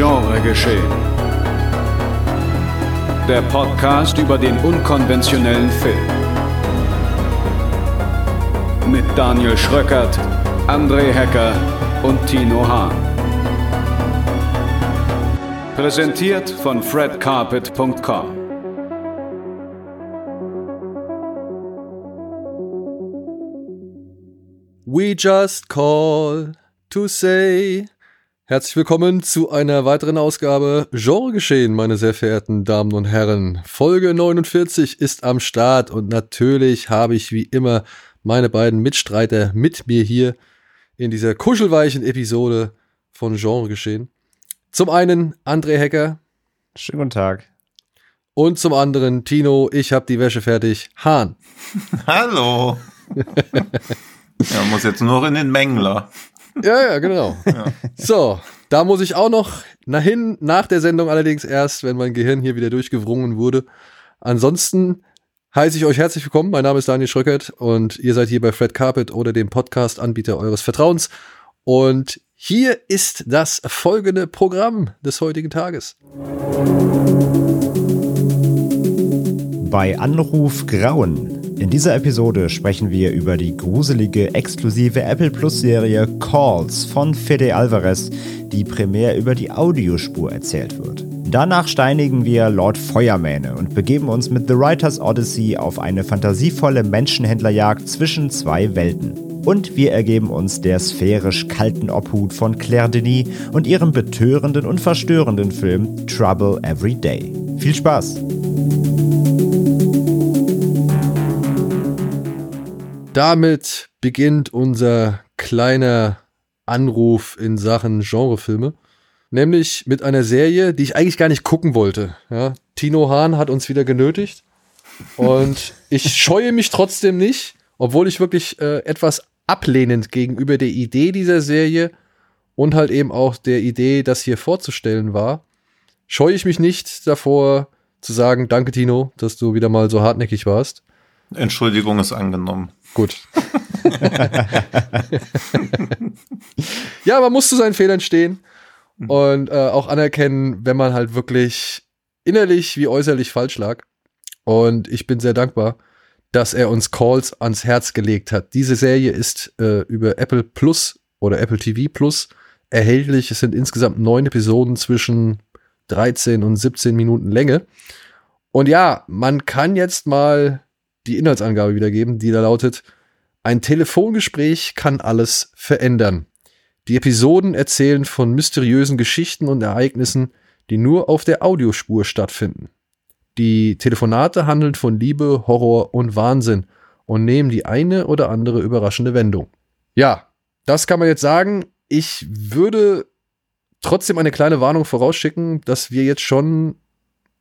Genregeschehen. Der Podcast über den unkonventionellen Film. Mit Daniel Schröckert, André Hecker und Tino Hahn. Präsentiert von fredcarpet.com. We just call to say. Herzlich willkommen zu einer weiteren Ausgabe Genregeschehen, meine sehr verehrten Damen und Herren. Folge 49 ist am Start und natürlich habe ich wie immer meine beiden Mitstreiter mit mir hier in dieser kuschelweichen Episode von Genregeschehen. Zum einen André Hecker. Schönen guten Tag. Und zum anderen Tino, ich habe die Wäsche fertig. Hahn. Hallo. ja, muss jetzt nur in den Mengler. Ja, ja, genau. Ja. So, da muss ich auch noch nachhin, nach der Sendung allerdings erst, wenn mein Gehirn hier wieder durchgewrungen wurde. Ansonsten heiße ich euch herzlich willkommen. Mein Name ist Daniel Schröckert und ihr seid hier bei Fred Carpet oder dem Podcast-Anbieter eures Vertrauens. Und hier ist das folgende Programm des heutigen Tages. Bei Anruf Grauen in dieser Episode sprechen wir über die gruselige, exklusive Apple Plus Serie Calls von Fede Alvarez, die primär über die Audiospur erzählt wird. Danach steinigen wir Lord Feuermähne und begeben uns mit The Writer's Odyssey auf eine fantasievolle Menschenhändlerjagd zwischen zwei Welten. Und wir ergeben uns der sphärisch kalten Obhut von Claire Denis und ihrem betörenden und verstörenden Film Trouble Every Day. Viel Spaß! Damit beginnt unser kleiner Anruf in Sachen Genrefilme. Nämlich mit einer Serie, die ich eigentlich gar nicht gucken wollte. Ja, Tino Hahn hat uns wieder genötigt. Und ich scheue mich trotzdem nicht, obwohl ich wirklich äh, etwas ablehnend gegenüber der Idee dieser Serie und halt eben auch der Idee, das hier vorzustellen war, scheue ich mich nicht davor zu sagen, danke Tino, dass du wieder mal so hartnäckig warst. Entschuldigung ist angenommen. Gut. ja, man muss zu seinen Fehlern stehen und äh, auch anerkennen, wenn man halt wirklich innerlich wie äußerlich falsch lag. Und ich bin sehr dankbar, dass er uns Calls ans Herz gelegt hat. Diese Serie ist äh, über Apple Plus oder Apple TV Plus erhältlich. Es sind insgesamt neun Episoden zwischen 13 und 17 Minuten Länge. Und ja, man kann jetzt mal die Inhaltsangabe wiedergeben, die da lautet, ein Telefongespräch kann alles verändern. Die Episoden erzählen von mysteriösen Geschichten und Ereignissen, die nur auf der Audiospur stattfinden. Die Telefonate handeln von Liebe, Horror und Wahnsinn und nehmen die eine oder andere überraschende Wendung. Ja, das kann man jetzt sagen. Ich würde trotzdem eine kleine Warnung vorausschicken, dass wir jetzt schon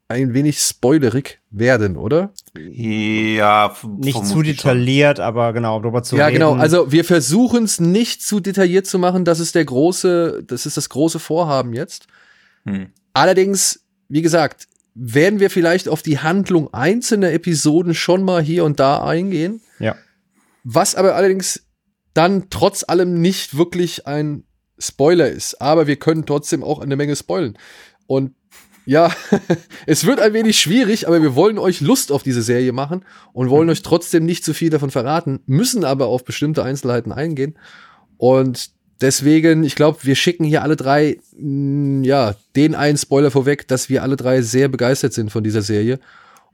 ein wenig spoilerig werden, oder? Ja, nicht zu detailliert, schon. aber genau, darüber zu ja, reden. Ja, genau. Also wir versuchen es nicht zu detailliert zu machen. Das ist der große, das ist das große Vorhaben jetzt. Hm. Allerdings, wie gesagt, werden wir vielleicht auf die Handlung einzelner Episoden schon mal hier und da eingehen. Ja. Was aber allerdings dann trotz allem nicht wirklich ein Spoiler ist. Aber wir können trotzdem auch eine Menge spoilen. Und ja, es wird ein wenig schwierig, aber wir wollen euch Lust auf diese Serie machen und wollen mhm. euch trotzdem nicht zu viel davon verraten, müssen aber auf bestimmte Einzelheiten eingehen. Und deswegen, ich glaube, wir schicken hier alle drei, mh, mm, ja, den einen Spoiler vorweg, dass wir alle drei sehr begeistert sind von dieser Serie.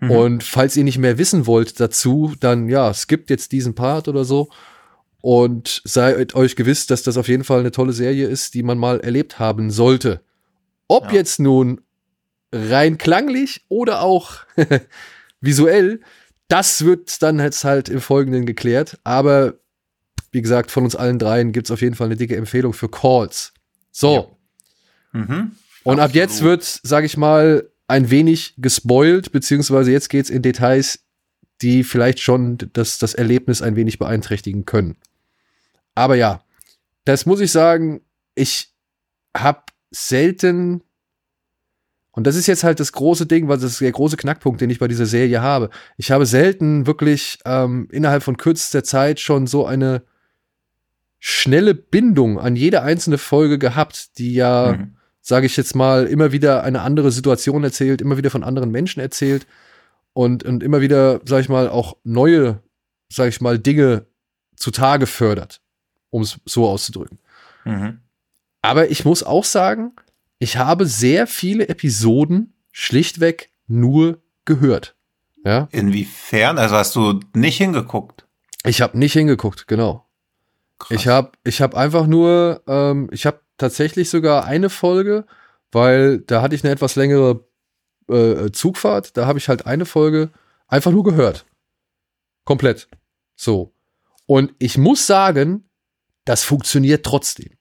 Mhm. Und falls ihr nicht mehr wissen wollt dazu, dann ja, skippt jetzt diesen Part oder so. Und seid euch gewiss, dass das auf jeden Fall eine tolle Serie ist, die man mal erlebt haben sollte. Ob ja. jetzt nun rein klanglich oder auch visuell, das wird dann jetzt halt im Folgenden geklärt. Aber wie gesagt, von uns allen dreien gibt es auf jeden Fall eine dicke Empfehlung für Calls. So. Ja. Mhm. Und Absolut. ab jetzt wird, sage ich mal, ein wenig gespoilt, beziehungsweise jetzt geht es in Details, die vielleicht schon das, das Erlebnis ein wenig beeinträchtigen können. Aber ja, das muss ich sagen, ich habe selten und das ist jetzt halt das große Ding, weil das ist der große Knackpunkt, den ich bei dieser Serie habe. Ich habe selten wirklich ähm, innerhalb von kürzester Zeit schon so eine schnelle Bindung an jede einzelne Folge gehabt, die ja mhm. sage ich jetzt mal, immer wieder eine andere Situation erzählt, immer wieder von anderen Menschen erzählt und, und immer wieder, sage ich mal, auch neue, sage ich mal, Dinge zutage fördert, um es so auszudrücken. Mhm. Aber ich muss auch sagen, ich habe sehr viele Episoden schlichtweg nur gehört. Ja, Inwiefern? Also hast du nicht hingeguckt? ich habe nicht hingeguckt, genau. Krass. Ich habe ich hab einfach nur, ähm, ich habe tatsächlich sogar eine Folge, weil da hatte ich eine etwas längere äh, Zugfahrt, da habe ich halt eine Folge einfach nur gehört. Komplett. So. Und ich muss sagen, das funktioniert trotzdem.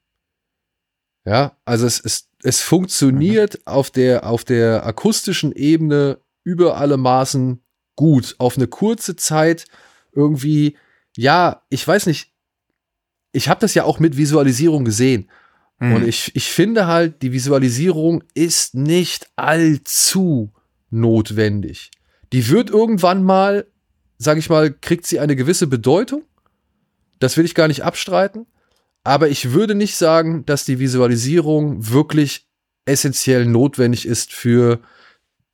Ja, also es, es, es funktioniert auf, der, auf der akustischen Ebene über alle Maßen gut. Auf eine kurze Zeit irgendwie, ja, ich weiß nicht, ich habe das ja auch mit Visualisierung gesehen. Hm. Und ich, ich finde halt, die Visualisierung ist nicht allzu notwendig. Die wird irgendwann mal, sag ich mal, kriegt sie eine gewisse Bedeutung. Das will ich gar nicht abstreiten. Aber ich würde nicht sagen, dass die Visualisierung wirklich essentiell notwendig ist für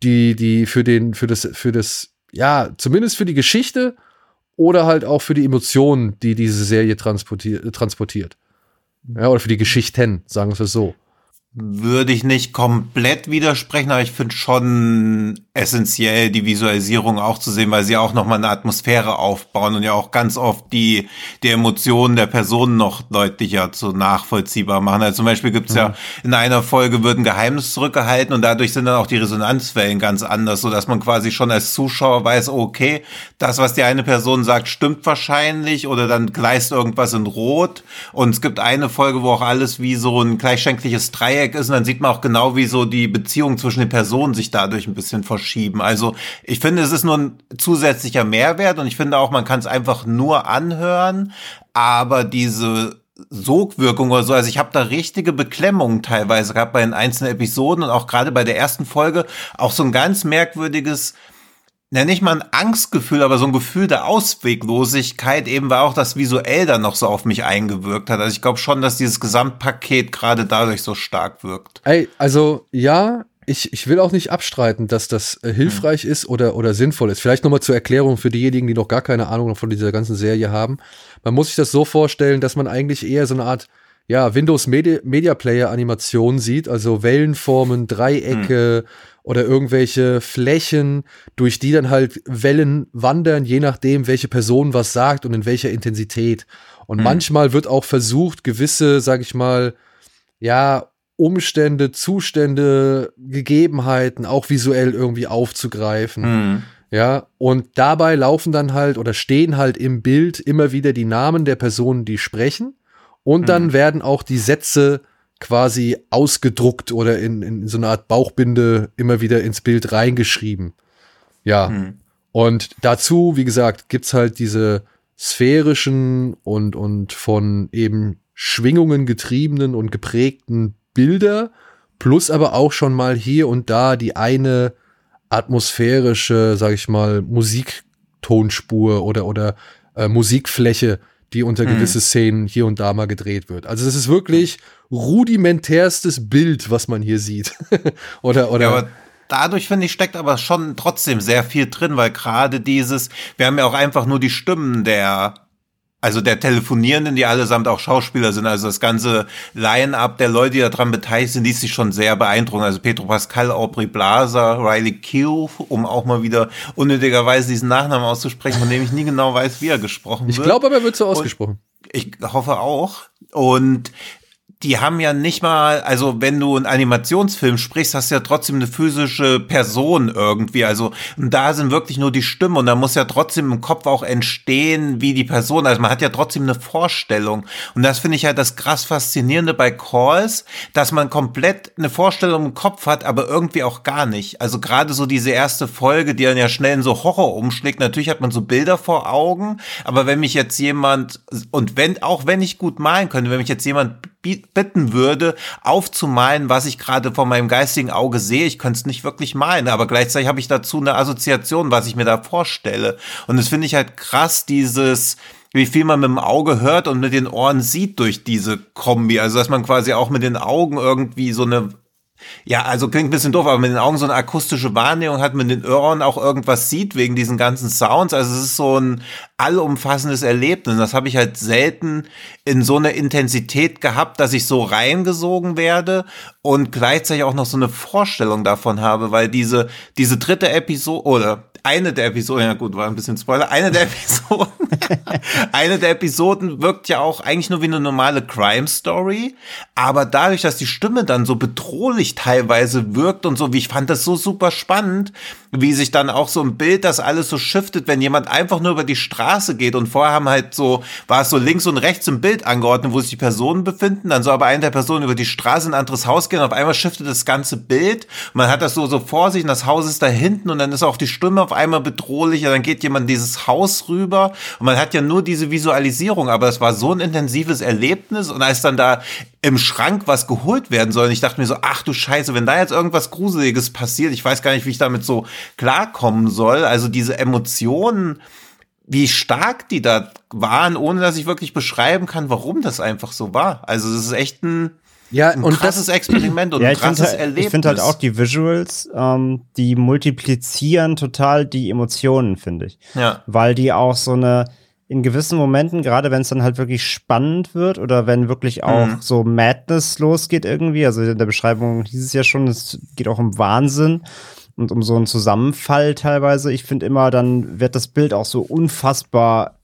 die, die, für den, für das, für das, ja, zumindest für die Geschichte oder halt auch für die Emotionen, die diese Serie transportiert. transportiert. Ja, oder für die Geschichten, sagen wir es so. Würde ich nicht komplett widersprechen, aber ich finde schon essentiell, die Visualisierung auch zu sehen, weil sie auch nochmal eine Atmosphäre aufbauen und ja auch ganz oft die, die Emotionen der Personen noch deutlicher zu nachvollziehbar machen. Also zum Beispiel gibt's ja in einer Folge wird ein Geheimnis zurückgehalten und dadurch sind dann auch die Resonanzwellen ganz anders, so dass man quasi schon als Zuschauer weiß, okay, das, was die eine Person sagt, stimmt wahrscheinlich oder dann gleist irgendwas in Rot. Und es gibt eine Folge, wo auch alles wie so ein gleichschenkliches Dreieck ist und dann sieht man auch genau, wie so die Beziehung zwischen den Personen sich dadurch ein bisschen verschieben. Also ich finde, es ist nur ein zusätzlicher Mehrwert und ich finde auch, man kann es einfach nur anhören, aber diese Sogwirkung oder so. Also ich habe da richtige Beklemmungen teilweise gehabt bei den einzelnen Episoden und auch gerade bei der ersten Folge auch so ein ganz merkwürdiges, na nicht mal ein Angstgefühl, aber so ein Gefühl der Ausweglosigkeit eben war auch das visuell dann noch so auf mich eingewirkt hat. Also ich glaube schon, dass dieses Gesamtpaket gerade dadurch so stark wirkt. Ey, also ja, ich, ich will auch nicht abstreiten, dass das äh, hilfreich ist oder, oder sinnvoll ist. Vielleicht nochmal zur Erklärung für diejenigen, die noch gar keine Ahnung von dieser ganzen Serie haben. Man muss sich das so vorstellen, dass man eigentlich eher so eine Art ja, Windows Media, Media Player Animation sieht, also Wellenformen, Dreiecke oder irgendwelche Flächen, durch die dann halt Wellen wandern, je nachdem, welche Person was sagt und in welcher Intensität. Und Hm. manchmal wird auch versucht, gewisse, sag ich mal, ja, Umstände, Zustände, Gegebenheiten auch visuell irgendwie aufzugreifen. Hm. Ja, und dabei laufen dann halt oder stehen halt im Bild immer wieder die Namen der Personen, die sprechen. Und dann Mhm. werden auch die Sätze quasi ausgedruckt oder in, in so eine Art Bauchbinde immer wieder ins Bild reingeschrieben. Ja. Hm. Und dazu, wie gesagt, gibt's halt diese sphärischen und, und von eben Schwingungen getriebenen und geprägten Bilder, plus aber auch schon mal hier und da die eine atmosphärische, sag ich mal, Musiktonspur oder, oder äh, Musikfläche, die unter Mhm. gewisse Szenen hier und da mal gedreht wird. Also das ist wirklich rudimentärstes Bild, was man hier sieht. oder, oder. Ja, aber dadurch finde ich steckt aber schon trotzdem sehr viel drin, weil gerade dieses, wir haben ja auch einfach nur die Stimmen der also der Telefonierenden, die allesamt auch Schauspieler sind, also das ganze Line-up der Leute, die daran beteiligt sind, ließ sich schon sehr beeindrucken. Also Pedro Pascal, Aubrey Blaser, Riley Keough, um auch mal wieder unnötigerweise diesen Nachnamen auszusprechen, von dem ich nie genau weiß, wie er gesprochen ich wird. glaube aber, er wird so ausgesprochen. Ich hoffe auch. Und die haben ja nicht mal, also wenn du einen Animationsfilm sprichst, hast du ja trotzdem eine physische Person irgendwie. Also da sind wirklich nur die Stimmen und da muss ja trotzdem im Kopf auch entstehen, wie die Person. Also man hat ja trotzdem eine Vorstellung. Und das finde ich halt das krass Faszinierende bei Calls, dass man komplett eine Vorstellung im Kopf hat, aber irgendwie auch gar nicht. Also gerade so diese erste Folge, die dann ja schnell in so Horror umschlägt. Natürlich hat man so Bilder vor Augen, aber wenn mich jetzt jemand, und wenn, auch wenn ich gut malen könnte, wenn mich jetzt jemand bitten würde, aufzumalen, was ich gerade vor meinem geistigen Auge sehe. Ich könnte es nicht wirklich malen, aber gleichzeitig habe ich dazu eine Assoziation, was ich mir da vorstelle. Und das finde ich halt krass, dieses, wie viel man mit dem Auge hört und mit den Ohren sieht durch diese Kombi. Also, dass man quasi auch mit den Augen irgendwie so eine Ja, also klingt ein bisschen doof, aber mit den Augen so eine akustische Wahrnehmung hat, mit den Ohren auch irgendwas sieht wegen diesen ganzen Sounds. Also es ist so ein allumfassendes Erlebnis. Das habe ich halt selten in so einer Intensität gehabt, dass ich so reingesogen werde und gleichzeitig auch noch so eine Vorstellung davon habe, weil diese, diese dritte Episode oder eine der Episoden, ja gut, war ein bisschen Spoiler, eine der Episoden, eine der Episoden wirkt ja auch eigentlich nur wie eine normale Crime Story, aber dadurch, dass die Stimme dann so bedrohlich teilweise wirkt und so, wie ich fand das so super spannend, wie sich dann auch so ein Bild, das alles so shiftet, wenn jemand einfach nur über die Straße geht und vorher haben halt so, war es so links und rechts im Bild angeordnet, wo sich die Personen befinden, dann soll aber eine der Personen über die Straße in ein anderes Haus gehen und auf einmal shiftet das ganze Bild, man hat das so, so vor sich und das Haus ist da hinten und dann ist auch die Stimme auf einmal bedrohlicher, dann geht jemand dieses Haus rüber. Und man hat ja nur diese Visualisierung, aber es war so ein intensives Erlebnis und als dann da im Schrank was geholt werden soll. Und ich dachte mir so, ach du Scheiße, wenn da jetzt irgendwas Gruseliges passiert, ich weiß gar nicht, wie ich damit so klarkommen soll. Also diese Emotionen, wie stark die da waren, ohne dass ich wirklich beschreiben kann, warum das einfach so war. Also es ist echt ein, ja, ein und krasses das, Experiment und Ja, ein ich finde krasses halt, Erlebnis. ich find halt auch die Visuals, ähm, die multiplizieren total die Emotionen, finde ich. ja. Weil die auch so eine, in gewissen Momenten, gerade wenn es dann halt wirklich spannend wird oder wenn wirklich auch Mhm. so Madness losgeht irgendwie, also in der Beschreibung hieß es ja schon, es geht auch um Wahnsinn und um so einen Zusammenfall teilweise. Ich finde immer, dann wird das Bild auch so unfassbar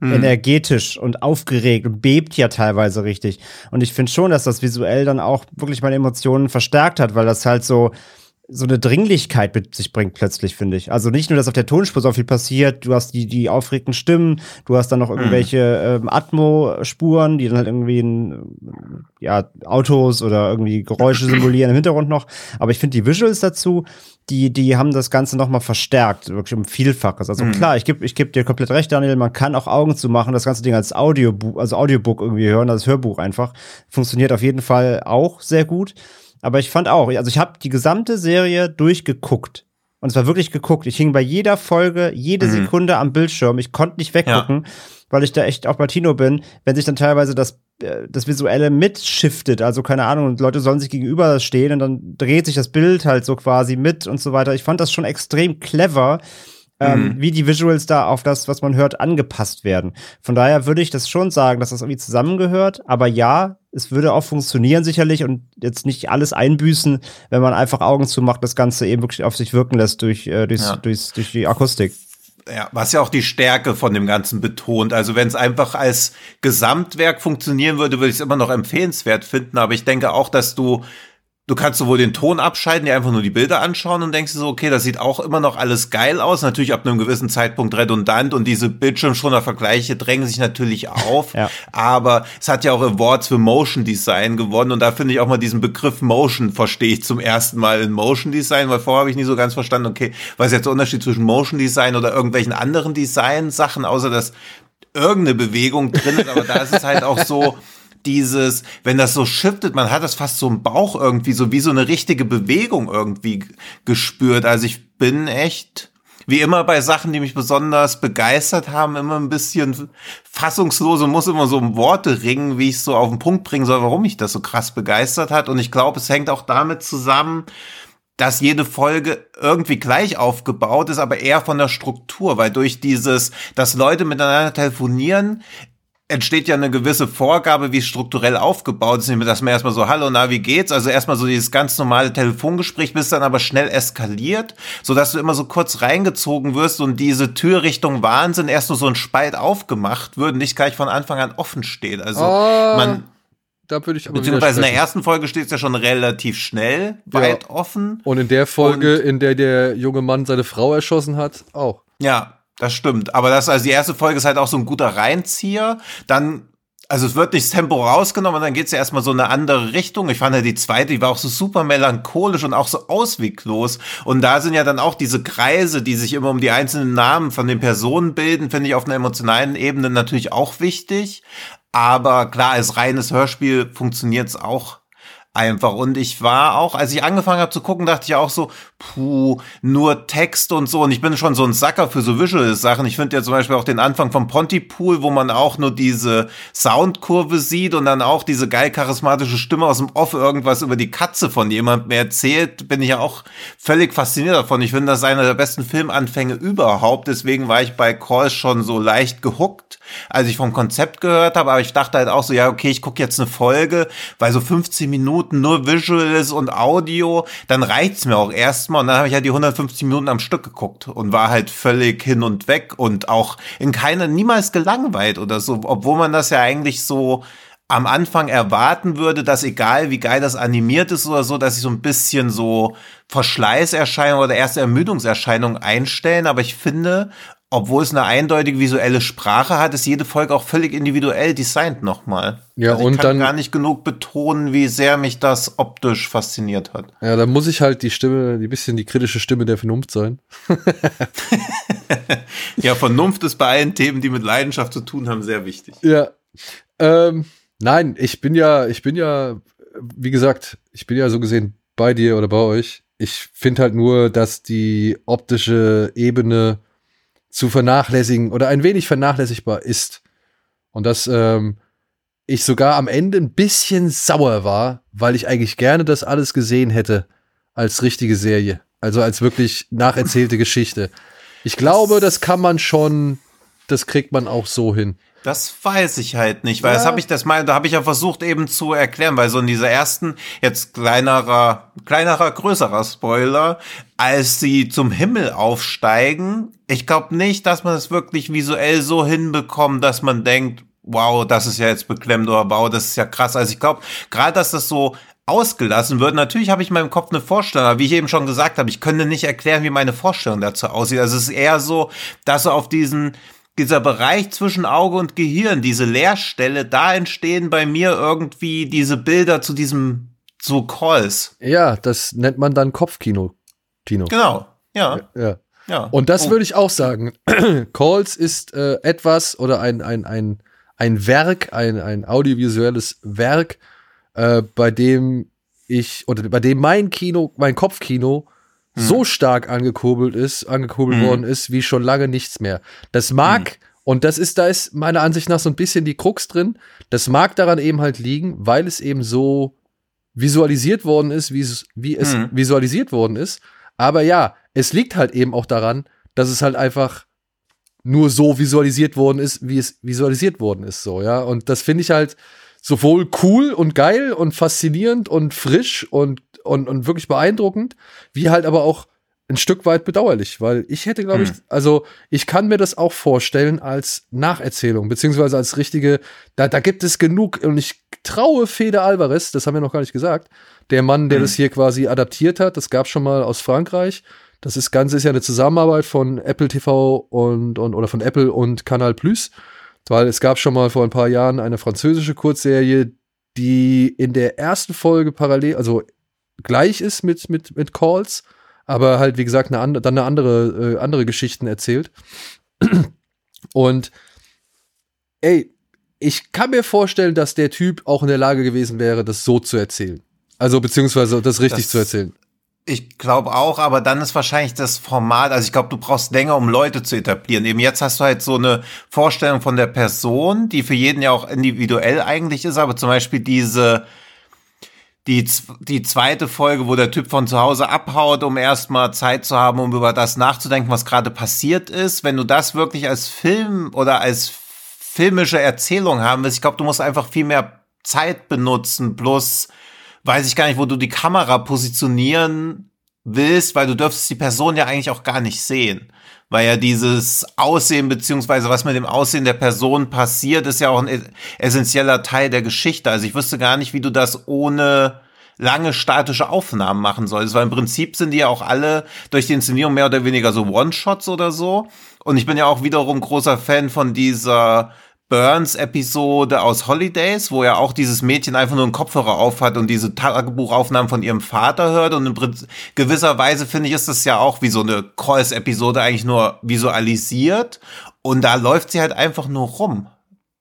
Mhm. energetisch und aufgeregt und bebt ja teilweise richtig. Und ich finde schon, dass das visuell dann auch wirklich meine Emotionen verstärkt hat, weil das halt so so eine Dringlichkeit mit sich bringt plötzlich, finde ich. Also nicht nur, dass auf der Tonspur so viel passiert, du hast die, die aufregenden Stimmen, du hast dann noch irgendwelche ähm, Atmo-Spuren, die dann halt irgendwie in, ja, Autos oder irgendwie Geräusche simulieren im Hintergrund noch. Aber ich finde die Visuals dazu, die, die haben das Ganze nochmal verstärkt, wirklich um Vielfaches. Also klar, ich gebe ich geb dir komplett recht, Daniel, man kann auch Augen zu machen, das ganze Ding als Audiobook, also Audiobook irgendwie hören, als Hörbuch einfach. Funktioniert auf jeden Fall auch sehr gut. Aber ich fand auch, also ich habe die gesamte Serie durchgeguckt. Und es war wirklich geguckt. Ich hing bei jeder Folge, jede Sekunde am Bildschirm. Ich konnte nicht weggucken, weil ich da echt auch bei Tino bin, wenn sich dann teilweise das, äh, das Visuelle mitshiftet. Also keine Ahnung, und Leute sollen sich gegenüber stehen und dann dreht sich das Bild halt so quasi mit und so weiter. Ich fand das schon extrem clever. Ähm, wie die Visuals da auf das, was man hört, angepasst werden. Von daher würde ich das schon sagen, dass das irgendwie zusammengehört. Aber ja, es würde auch funktionieren sicherlich und jetzt nicht alles einbüßen, wenn man einfach Augen zumacht, das Ganze eben wirklich auf sich wirken lässt durch, äh, durchs, Ja. durchs, durch die Akustik. Ja, was ja auch die Stärke von dem Ganzen betont. Also wenn es einfach als Gesamtwerk funktionieren würde, würde ich es immer noch empfehlenswert finden. Aber ich denke auch, dass du, du kannst sowohl den Ton abschalten, dir einfach nur die Bilder anschauen und denkst dir so, okay, das sieht auch immer noch alles geil aus. Natürlich ab einem gewissen Zeitpunkt redundant und diese Bildschirmschoner-Vergleiche drängen sich natürlich auf. Ja. Aber es hat ja auch Awards für Motion Design gewonnen und da finde ich auch mal diesen Begriff Motion verstehe ich zum ersten Mal in Motion Design, weil vorher habe ich nie so ganz verstanden, okay, was ist jetzt der Unterschied zwischen Motion Design oder irgendwelchen anderen Design-Sachen, außer dass irgendeine Bewegung drin ist, aber da ist es halt auch so, dieses, wenn das so shiftet, man hat das fast so im Bauch irgendwie, so wie so eine richtige Bewegung irgendwie gespürt. Also ich bin echt, wie immer bei Sachen, die mich besonders begeistert haben, immer ein bisschen fassungslos und muss immer so um Worte ringen, wie ich es so auf den Punkt bringen soll, warum mich das so krass begeistert hat. Und ich glaube, es hängt auch damit zusammen, dass jede Folge irgendwie gleich aufgebaut ist, aber eher von der Struktur, weil durch dieses, dass Leute miteinander telefonieren, entsteht ja eine gewisse Vorgabe, wie es strukturell aufgebaut ist, dass man erstmal so, hallo, na, wie geht's? Also erstmal so dieses ganz normale Telefongespräch, bis dann aber schnell eskaliert, so dass du immer so kurz reingezogen wirst und diese Tür Richtung Wahnsinn erst nur so ein Spalt aufgemacht wird und nicht gleich von Anfang an offen steht. Also Ah, man, da würde ich aber beziehungsweise in der ersten Folge steht es ja schon relativ schnell, weit offen. Und in der Folge, in der der junge Mann seine Frau erschossen hat, auch. Ja, das stimmt. Aber das, also die erste Folge ist halt auch so ein guter Reinzieher. Dann, also es wird nicht das Tempo rausgenommen, dann geht's ja erstmal so in eine andere Richtung. Ich fand ja die zweite, die war auch so super melancholisch und auch so ausweglos. Und da sind ja dann auch diese Kreise, die sich immer um die einzelnen Namen von den Personen bilden, finde ich auf einer emotionalen Ebene natürlich auch wichtig. Aber klar, als reines Hörspiel funktioniert's auch einfach. Und ich war auch, als ich angefangen habe zu gucken, dachte ich auch so, puh, nur Text und so. Und ich bin schon so ein Sacker für so visuelle Sachen. Ich finde ja zum Beispiel auch den Anfang vom Pontypool, wo man auch nur diese Soundkurve sieht und dann auch diese geil charismatische Stimme aus dem Off irgendwas über die Katze von jemandem erzählt, bin ich ja auch völlig fasziniert davon. Ich finde, das ist einer der besten Filmanfänge überhaupt. Deswegen war ich bei Call schon so leicht gehuckt, als ich vom Konzept gehört habe. Aber ich dachte halt auch so, ja, okay, ich gucke jetzt eine Folge, weil so 15 Minuten nur Visuals und Audio, dann reicht's mir auch erstmal. Und dann habe ich halt die 150 Minuten am Stück geguckt und war halt völlig hin und weg und auch in keiner, niemals gelangweilt oder so, obwohl man das ja eigentlich so am Anfang erwarten würde, dass egal wie geil das animiert ist oder so, dass sich so ein bisschen so Verschleißerscheinungen oder erste Ermüdungserscheinungen einstellen. Aber ich finde, obwohl es eine eindeutige visuelle Sprache hat, ist jede Folge auch völlig individuell designt nochmal. Ja, also ich und kann dann gar nicht genug betonen, wie sehr mich das optisch fasziniert hat. Ja, da muss ich halt die Stimme, die bisschen die kritische Stimme der Vernunft sein. Ja, Vernunft ist bei allen Themen, die mit Leidenschaft zu tun haben, sehr wichtig. Ja. Ähm, nein, ich bin ja, ich bin ja, wie gesagt, ich bin ja so gesehen bei dir oder bei euch. Ich finde halt nur, dass die optische Ebene zu vernachlässigen oder ein wenig vernachlässigbar ist. Und dass ähm, ich sogar am Ende ein bisschen sauer war, weil ich eigentlich gerne das alles gesehen hätte als richtige Serie. Also als wirklich nacherzählte Geschichte. Ich glaube, das kann man schon, das kriegt man auch so hin. Das weiß ich halt nicht, weil Ja. das habe ich das mal, da habe ich ja versucht eben zu erklären, weil so in dieser ersten jetzt kleinerer, kleinerer, größerer Spoiler, als sie zum Himmel aufsteigen, ich glaube nicht, dass man es wirklich visuell so hinbekommt, dass man denkt, wow, das ist ja jetzt beklemmt oder wow, das ist ja krass. Also ich glaube, gerade dass das so ausgelassen wird. Natürlich habe ich in meinem Kopf eine Vorstellung, aber wie ich eben schon gesagt habe, ich könnte nicht erklären, wie meine Vorstellung dazu aussieht. Also es ist eher so, dass so auf diesen dieser Bereich zwischen Auge und Gehirn, diese Leerstelle, da entstehen bei mir irgendwie diese Bilder zu diesem so Calls. Ja, das nennt man dann Kopfkino. Tino. Genau. Ja. Ja. Ja. Und das Oh. würde ich auch sagen. Calls ist äh, etwas oder ein, ein, ein, ein Werk, ein, ein audiovisuelles Werk, äh, bei dem ich, oder bei dem mein Kino, mein Kopfkino so stark angekurbelt ist, angekurbelt Mhm. worden ist, wie schon lange nichts mehr. Das mag, und das ist, da ist meiner Ansicht nach so ein bisschen die Krux drin, das mag daran eben halt liegen, weil es eben so visualisiert worden ist, wie es, wie es Mhm. visualisiert worden ist. Aber ja, es liegt halt eben auch daran, dass es halt einfach nur so visualisiert worden ist, wie es visualisiert worden ist, so, ja. Und das finde ich halt sowohl cool und geil und faszinierend und frisch und, und, und wirklich beeindruckend, wie halt aber auch ein Stück weit bedauerlich, weil ich hätte, glaube ich, Hm. also ich kann mir das auch vorstellen als Nacherzählung, beziehungsweise als richtige, da, da gibt es genug und ich traue Fede Alvarez, das haben wir noch gar nicht gesagt, der Mann, der Hm. das hier quasi adaptiert hat, das gab schon mal aus Frankreich. Das ist Ganze ist ja eine Zusammenarbeit von Apple TV und, und oder von Apple und Canal Plus, weil es gab schon mal vor ein paar Jahren eine französische Kurzserie, die in der ersten Folge parallel, also gleich ist mit, mit, mit Calls, aber halt, wie gesagt, eine andere, dann eine andere, äh, andere Geschichten erzählt. Und ey, ich kann mir vorstellen, dass der Typ auch in der Lage gewesen wäre, das so zu erzählen. Also beziehungsweise das richtig Das- zu erzählen. Ich glaube auch, aber dann ist wahrscheinlich das Format, also ich glaube, du brauchst länger, um Leute zu etablieren. Eben jetzt hast du halt so eine Vorstellung von der Person, die für jeden ja auch individuell eigentlich ist, aber zum Beispiel diese, die, die zweite Folge, wo der Typ von zu Hause abhaut, um erstmal Zeit zu haben, um über das nachzudenken, was gerade passiert ist. Wenn du das wirklich als Film oder als filmische Erzählung haben willst, ich glaube, du musst einfach viel mehr Zeit benutzen, plus weiß ich gar nicht, wo du die Kamera positionieren willst, weil du dürftest die Person ja eigentlich auch gar nicht sehen. Weil ja dieses Aussehen beziehungsweise was mit dem Aussehen der Person passiert, ist ja auch ein essentieller Teil der Geschichte. Also ich wüsste gar nicht, wie du das ohne lange statische Aufnahmen machen solltest, weil im Prinzip sind die ja auch alle durch die Inszenierung mehr oder weniger so One-Shots oder so. Und ich bin ja auch wiederum großer Fan von dieser Burns-Episode aus Holidays, wo ja auch dieses Mädchen einfach nur einen Kopfhörer aufhat und diese Tagebuchaufnahmen von ihrem Vater hört. Und in gewisser Weise finde ich, ist das ja auch wie so eine Calls-Episode eigentlich nur visualisiert. Und da läuft sie halt einfach nur rum.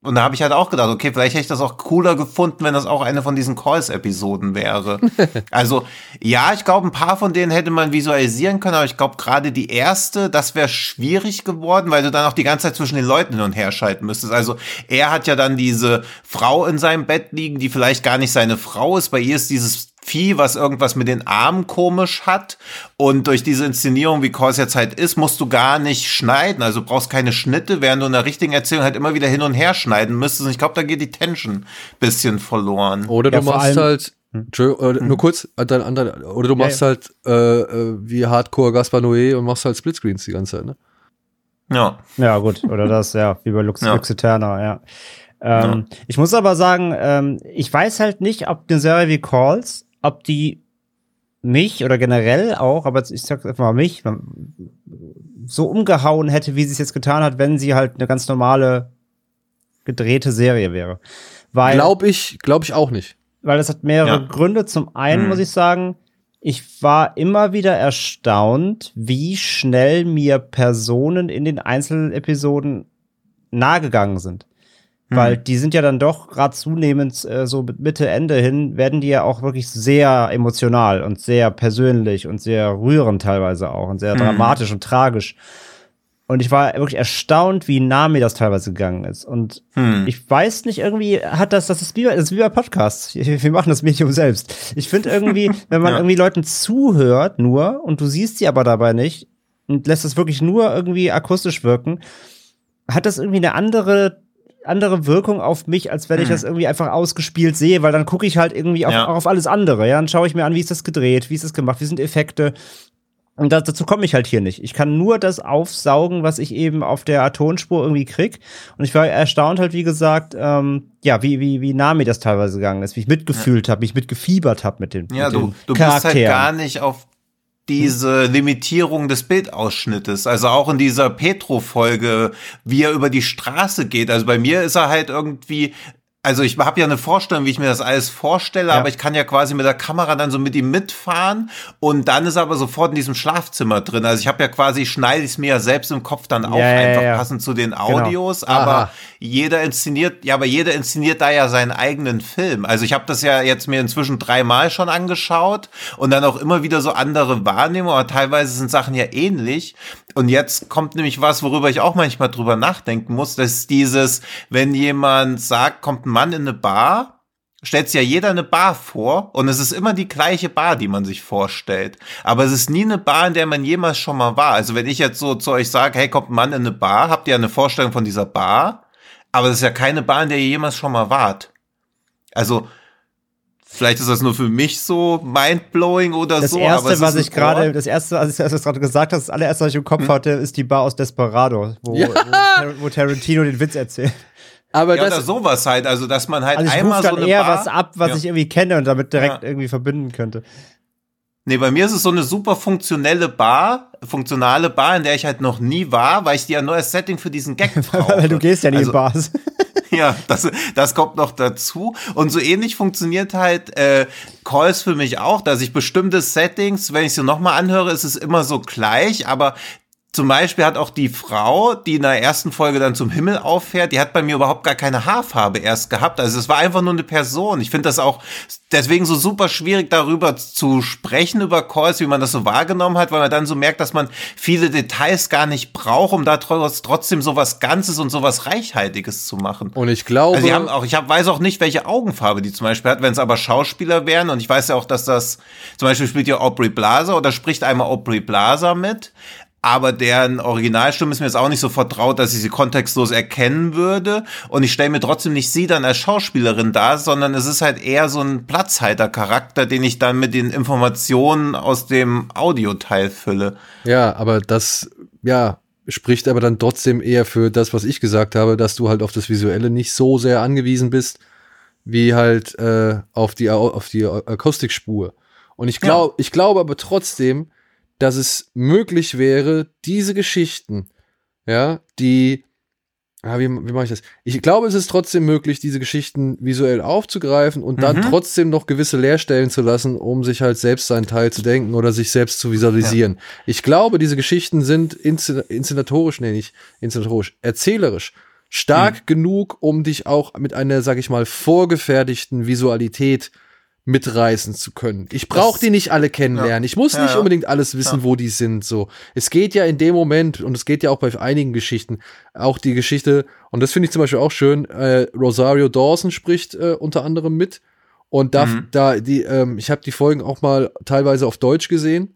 Und da habe ich halt auch gedacht, okay, vielleicht hätte ich das auch cooler gefunden, wenn das auch eine von diesen Calls-Episoden wäre. also ja, ich glaube, ein paar von denen hätte man visualisieren können, aber ich glaube, gerade die erste, das wäre schwierig geworden, weil du dann auch die ganze Zeit zwischen den Leuten hin und her schalten müsstest. Also er hat ja dann diese Frau in seinem Bett liegen, die vielleicht gar nicht seine Frau ist. Bei ihr ist dieses Vieh, was irgendwas mit den Armen komisch hat. Und durch diese Inszenierung, wie Kors jetzt halt ist, musst du gar nicht schneiden. Also brauchst keine Schnitte, während du in der richtigen Erzählung halt immer wieder hin und her schneiden müsstest. Und ich glaube, da geht die Tension bisschen verloren. Oder du Ja, machst halt, Entschuldigung, äh, nur kurz, äh, dein anderer, oder du Ja, machst halt äh, äh, wie Hardcore Gaspar Noé und machst halt Splitscreens die ganze Zeit, ne? Ja. Ja, gut. Oder das, ja, wie bei Lux, Ja. Lux Eterna, ja. Ähm, Ich muss aber sagen, ähm, ich weiß halt nicht, ob eine Serie wie Calls, ob die mich oder generell auch, aber ich sag einfach mal mich, so umgehauen hätte, wie sie es jetzt getan hat, wenn sie halt eine ganz normale gedrehte Serie wäre. Weil, Glaube ich, glaube ich auch nicht. weil das hat mehrere Ja. Gründe. Zum einen Hm. muss ich sagen, ich war immer wieder erstaunt, wie schnell mir Personen in den Einzelepisoden nahegegangen sind. Weil die sind ja dann doch gerade zunehmend äh, so mit Mitte, Ende hin, werden die ja auch wirklich sehr emotional und sehr persönlich und sehr rührend teilweise auch und sehr Mhm. dramatisch und tragisch. Und ich war wirklich erstaunt, wie nah mir das teilweise gegangen ist. Und Hm. ich weiß nicht, irgendwie hat das, das ist wie, bei- das ist wie bei Podcasts. Wir machen das Medium selbst. Ich finde irgendwie, wenn man Ja. irgendwie Leuten zuhört nur und du siehst sie aber dabei nicht und lässt es wirklich nur irgendwie akustisch wirken, hat das irgendwie eine andere andere Wirkung auf mich, als wenn ich Hm. das irgendwie einfach ausgespielt sehe, weil dann gucke ich halt irgendwie auf, Ja. auch auf alles andere, ja, dann schaue ich mir an, wie ist das gedreht, wie ist das gemacht, wie sind Effekte, und da, dazu komme ich halt hier nicht. Ich kann nur das aufsaugen, was ich eben auf der Tonspur irgendwie krieg. Und ich war erstaunt halt, wie gesagt, ähm, ja, wie, wie, wie nah mir das teilweise gegangen ist, wie ich mitgefühlt habe, wie ich mitgefiebert habe mit den, Ja, mit du, du bist halt gar nicht auf diese Limitierung des Bildausschnittes. Also auch in dieser Petro-Folge, wie er über die Straße geht. Also bei mir ist er halt irgendwie. Also ich habe ja eine Vorstellung, wie ich mir das alles vorstelle, Ja. aber ich kann ja quasi mit der Kamera dann so mit ihm mitfahren und dann ist er aber sofort in diesem Schlafzimmer drin. Also ich habe ja quasi, schneide ich es mir ja selbst im Kopf dann auf, Ja, einfach ja. passend zu den Audios, aber Aha. jeder inszeniert, ja, aber jeder inszeniert da ja seinen eigenen Film. Also ich habe das ja jetzt mir inzwischen dreimal schon angeschaut und dann auch immer wieder so andere Wahrnehmungen, aber teilweise sind Sachen ja ähnlich. Und jetzt kommt nämlich was, worüber ich auch manchmal drüber nachdenken muss, das ist dieses, wenn jemand sagt, kommt ein Mann in eine Bar, stellt sich ja jeder eine Bar vor und es ist immer die gleiche Bar, die man sich vorstellt. Aber es ist nie eine Bar, in der man jemals schon mal war. Also wenn ich jetzt so zu euch sage, hey, kommt ein Mann in eine Bar, habt ihr eine Vorstellung von dieser Bar? Aber es ist ja keine Bar, in der ihr jemals schon mal wart. Also, vielleicht ist das nur für mich so mindblowing oder Das so. aber erste, es was ich ein gerade, das erste, als ich das gerade gesagt hast, das allererste, was ich im Kopf hatte, ist die Bar aus Desperado, wo, Ja. wo, wo Tarantino den Witz erzählt. Aber Ja, oder das, sowas halt. Also, dass man halt Also ich einmal dann so eine eher Bar, was ab, was Ja. ich irgendwie kenne und damit direkt Ja. irgendwie verbinden könnte. Nee, bei mir ist es so eine super funktionelle Bar, funktionale Bar, in der ich halt noch nie war, weil ich die ja nur als Setting für diesen Gag brauche. Weil du gehst ja nie Also- in Bars. Ja, das, das kommt noch dazu. Und so ähnlich funktioniert halt äh, Calls für mich auch, dass ich bestimmte Settings, wenn ich sie nochmal anhöre, ist es immer so gleich, aber zum Beispiel hat auch die Frau, die in der ersten Folge dann zum Himmel auffährt, die hat bei mir überhaupt gar keine Haarfarbe erst gehabt. Also es war einfach nur eine Person. Ich finde das auch deswegen so super schwierig darüber zu sprechen, über Calls, wie man das so wahrgenommen hat, weil man dann so merkt, dass man viele Details gar nicht braucht, um da trotz- trotzdem so was Ganzes und so was Reichhaltiges zu machen. und ich glaube, Also haben auch, ich hab, weiß auch nicht, welche Augenfarbe die zum Beispiel hat, wenn es aber Schauspieler wären. Und ich weiß ja auch, dass das zum Beispiel spielt ja Aubrey Plaza oder spricht einmal Aubrey Plaza mit. Aber deren Originalstimme ist mir jetzt auch nicht so vertraut, dass ich sie kontextlos erkennen würde. Und ich stelle mir trotzdem nicht sie dann als Schauspielerin dar, sondern es ist halt eher so ein Platzhaltercharakter, den ich dann mit den Informationen aus dem Audioteil fülle. ja, aber das, ja, spricht aber dann trotzdem eher für das, was ich gesagt habe, dass du halt auf das Visuelle nicht so sehr angewiesen bist, wie halt äh, auf die Au- auf die Akustikspur. Und ich glaube, ich glaube aber trotzdem, dass es möglich wäre, diese Geschichten, ja, die, ja, wie, wie mache ich das? Ich glaube, es ist trotzdem möglich, diese Geschichten visuell aufzugreifen und dann Mhm. trotzdem noch gewisse Leerstellen zu lassen, um sich halt selbst seinen Teil zu denken oder sich selbst zu visualisieren. Ich glaube, diese Geschichten sind inszen inszenatorisch, nee, nicht inszenatorisch, erzählerisch stark mhm. genug, um dich auch mit einer, sag ich mal, vorgefertigten Visualität mitreißen zu können. Ich brauche die nicht alle kennenlernen. Ja. Ich muss ja, nicht unbedingt alles wissen, ja. wo die sind. So, es geht ja in dem Moment und es geht ja auch bei einigen Geschichten, auch die Geschichte und das finde ich zum Beispiel auch schön. Äh, Rosario Dawson spricht äh, unter anderem mit und da, mhm. da die, ähm, ich habe die Folgen auch mal teilweise auf Deutsch gesehen.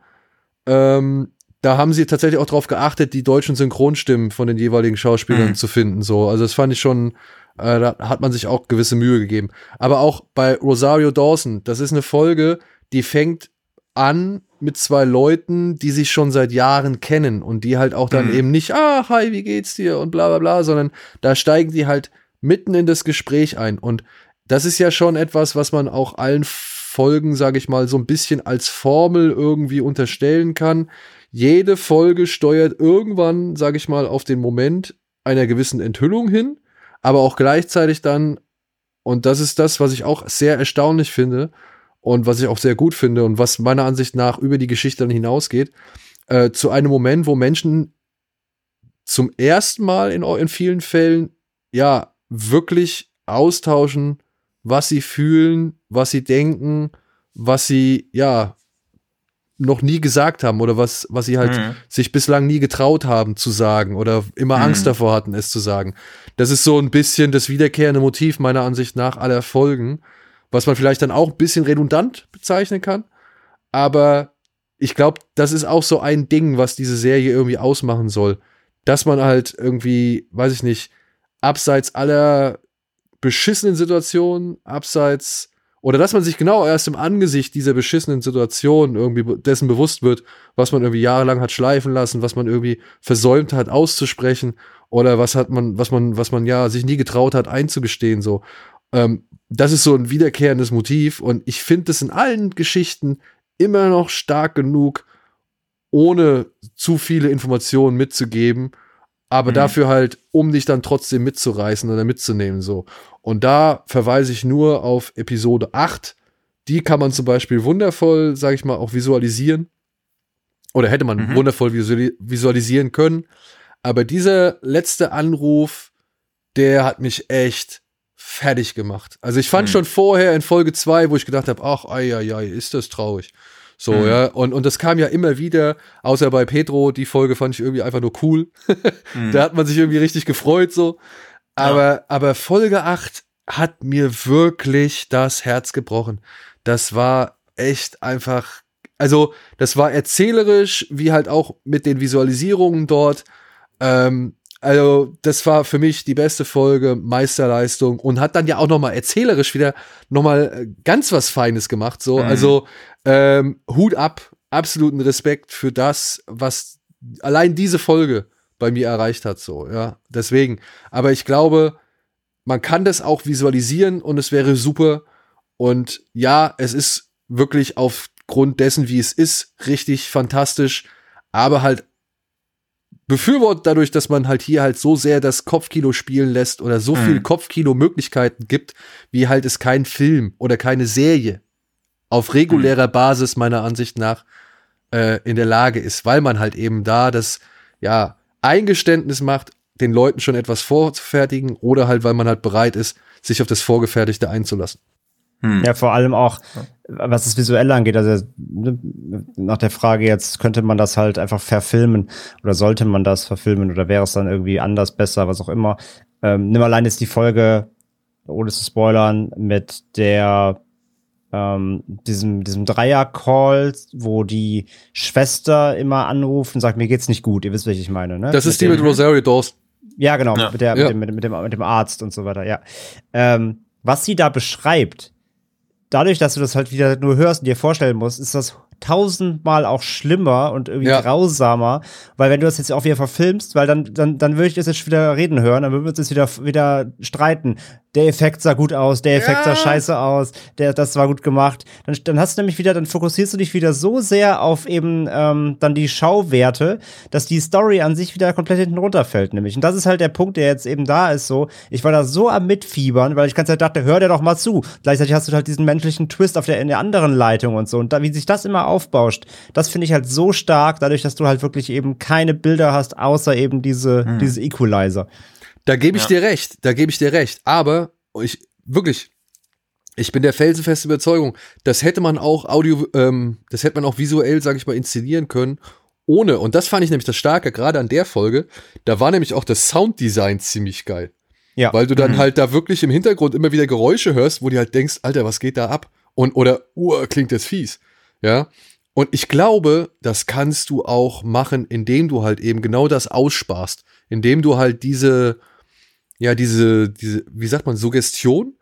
Ähm, da haben sie tatsächlich auch darauf geachtet, die deutschen Synchronstimmen von den jeweiligen Schauspielern mhm. zu finden. So, also das fand ich schon äh, da hat man sich auch gewisse Mühe gegeben. Aber auch bei Rosario Dawson, das ist eine Folge, die fängt an mit zwei Leuten, die sich schon seit Jahren kennen und die halt auch dann mhm. eben nicht, ah, hi, wie geht's dir und bla bla bla, sondern da steigen die halt mitten in das Gespräch ein. Und das ist ja schon etwas, was man auch allen Folgen, sage ich mal, so ein bisschen als Formel irgendwie unterstellen kann. Jede Folge steuert irgendwann, sage ich mal, auf den Moment einer gewissen Enthüllung hin aber auch gleichzeitig dann, und das ist das, was ich auch sehr erstaunlich finde und was ich auch sehr gut finde und was meiner Ansicht nach über die Geschichte dann hinausgeht, äh, zu einem Moment, wo Menschen zum ersten Mal in, in vielen Fällen ja wirklich austauschen, was sie fühlen, was sie denken, was sie ja noch nie gesagt haben oder was, was sie halt mhm. sich bislang nie getraut haben zu sagen oder immer mhm. Angst davor hatten, es zu sagen. Das ist so ein bisschen das wiederkehrende Motiv meiner Ansicht nach aller Folgen, was man vielleicht dann auch ein bisschen redundant bezeichnen kann. Aber ich glaube, das ist auch so ein Ding, was diese Serie irgendwie ausmachen soll. Dass man halt irgendwie, weiß ich nicht, abseits aller beschissenen Situationen, abseits oder dass man sich genau erst im Angesicht dieser beschissenen Situation irgendwie dessen bewusst wird, was man irgendwie jahrelang hat schleifen lassen, was man irgendwie versäumt hat auszusprechen oder was hat man, was man, was man ja sich nie getraut hat einzugestehen, so. Ähm, das ist so ein wiederkehrendes Motiv und ich finde es in allen Geschichten immer noch stark genug, ohne zu viele Informationen mitzugeben, aber mhm. dafür halt, um dich dann trotzdem mitzureißen oder mitzunehmen, so. Und da verweise ich nur auf Episode 8. Die kann man zum Beispiel wundervoll, sag ich mal, auch visualisieren. Oder hätte man mhm. wundervoll visualisieren können. Aber dieser letzte Anruf, der hat mich echt fertig gemacht. Also ich fand mhm. schon vorher in Folge 2, wo ich gedacht habe, ach, ei, ei, ei, ist das traurig. So, mhm. ja. Und, und das kam ja immer wieder, außer bei Pedro, die Folge fand ich irgendwie einfach nur cool. mhm. Da hat man sich irgendwie richtig gefreut, so. Aber, ja. aber Folge 8 hat mir wirklich das Herz gebrochen. Das war echt einfach, also, das war erzählerisch, wie halt auch mit den Visualisierungen dort. Ähm, also, das war für mich die beste Folge, Meisterleistung und hat dann ja auch noch mal erzählerisch wieder noch mal äh, ganz was Feines gemacht. So, mhm. also ähm, Hut ab, absoluten Respekt für das, was allein diese Folge bei mir erreicht hat. So, ja, deswegen. Aber ich glaube, man kann das auch visualisieren und es wäre super. Und ja, es ist wirklich aufgrund dessen, wie es ist, richtig fantastisch, aber halt befürwortet dadurch, dass man halt hier halt so sehr das Kopfkino spielen lässt oder so mhm. viel Kopfkino-Möglichkeiten gibt, wie halt es kein Film oder keine Serie auf regulärer mhm. Basis meiner Ansicht nach äh, in der Lage ist, weil man halt eben da das ja Eingeständnis macht, den Leuten schon etwas vorzufertigen oder halt, weil man halt bereit ist, sich auf das Vorgefertigte einzulassen. Hm. Ja, vor allem auch, was das Visuelle angeht, also ne, nach der Frage jetzt, könnte man das halt einfach verfilmen oder sollte man das verfilmen oder wäre es dann irgendwie anders, besser, was auch immer. Ähm, nimm allein jetzt die Folge, ohne zu spoilern, mit der ähm, diesem, diesem Dreier-Call, wo die Schwester immer anruft und sagt, mir geht's nicht gut, ihr wisst, was ich meine, ne? Das ist mit die mit Rosario Dawson. Ja, genau, ja. Mit, der, ja. Mit, dem, mit, dem, mit dem Arzt und so weiter, ja. Ähm, was sie da beschreibt, dadurch, dass du das halt wieder nur hörst und dir vorstellen musst, ist das tausendmal auch schlimmer und irgendwie ja. grausamer, weil wenn du das jetzt auch wieder verfilmst, weil dann, dann, dann würde ich das jetzt wieder reden hören, dann würden wir uns jetzt wieder, wieder streiten der Effekt sah gut aus, der Effekt ja. sah scheiße aus, der, das war gut gemacht. Dann, dann hast du nämlich wieder, dann fokussierst du dich wieder so sehr auf eben ähm, dann die Schauwerte, dass die Story an sich wieder komplett hinten runterfällt, nämlich. Und das ist halt der Punkt, der jetzt eben da ist, so. Ich war da so am Mitfiebern, weil ich ganz Zeit dachte, hör dir doch mal zu. Gleichzeitig hast du halt diesen menschlichen Twist auf der, in der anderen Leitung und so. Und da, wie sich das immer aufbauscht, das finde ich halt so stark, dadurch, dass du halt wirklich eben keine Bilder hast, außer eben diese, hm. diese Equalizer. Da gebe ich Ja. dir recht, da gebe ich dir recht. Aber ich wirklich, ich bin der felsenfesten Überzeugung, das hätte man auch Audio, ähm, das hätte man auch visuell, sage ich mal, inszenieren können. Ohne, und das fand ich nämlich das Starke, gerade an der Folge, da war nämlich auch das Sounddesign ziemlich geil. Ja. Weil du dann Mhm. halt da wirklich im Hintergrund immer wieder Geräusche hörst, wo du halt denkst, Alter, was geht da ab? Und, oder, uh, klingt das fies. Ja. Und ich glaube, das kannst du auch machen, indem du halt eben genau das aussparst. Indem du halt diese, ja, diese, diese, wie sagt man, Suggestion,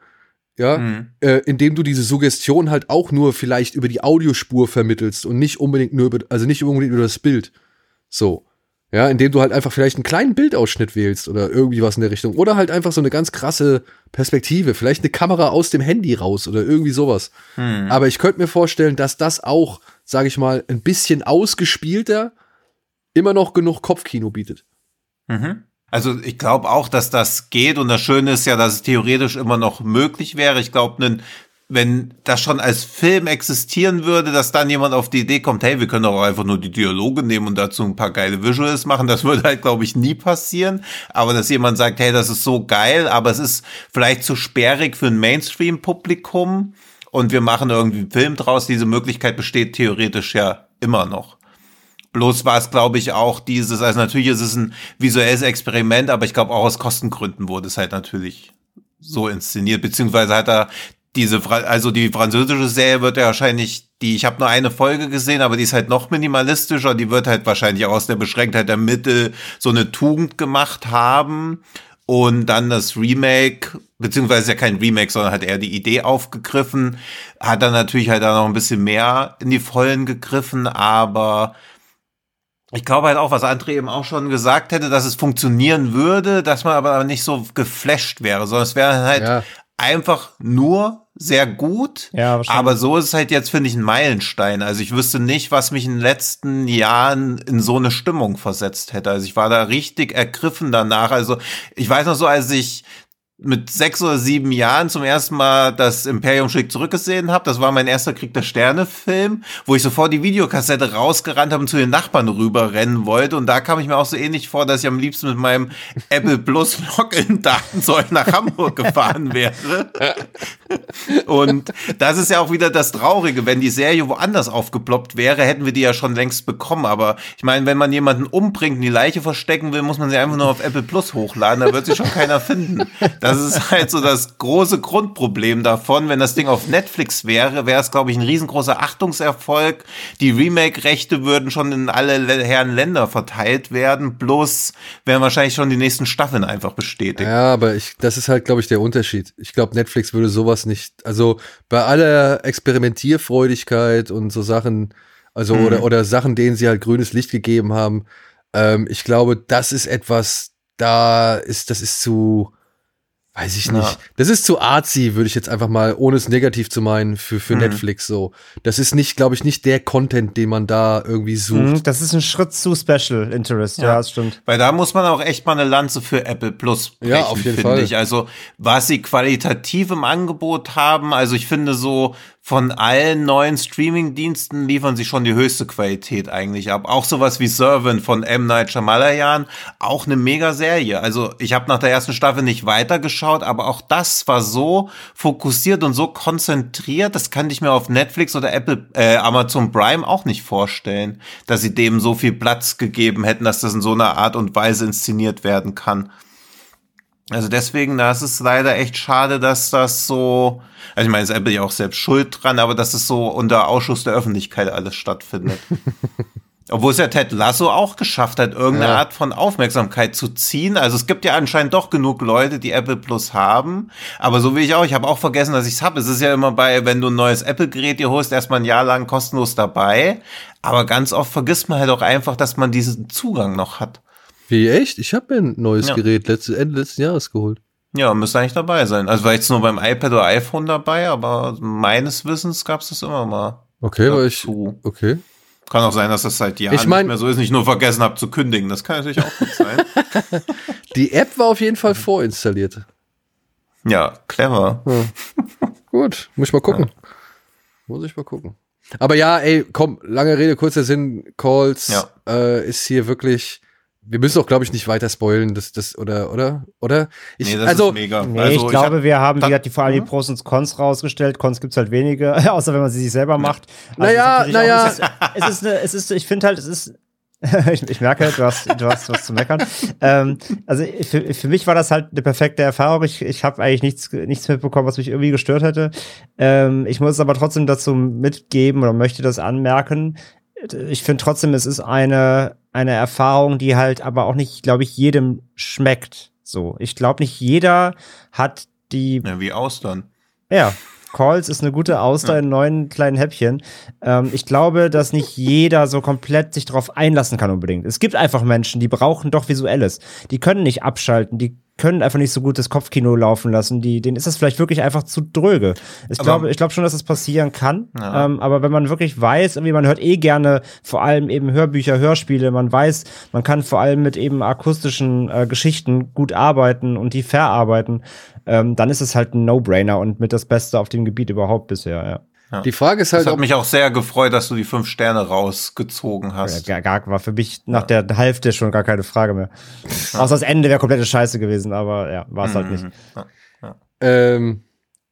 ja, Mhm. äh, indem du diese Suggestion halt auch nur vielleicht über die Audiospur vermittelst und nicht unbedingt nur über, also nicht unbedingt über das Bild. So. Ja, indem du halt einfach vielleicht einen kleinen Bildausschnitt wählst oder irgendwie was in der Richtung. Oder halt einfach so eine ganz krasse Perspektive. Vielleicht eine Kamera aus dem Handy raus oder irgendwie sowas. Mhm. Aber ich könnte mir vorstellen, dass das auch, sage ich mal, ein bisschen ausgespielter immer noch genug Kopfkino bietet. Mhm. Also ich glaube auch, dass das geht und das Schöne ist ja, dass es theoretisch immer noch möglich wäre. Ich glaube, wenn das schon als Film existieren würde, dass dann jemand auf die Idee kommt, hey, wir können doch einfach nur die Dialoge nehmen und dazu ein paar geile Visuals machen, das würde halt, glaube ich, nie passieren. Aber dass jemand sagt, hey, das ist so geil, aber es ist vielleicht zu sperrig für ein Mainstream-Publikum und wir machen irgendwie einen Film draus, diese Möglichkeit besteht theoretisch ja immer noch. Bloß war es, glaube ich, auch dieses, also natürlich ist es ein visuelles Experiment, aber ich glaube auch aus Kostengründen wurde es halt natürlich so inszeniert, beziehungsweise hat er diese, also die französische Serie wird ja wahrscheinlich, die, ich habe nur eine Folge gesehen, aber die ist halt noch minimalistischer, die wird halt wahrscheinlich auch aus der Beschränktheit der Mittel so eine Tugend gemacht haben und dann das Remake, beziehungsweise ja kein Remake, sondern hat er die Idee aufgegriffen, hat dann natürlich halt da noch ein bisschen mehr in die Vollen gegriffen, aber ich glaube halt auch, was André eben auch schon gesagt hätte, dass es funktionieren würde, dass man aber nicht so geflasht wäre, sondern es wäre halt Ja. einfach nur sehr gut. Ja, aber so ist es halt jetzt, finde ich, ein Meilenstein. Also ich wüsste nicht, was mich in den letzten Jahren in so eine Stimmung versetzt hätte. Also ich war da richtig ergriffen danach. Also ich weiß noch so, als ich mit sechs oder sieben Jahren zum ersten Mal das Imperium schlägt zurückgesehen habe. Das war mein erster Krieg der Sterne-Film, wo ich sofort die Videokassette rausgerannt habe und zu den Nachbarn rüberrennen wollte. Und da kam ich mir auch so ähnlich vor, dass ich am liebsten mit meinem Apple Plus Login-Datenzeug nach Hamburg gefahren wäre. Und das ist ja auch wieder das Traurige. Wenn die Serie woanders aufgeploppt wäre, hätten wir die ja schon längst bekommen. Aber ich meine, wenn man jemanden umbringt und die Leiche verstecken will, muss man sie einfach nur auf Apple Plus hochladen. Da wird sie schon keiner finden. Das ist halt so das große Grundproblem davon. Wenn das Ding auf Netflix wäre, wäre es, glaube ich, ein riesengroßer Achtungserfolg. Die Remake-Rechte würden schon in alle Le- Herren Länder verteilt werden. Bloß wären wahrscheinlich schon die nächsten Staffeln einfach bestätigt. Ja, aber ich, das ist halt, glaube ich, der Unterschied. Ich glaube, Netflix würde sowas nicht, also bei aller Experimentierfreudigkeit und so Sachen, also Mhm. oder, oder Sachen, denen sie halt grünes Licht gegeben haben, ähm, ich glaube, das ist etwas, da ist, das ist zu, weiß ich Ja. nicht, das ist zu artsy, würde ich jetzt einfach mal, ohne es negativ zu meinen, für, für Mhm. Netflix so. Das ist nicht, glaube ich, nicht der Content, den man da irgendwie sucht. Mhm, das ist ein Schritt zu Special Interest, ja, Ja. das stimmt. Weil da muss man auch echt mal eine Lanze für Apple Plus brechen, Ja, auf jeden finde Fall. ich. Also, was sie qualitativ im Angebot haben, also ich finde so von allen neuen Streaming-Diensten liefern sie schon die höchste Qualität eigentlich ab. Auch sowas wie Servant von M. Night Shyamalan, auch eine mega Serie. Also, ich habe nach der ersten Staffel nicht weitergeschaut, aber auch das war so fokussiert und so konzentriert, das kann ich mir auf Netflix oder Apple, äh, Amazon Prime auch nicht vorstellen, dass sie dem so viel Platz gegeben hätten, dass das in so einer Art und Weise inszeniert werden kann. Also deswegen, da ist es leider echt schade, dass das so, also ich meine, ist Apple ja auch selbst schuld dran, aber dass es so unter Ausschuss der Öffentlichkeit alles stattfindet. Obwohl es ja Ted Lasso auch geschafft hat, irgendeine Ja. Art von Aufmerksamkeit zu ziehen. Also es gibt ja anscheinend doch genug Leute, die Apple Plus haben. Aber so wie ich auch, ich habe auch vergessen, dass ich es habe. Es ist ja immer bei, wenn du ein neues Apple-Gerät dir holst, erstmal ein Jahr lang kostenlos dabei. Aber ganz oft vergisst man halt auch einfach, dass man diesen Zugang noch hat. Wie echt? Ich habe mir ein neues Ja. Gerät letzte, Ende letzten Jahres geholt. Ja, müsste eigentlich dabei sein. Also war jetzt nur beim iPad oder iPhone dabei, aber meines Wissens gab es das immer mal. Okay, weil ich, okay. Kann auch sein, dass das seit Jahren Ich mein- nicht mehr so ist, nicht nur vergessen habe zu kündigen. Das kann natürlich auch gut sein. Die App war auf jeden Fall vorinstalliert. ja, clever. Gut, muss ich mal gucken. Muss ich mal gucken. Aber ja, ey, komm, lange Rede, kurzer Sinn, Calls Ja. äh, ist hier wirklich wir müssen auch, glaube ich, nicht weiter spoilen, das, das, oder, oder, oder? Ich, nee, das also, ist mega. Nee, also, ich glaube, hab- wir haben, wie gesagt, die vor allem die Pros und Cons rausgestellt. Cons gibt's halt wenige, außer wenn man sie sich selber macht. Also Naja, naja. auch- Es ist, es ist, eine, es ist ich finde halt, es ist, ich, ich merke, du hast, du hast was zu meckern. ähm, also für, für mich war das halt eine perfekte Erfahrung. Ich, ich habe eigentlich nichts, nichts mitbekommen, was mich irgendwie gestört hätte. Ähm, ich muss aber trotzdem dazu mitgeben oder möchte das anmerken. Ich finde trotzdem, es ist eine, eine Erfahrung, die halt aber auch nicht, glaube ich, jedem schmeckt. So, ich glaube nicht jeder hat die Ja, wie Austern. ja, Calls ist eine gute Auster in neuen kleinen Häppchen. Ähm, ich glaube, dass nicht jeder so komplett sich darauf einlassen kann unbedingt. Es gibt einfach Menschen, die brauchen doch Visuelles. Die können nicht abschalten, die können einfach nicht so gut das Kopfkino laufen lassen. Die, denen ist das vielleicht wirklich einfach zu dröge. Ich glaube, ich glaube schon, dass das passieren kann. Ja. Ähm, aber wenn man wirklich weiß, irgendwie, man hört eh gerne vor allem eben Hörbücher, Hörspiele, man weiß, man kann vor allem mit eben akustischen äh, Geschichten gut arbeiten und die verarbeiten, ähm, dann ist es halt ein No-Brainer und mit das Beste auf dem Gebiet überhaupt bisher, ja. Die Frage ist Das halt, hat ob, mich auch sehr gefreut, dass du die fünf Sterne rausgezogen hast. Gar, gar, war für mich nach der Hälfte schon gar keine Frage mehr. Außer das Ende wäre komplette Scheiße gewesen, aber ja, war es halt nicht. Mhm. ähm,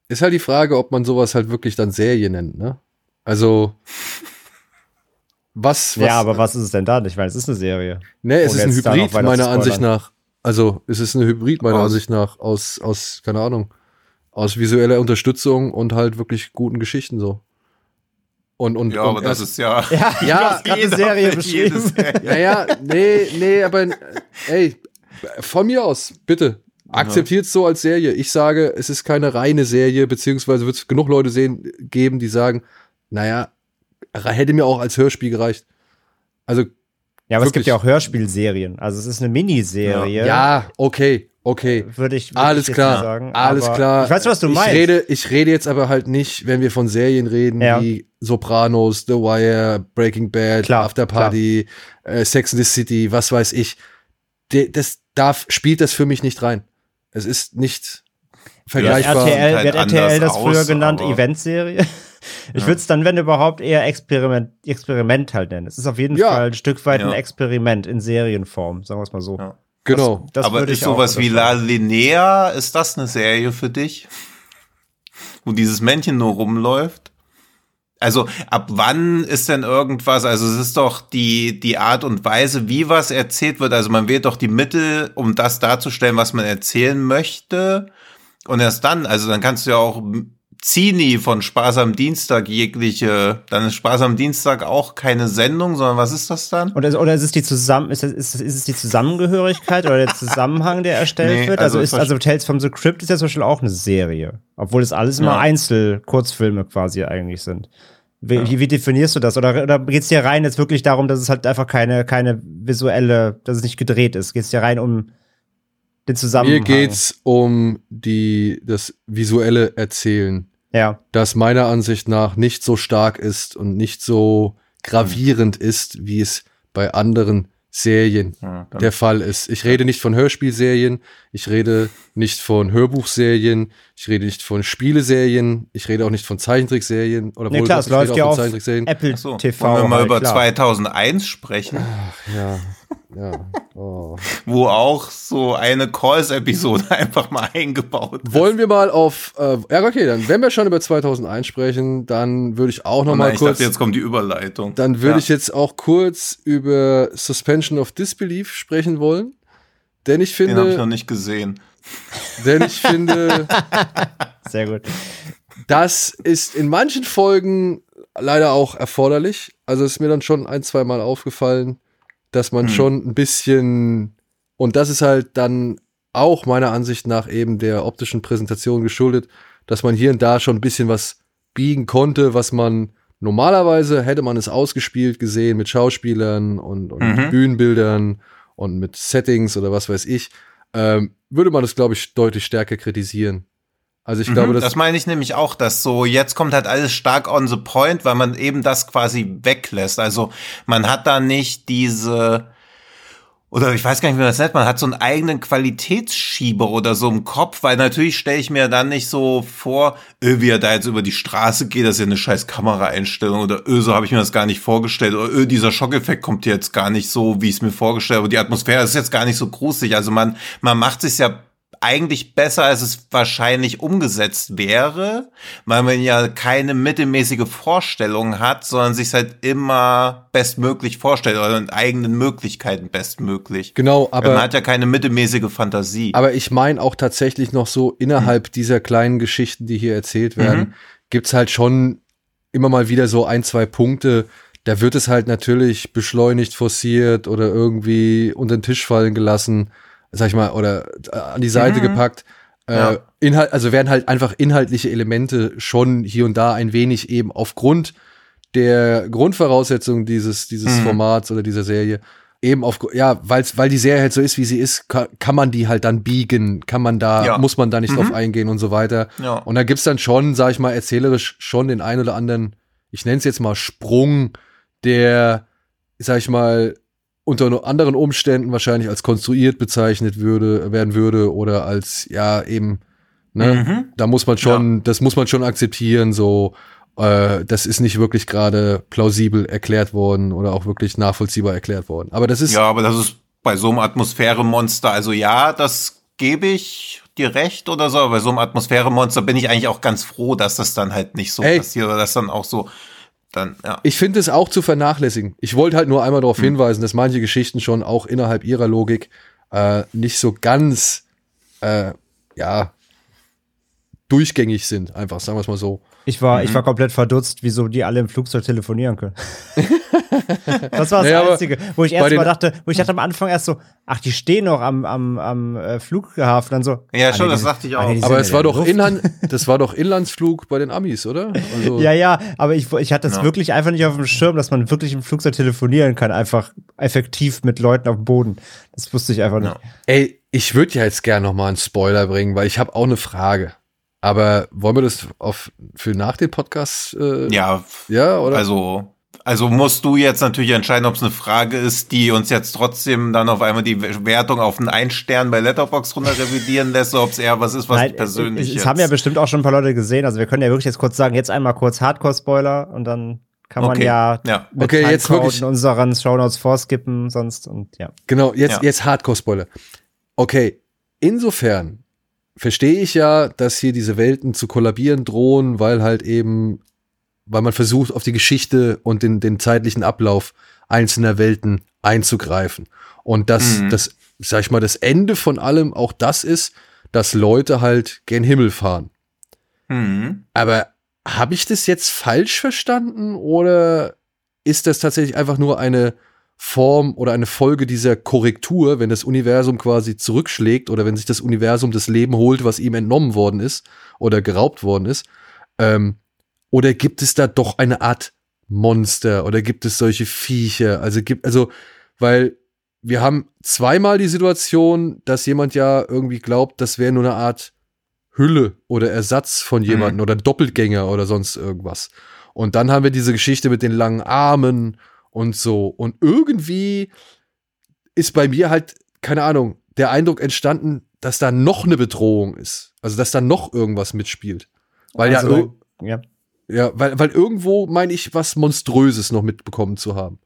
ist halt die Frage, ob man sowas halt wirklich dann Serie nennt, ne? Also, was, was Ja, aber was ist es denn dann? Ich meine, es ist eine Serie. Ne, es Ohne ist ein da Hybrid, meiner. Ansicht nach. Also, es ist ein Hybrid, meiner Aus- Ansicht nach, aus, aus, keine Ahnung, aus visueller Unterstützung und halt wirklich guten Geschichten so. Und, und, Ja, und aber das erst- ist ja. Ja, Ja, eine jeder- Serie jede beschrieben. Serie. Ja, ja, nee, nee, aber, ey, von mir aus, bitte. Akzeptiert es so als Serie. Ich sage, es ist keine reine Serie, beziehungsweise wird es genug Leute sehen, geben, die sagen, naja, hätte mir auch als Hörspiel gereicht. Also, Ja, aber es Wirklich. gibt ja auch Hörspielserien. Also es ist eine Miniserie. ja, okay, okay. Würde ich, würde Alles ich klar, sagen. alles aber klar. Ich weiß, was du ich meinst. Rede, ich rede jetzt aber halt nicht, wenn wir von Serien reden, Ja. wie Sopranos, The Wire, Breaking Bad, Klar, After Party, äh, Sex in the City, was weiß ich. De, das darf, spielt das für mich nicht rein. Es ist nicht vergleichbar. RTL, halt hat RTL das früher aus, genannt? Eventserie? Ich würde es dann, wenn überhaupt, eher Experiment, Experiment halt nennen. Es ist auf jeden Ja. Fall ein Stück weit ein Ja. Experiment in Serienform, sagen wir es mal so. Ja. Genau. Das aber würde ist sowas wie La. Linnea, ist das eine Serie für dich? Wo dieses Männchen nur rumläuft? Also, ab wann ist denn irgendwas, also es ist doch die, die Art und Weise, wie was erzählt wird, also man wählt doch die Mittel, um das darzustellen, was man erzählen möchte. Und erst dann, also dann kannst du ja auch Zini von Spaß am Dienstag jegliche, dann ist Spaß am Dienstag auch keine Sendung, sondern was ist das dann? Oder, oder ist es die zusammen, ist es, ist, es- ist es die Zusammengehörigkeit oder der Zusammenhang, der erstellt Nee, wird? Also, also ist, also Tales from the Crypt ist ja zum Beispiel auch eine Serie. Obwohl es alles immer Ja. Einzel-Kurzfilme quasi eigentlich sind. Wie, wie, wie definierst du das? Oder, oder geht es dir rein jetzt wirklich darum, dass es halt einfach keine, keine visuelle, dass es nicht gedreht ist? Geht es dir rein um den Zusammenhang? Mir geht's um die, das visuelle Erzählen, Ja. das meiner Ansicht nach nicht so stark ist und nicht so gravierend ist, wie es bei anderen Serien Ja, der Fall ist. Ich rede nicht von Hörspielserien, ich rede nicht von Hörbuchserien, ich rede nicht von Spieleserien, ich rede auch nicht von Zeichentrickserien oder Nee, klar, es ich läuft auch ja von auf. Apple Ach so, TV. wollen wir mal halt, über klar. 2001 sprechen, Ja, ja. Oh. wo auch so eine Calls-Episode einfach mal eingebaut ist. Wollen wir mal auf, äh, ja okay, dann, wenn wir schon über 2001 sprechen, dann würde ich auch noch Oh mal nein, ich kurz, dachte, jetzt kommt die Überleitung. dann würde Ja. ich jetzt auch kurz über Suspension of Disbelief sprechen wollen, denn ich Den habe ich noch finde, nicht gesehen. Denn ich finde, Sehr gut. das ist in manchen Folgen leider auch erforderlich. Also ist mir dann schon ein, zwei Mal aufgefallen, dass man Hm. schon ein bisschen, und das ist halt dann auch meiner Ansicht nach eben der optischen Präsentation geschuldet, dass man hier und da schon ein bisschen was biegen konnte, was man normalerweise hätte man es ausgespielt gesehen mit Schauspielern und, und Mhm. Bühnenbildern und mit Settings oder was weiß ich, ähm, würde man das, glaube ich, deutlich stärker kritisieren. Also ich glaube, Mhm, das, das meine ich nämlich auch, dass so jetzt kommt halt alles stark on the point, weil man eben das quasi weglässt. Also man hat da nicht diese oder ich weiß gar nicht, wie man das nennt, man hat so einen eigenen Qualitätsschieber oder so im Kopf, weil natürlich stelle ich mir dann nicht so vor, öh, wie er da jetzt über die Straße geht, das ist ja eine scheiß Kameraeinstellung oder öh, so habe ich mir das gar nicht vorgestellt oder öh, dieser Schockeffekt kommt jetzt gar nicht so, wie ich es mir vorgestellt habe, die Atmosphäre ist jetzt gar nicht so gruselig, also man, man macht sich ja eigentlich besser, als es wahrscheinlich umgesetzt wäre, weil man ja keine mittelmäßige Vorstellung hat, sondern sich halt immer bestmöglich vorstellt oder in eigenen Möglichkeiten bestmöglich. Genau, aber man hat ja keine mittelmäßige Fantasie. Aber ich meine auch tatsächlich noch so innerhalb hm. dieser kleinen Geschichten, die hier erzählt werden, mhm. gibt's halt schon immer mal wieder so ein, zwei Punkte, da wird es halt natürlich beschleunigt, forciert oder irgendwie unter den Tisch fallen gelassen sag ich mal, oder äh, an die Seite mhm. gepackt. Äh, ja. Inhalt, also werden halt einfach inhaltliche Elemente schon hier und da ein wenig eben aufgrund der Grundvoraussetzungen dieses, dieses mhm. Formats oder dieser Serie eben auf, ja, weil's, weil die Serie halt so ist, wie sie ist, kann, kann man die halt dann biegen, kann man da, ja. muss man da nicht mhm. drauf eingehen und so weiter. Ja. Und da gibt's dann schon, sag ich mal, erzählerisch schon den ein oder anderen, ich nenne es jetzt mal Sprung, der, sag ich mal, unter anderen Umständen wahrscheinlich als konstruiert bezeichnet würde, werden würde oder als, ja, eben, ne, mhm. da muss man schon, ja. das muss man schon akzeptieren, so, äh, das ist nicht wirklich gerade plausibel erklärt worden oder auch wirklich nachvollziehbar erklärt worden. Aber das ist. Ja, aber das ist bei so einem Atmosphäremonster, also ja, das gebe ich dir recht oder so, aber bei so einem Atmosphäremonster bin ich eigentlich auch ganz froh, dass das dann halt nicht so Ey. passiert oder dass dann auch so dann, ja. Ich finde es auch zu vernachlässigen. Ich wollte halt nur einmal darauf hm. hinweisen, dass manche Geschichten schon auch innerhalb ihrer Logik äh, nicht so ganz, äh, ja, durchgängig sind, einfach, sagen wir es mal so. Ich war, mhm. ich war komplett verdutzt, wieso die alle im Flugzeug telefonieren können. das war das naja, Einzige, wo ich erst mal dachte, wo ich dachte am Anfang erst so, ach, die stehen noch am, am, am äh, Flughafen, dann so. Ja, schon, das dachte ich auch. Aber es war doch Inland, das war doch Inlandsflug bei den Amis, oder? Also ja, ja, aber ich, ich hatte das ja. wirklich einfach nicht auf dem Schirm, dass man wirklich im Flugzeug telefonieren kann, einfach effektiv mit Leuten auf dem Boden. Das wusste ich einfach nicht. Ja. Ey, ich würde ja jetzt gerne noch mal einen Spoiler bringen, weil ich habe auch eine Frage. Aber wollen wir das auf, für nach dem Podcast? Äh, ja, ja, oder? Also, also musst du jetzt natürlich entscheiden, ob es eine Frage ist, die uns jetzt trotzdem dann auf einmal die Wertung auf einen Ein-Stern bei Letterbox runter revidieren lässt, oder ob es eher was ist, was Nein, persönlich ist. Es haben ja bestimmt auch schon ein paar Leute gesehen. Also wir können ja wirklich jetzt kurz sagen, jetzt einmal kurz Hardcore-Spoiler und dann kann man okay. ja, ja. okay, jetzt wirklich in unseren Shownotes vorskippen, sonst und ja. Genau, jetzt, ja. jetzt Hardcore-Spoiler. Okay, insofern verstehe ich ja, dass hier diese Welten zu kollabieren drohen, weil halt eben, weil man versucht, auf die Geschichte und den, den zeitlichen Ablauf einzelner Welten einzugreifen. Und dass mhm. das, sag ich mal, das Ende von allem auch das ist, dass Leute halt gen Himmel fahren. Mhm. Aber habe ich das jetzt falsch verstanden oder ist das tatsächlich einfach nur eine Form oder eine Folge dieser Korrektur, wenn das Universum quasi zurückschlägt oder wenn sich das Universum das Leben holt, was ihm entnommen worden ist oder geraubt worden ist? Ähm, oder gibt es da doch eine Art Monster oder gibt es solche Viecher? Also gibt, also, weil wir haben zweimal die Situation, dass jemand ja irgendwie glaubt, das wäre nur eine Art Hülle oder Ersatz von jemandem mhm. oder Doppelgänger oder sonst irgendwas. Und dann haben wir diese Geschichte mit den langen Armen und so. Und irgendwie ist bei mir halt, keine Ahnung, der Eindruck entstanden, dass da noch eine Bedrohung ist. Also, dass da noch irgendwas mitspielt. Weil also, ja, ja. Ja, weil, weil irgendwo meine ich, was Monströses noch mitbekommen zu haben.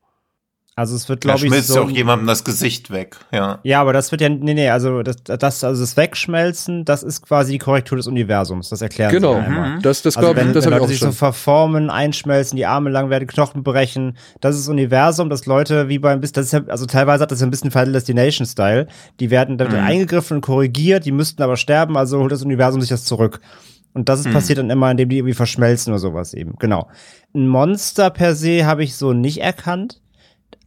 Also es wird, glaube ich, schmilzt so auch jemandem das Gesicht weg, ja. Ja, aber das wird ja, nee, nee, also das, das, also das Wegschmelzen, das ist quasi die Korrektur des Universums. Das erklären genau. Sie einmal. Mhm. Das, das also glaube ich, das wenn Leute sich so verformen, einschmelzen, die Arme lang werden, Knochen brechen, das ist das Universum, dass Leute wie beim, das ist ja, also teilweise hat das ja ein bisschen Final Destination-Style. Die werden dann mhm. eingegriffen und korrigiert, die müssten aber sterben, also holt das Universum sich das zurück. Und das ist mhm. passiert dann immer, indem die irgendwie verschmelzen oder sowas eben. Genau. Ein Monster per se habe ich so nicht erkannt.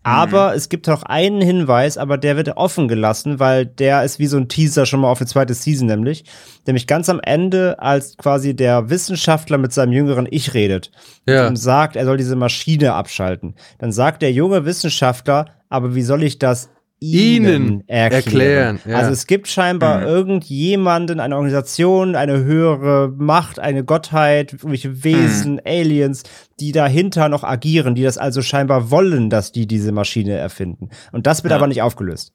Aber mhm. es gibt auch einen Hinweis, aber der wird offen gelassen, weil der ist wie so ein Teaser schon mal auf die zweite Season, nämlich. Nämlich ganz am Ende, als quasi der Wissenschaftler mit seinem jüngeren Ich redet ja. und sagt, er soll diese Maschine abschalten. Dann sagt der junge Wissenschaftler, aber wie soll ich das ihnen erklären. erklären ja. Also es gibt scheinbar mhm. irgendjemanden, eine Organisation, eine höhere Macht, eine Gottheit, irgendwelche Wesen, mhm. Aliens, die dahinter noch agieren, die das also scheinbar wollen, dass die diese Maschine erfinden. Und das wird ja. aber nicht aufgelöst.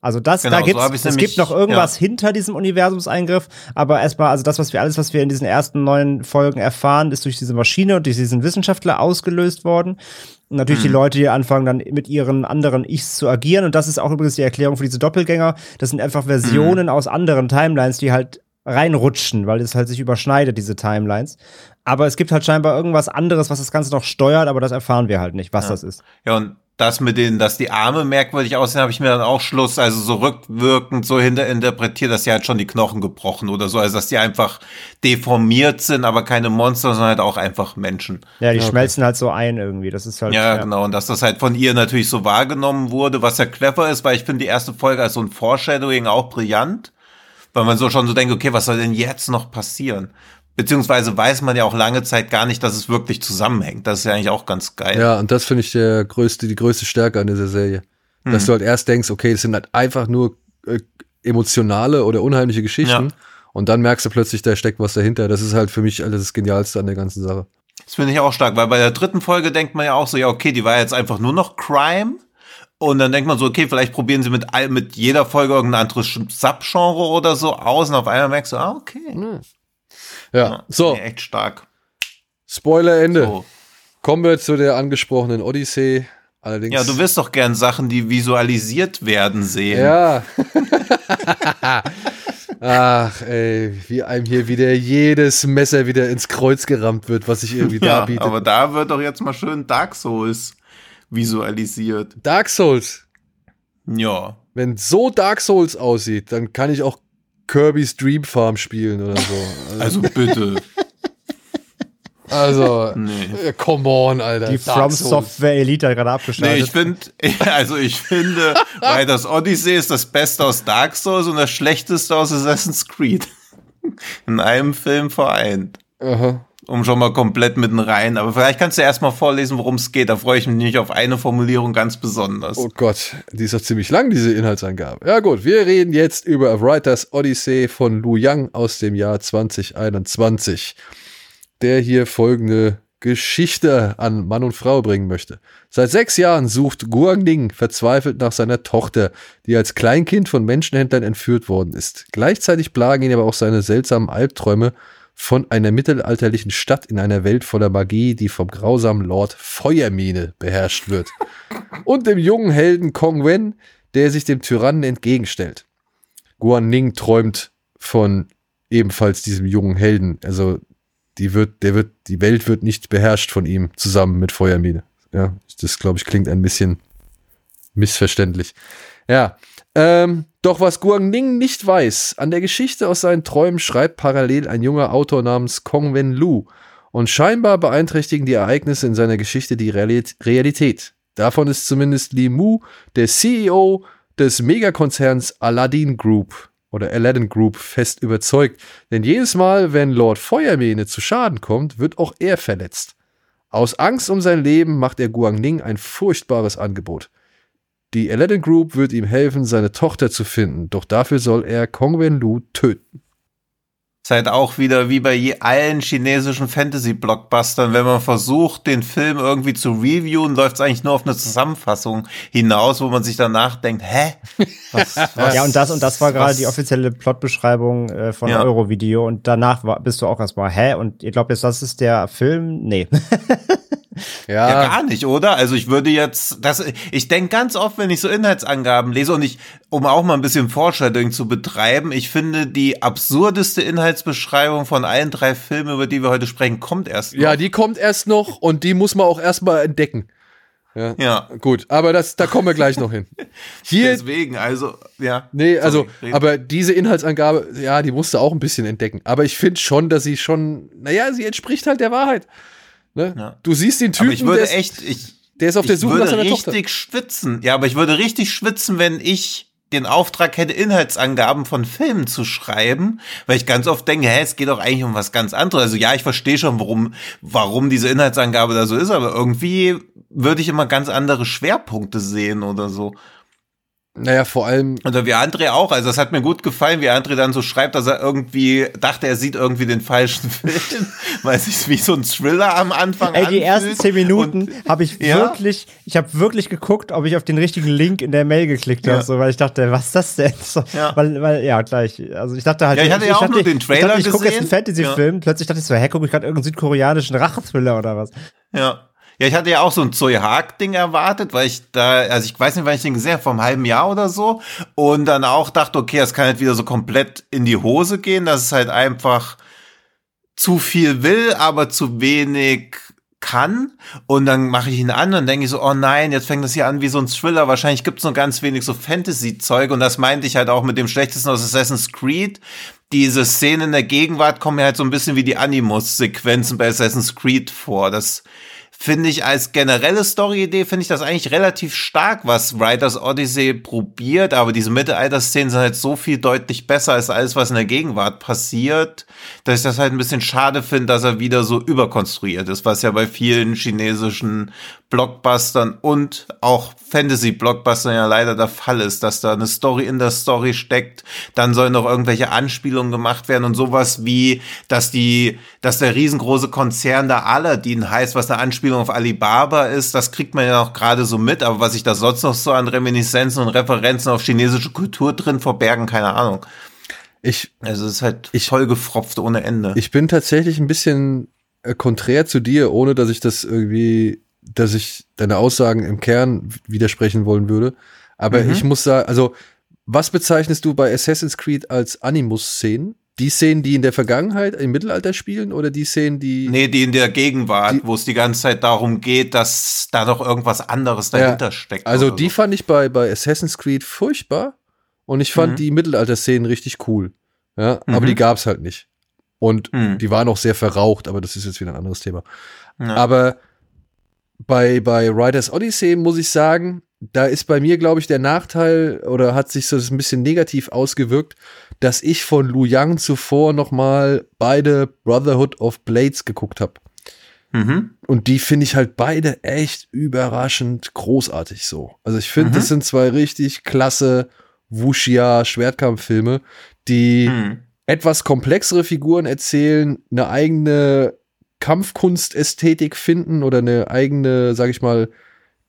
Also das, Genau, da so gibt's, ich's es gibt noch irgendwas ja. hinter diesem Universumseingriff, aber erstmal, also das, was wir alles, was wir in diesen ersten neun Folgen erfahren, ist durch diese Maschine und durch diesen Wissenschaftler ausgelöst worden. Und natürlich Mhm. die Leute, die anfangen dann mit ihren anderen Ichs zu agieren. Und das ist auch übrigens die Erklärung für diese Doppelgänger. Das sind einfach Versionen Mhm. aus anderen Timelines, die halt reinrutschen, weil es halt sich überschneidet, diese Timelines. Aber es gibt halt scheinbar irgendwas anderes, was das Ganze noch steuert, aber das erfahren wir halt nicht, was das ist. Ja, und das mit den, dass die Arme merkwürdig aussehen, habe ich mir dann auch Schluss, also so rückwirkend so hinter dass sie halt schon die Knochen gebrochen oder so, also dass die einfach deformiert sind, aber keine Monster, sondern halt auch einfach Menschen. Ja, die okay. schmelzen halt so ein irgendwie. Das ist halt. Ja, genau. Und dass das halt von ihr natürlich so wahrgenommen wurde, was ja clever ist, weil ich finde die erste Folge als so ein Foreshadowing auch brillant, weil man so schon so denkt, okay, was soll denn jetzt noch passieren? Beziehungsweise weiß man ja auch lange Zeit gar nicht, dass es wirklich zusammenhängt. Das ist ja eigentlich auch ganz geil. Ja, und das finde ich der größte, die größte Stärke an dieser Serie. Dass du halt erst denkst, okay, das sind halt einfach nur äh, emotionale oder unheimliche Geschichten. Ja. Und dann merkst du plötzlich, da steckt was dahinter. Das ist halt für mich alles das Genialste an der ganzen Sache. Das finde ich auch stark, weil bei der dritten Folge denkt man ja auch so, ja, okay, die war jetzt einfach nur noch Crime. Und dann denkt man so, okay, vielleicht probieren sie mit, mit jeder Folge irgendein anderes Subgenre oder so aus. Und auf einmal merkst du, ah, okay. Ja, so, echt stark. Spoiler-Ende. So. Kommen wir zu der angesprochenen Odyssee. Allerdings. Ja, du wirst doch gern Sachen, die visualisiert werden sehen. Ja. Ach, ey, wie einem hier wieder jedes Messer wieder ins Kreuz gerammt wird, was sich irgendwie Ja, darbietet. aber da wird doch jetzt mal schön Dark Souls visualisiert. Dark Souls. Ja. Wenn so Dark Souls aussieht, dann kann ich auch Kirby's Dream Farm spielen oder so. Also bitte. Also, Nee. äh, come on, Alter. Die From. Software Elite hat gerade Nee, abgeschaltet. ich finde, also ich finde, weil das Odyssey ist das Beste aus Dark Souls und das Schlechteste aus Assassin's Creed. In einem Film vereint. Aha. Um schon mal komplett mitten rein. Aber vielleicht kannst du erst mal vorlesen, worum es geht. Da freue ich mich nicht auf eine Formulierung ganz besonders. Oh Gott, die ist doch ziemlich lang, diese Inhaltsangabe. Ja gut, wir reden jetzt über A Writer's Odyssey von Lu Yang aus dem Jahr 2021, der hier folgende Geschichte an Mann und Frau bringen möchte. Seit sechs Jahren sucht Guang Ning verzweifelt nach seiner Tochter, die als Kleinkind von Menschenhändlern entführt worden ist. Gleichzeitig plagen ihn aber auch seine seltsamen Albträume von einer mittelalterlichen Stadt in einer Welt voller Magie, die vom grausamen Lord Feuermine beherrscht wird. Und dem jungen Helden Kong Wen, der sich dem Tyrannen entgegenstellt. Guan Ning träumt von ebenfalls diesem jungen Helden. Also die wird, der wird, die Welt wird nicht beherrscht von ihm zusammen mit Feuermine. Ja, das glaube ich klingt ein bisschen missverständlich. Ja, ähm, doch was Guang Ning nicht weiß, an der Geschichte aus seinen Träumen schreibt parallel ein junger Autor namens Kong Wen Lu. Und scheinbar beeinträchtigen die Ereignisse in seiner Geschichte die Reali- Realität. Davon ist zumindest Li Mu, der CEO des Megakonzerns Aladdin Group oder Aladdin Group, fest überzeugt. Denn jedes Mal, wenn Lord Feuermene zu Schaden kommt, wird auch er verletzt. Aus Angst um sein Leben macht er Guang Ning ein furchtbares Angebot. Die Aladdin Group wird ihm helfen, seine Tochter zu finden, doch dafür soll er Kong Wen Lu töten. Ist halt auch wieder wie bei je allen chinesischen Fantasy-Blockbustern, wenn man versucht, den Film irgendwie zu reviewen, läuft es eigentlich nur auf eine Zusammenfassung hinaus, wo man sich danach denkt, hä? Was, was, ja, und das, und das war gerade die offizielle Plotbeschreibung äh, von Ja. Eurovideo und danach war, bist du auch erstmal, hä? Und ihr glaubt jetzt, das ist der Film? Nee. Ja, Ja, gar nicht, oder? Also ich würde jetzt, das, ich denke ganz oft, wenn ich so Inhaltsangaben lese und ich, um auch mal ein bisschen Foreshadowing zu betreiben, ich finde die absurdeste Inhaltsbeschreibung von allen drei Filmen, über die wir heute sprechen, kommt erst. ja, noch. die kommt erst noch und die muss man auch erstmal entdecken. Ja, ja. gut, aber das, da kommen wir gleich noch hin. Hier, Deswegen, also, ja. nee, also, Sorry, aber diese Inhaltsangabe, ja, die musste auch ein bisschen entdecken. Aber ich finde schon, dass sie schon, naja, sie entspricht halt der Wahrheit. Ne? Ja. Du siehst den Typen, Aber ich würde der, ist, echt, ich, der ist auf der ich Suche würde nach seiner richtig Tochter. schwitzen. Ja, aber ich würde richtig schwitzen, wenn ich den Auftrag hätte, Inhaltsangaben von Filmen zu schreiben, weil ich ganz oft denke, hä, es geht doch eigentlich um was ganz anderes. Also ja, ich verstehe schon, warum, warum diese Inhaltsangabe da so ist, aber irgendwie würde ich immer ganz andere Schwerpunkte sehen oder so. Naja, vor allem. Oder wie André auch. Also, das hat mir gut gefallen, wie André dann so schreibt, dass er irgendwie dachte, er sieht irgendwie den falschen Film, weil es sich wie so ein Thriller am Anfang Ey, die anfühlt. ersten zehn Minuten habe ich Ja? wirklich, ich habe wirklich geguckt, ob ich auf den richtigen Link in der Mail geklickt habe, Ja. so, weil ich dachte, was ist das denn? So, Ja. Weil, weil, ja, gleich. Also ich dachte halt, Ja, ich hatte ja auch dachte, nur den Trailer ich, dachte, ich gucke jetzt einen. Fantasy-Film, plötzlich dachte ich so, hä, gucke ich gerade irgendeinen südkoreanischen Rachethriller oder was? Ja. Ja, ich hatte ja auch so ein Zoe Haag-Ding erwartet, weil ich da, also ich weiß nicht, wann ich den gesehen habe, vor einem halben Jahr oder so. Und dann auch dachte, okay, das kann halt wieder so komplett in die Hose gehen, dass es halt einfach zu viel will, aber zu wenig kann. Und dann mache ich ihn an und denke ich so, oh nein, jetzt fängt das hier an wie so ein Thriller. Wahrscheinlich gibt es nur ganz wenig so Fantasy-Zeug. Und das meinte ich halt auch mit dem schlechtesten aus Assassin's Creed. Diese Szenen in der Gegenwart kommen mir halt so ein bisschen wie die Animus-Sequenzen bei Assassin's Creed vor. Das finde ich als generelle Story-Idee, finde ich das eigentlich relativ stark, was Writers Odyssey probiert, aber diese Mittelalter-Szenen sind halt so viel deutlich besser als alles, was in der Gegenwart passiert, dass ich das halt ein bisschen schade finde, dass er wieder so überkonstruiert ist, was ja bei vielen chinesischen Blockbustern und auch Fantasy-Blockbustern ja leider der Fall ist, dass da eine Story in der Story steckt, dann sollen noch irgendwelche Anspielungen gemacht werden und sowas wie, dass die, dass der riesengroße Konzern der Aladdin heißt, was eine Anspielung auf Alibaba ist, das kriegt man ja auch gerade so mit, aber was sich da sonst noch so an Reminiszenzen und Referenzen auf chinesische Kultur drin verbergen, keine Ahnung. Ich, Also es ist halt Ich- voll gefropft ohne Ende. ich bin tatsächlich ein bisschen äh, konträr zu dir, ohne dass ich das irgendwie, dass ich deine Aussagen im Kern widersprechen wollen würde. Aber Mhm. ich muss sagen, also, was bezeichnest du bei Assassin's Creed als Animus-Szenen? Die Szenen, die in der Vergangenheit, im Mittelalter spielen, oder die Szenen, die. Nee, die in der Gegenwart, wo es die ganze Zeit darum geht, dass da noch irgendwas anderes dahinter steckt. Also die so. fand ich bei, bei Assassin's Creed furchtbar und ich fand Mhm. die Mittelalter-Szenen richtig cool. Ja, aber Mhm. die gab's halt nicht. Und Mhm. die waren auch sehr verraucht, aber das ist jetzt wieder ein anderes Thema. Ja. Aber bei, bei Riders Odyssey muss ich sagen, da ist bei mir, glaube ich, der Nachteil oder hat sich so ein bisschen negativ ausgewirkt, dass ich von Lu Yang zuvor noch mal beide Brotherhood of Blades geguckt habe. Mhm. Und die finde ich halt beide echt überraschend großartig so. Also ich finde, Mhm. das sind zwei richtig klasse Wuxia-Schwertkampffilme, die Mhm. etwas komplexere Figuren erzählen, eine eigene Kampfkunstästhetik finden oder eine eigene, sag ich mal,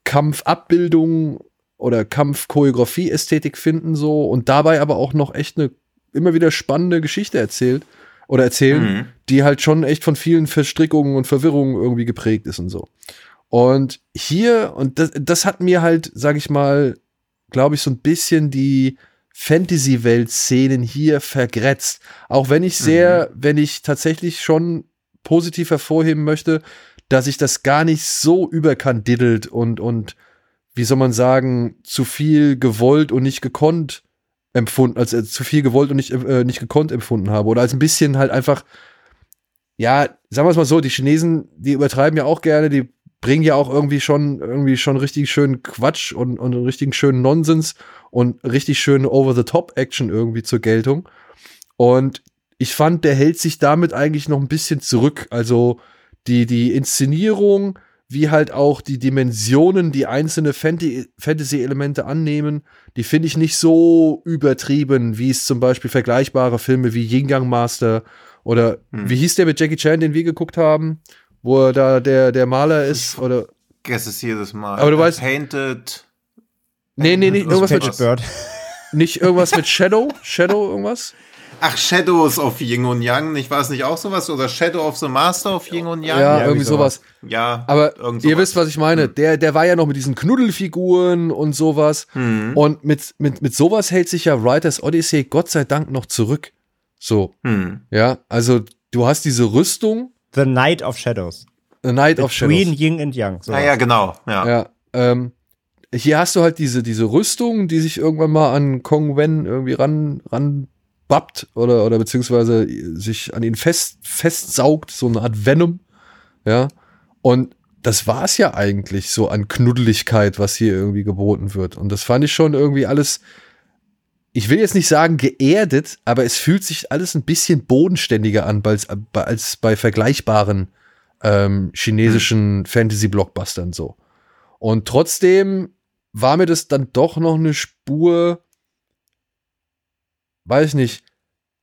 Kampfabbildung oder Kampfchoreografie-Ästhetik finden so und dabei aber auch noch echt eine immer wieder spannende Geschichte erzählt oder erzählen, Mhm. die halt schon echt von vielen Verstrickungen und Verwirrungen irgendwie geprägt ist und so. Und hier, und das, das hat mir halt, sag ich mal, glaube ich, so ein bisschen die Fantasy-Welt-Szenen hier vergrätzt. Auch wenn ich sehr, wenn ich tatsächlich schon positiv hervorheben möchte, dass ich das gar nicht so überkandidelt und, und wie soll man sagen, zu viel gewollt und nicht gekonnt empfunden, als äh, zu viel gewollt und nicht, äh, nicht gekonnt empfunden habe. Oder als ein bisschen halt einfach, ja, sagen wir es mal so, die Chinesen, die übertreiben ja auch gerne, die bringen ja auch irgendwie schon, irgendwie schon richtig schönen Quatsch und, und richtig schönen Nonsens und richtig schöne Over-the-Top-Action irgendwie zur Geltung. Und ich fand, der hält sich damit eigentlich noch ein bisschen zurück. Also die, die Inszenierung, wie halt auch die Dimensionen, die einzelne Fantasy-Elemente annehmen, die finde ich nicht so übertrieben, wie es zum Beispiel vergleichbare Filme wie Yin Yang Master oder Hm. wie hieß der mit Jackie Chan, den wir geguckt haben, wo er da der, der Maler ist oder Guess es jedes Mal. Aber du weißt- Painted. nee, nee, nee, irgendwas mit, Bird. nicht irgendwas mit Shadow, Shadow irgendwas? Ach, Shadows of Yin und Yang, nicht war es nicht auch sowas? Oder Shadow of the Master of Yin und Yang? Ja, irgendwie irgendwie sowas. Ja, Aber irgend ihr sowas. wisst, was ich meine. Der, der war ja noch mit diesen Knuddelfiguren und sowas. Hm. Und mit, mit, mit sowas hält sich ja Writers Odyssey Gott sei Dank noch zurück. So, Hm. ja. Also, du hast diese Rüstung, The Night of Shadows. A Night of Between Shadows. Yin and Yang. So Ah ja, genau. Ja. Ja, ähm, hier hast du halt diese, diese Rüstung, die sich irgendwann mal an Kong Wen irgendwie ran, ran bappt oder, oder beziehungsweise sich an ihn fest, festsaugt, so eine Art Venom. Ja. Und das war's ja eigentlich so an Knuddeligkeit, was hier irgendwie geboten wird. Und das fand ich schon irgendwie alles, ich will jetzt nicht sagen geerdet, aber es fühlt sich alles ein bisschen bodenständiger an als, als bei vergleichbaren ähm, chinesischen Fantasy-Blockbustern so. Und trotzdem war mir das dann doch noch eine Spur, weiß nicht,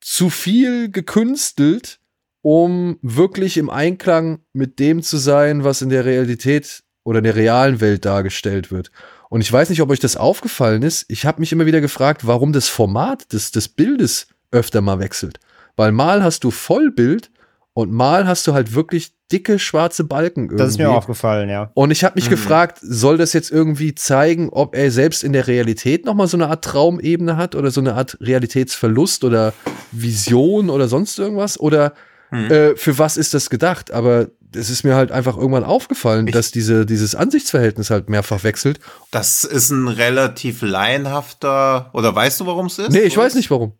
zu viel gekünstelt, um wirklich im Einklang mit dem zu sein, was in der Realität oder in der realen Welt dargestellt wird. Und ich weiß nicht, ob euch das aufgefallen ist. Ich habe mich immer wieder gefragt, warum das Format des, des Bildes öfter mal wechselt. Weil mal hast du Vollbild und mal hast du halt wirklich dicke schwarze Balken irgendwie. Das ist mir aufgefallen, ja. Und ich habe mich mhm. gefragt, soll das jetzt irgendwie zeigen, ob er selbst in der Realität noch mal so eine Art Traumebene hat oder so eine Art Realitätsverlust oder Vision oder sonst irgendwas oder mhm. äh, für was ist das gedacht? Aber es ist mir halt einfach irgendwann aufgefallen, ich dass diese, dieses Ansichtsverhältnis halt mehrfach wechselt. Das ist ein relativ laienhafter, oder weißt du, warum es ist? Nee, ich weiß nicht warum.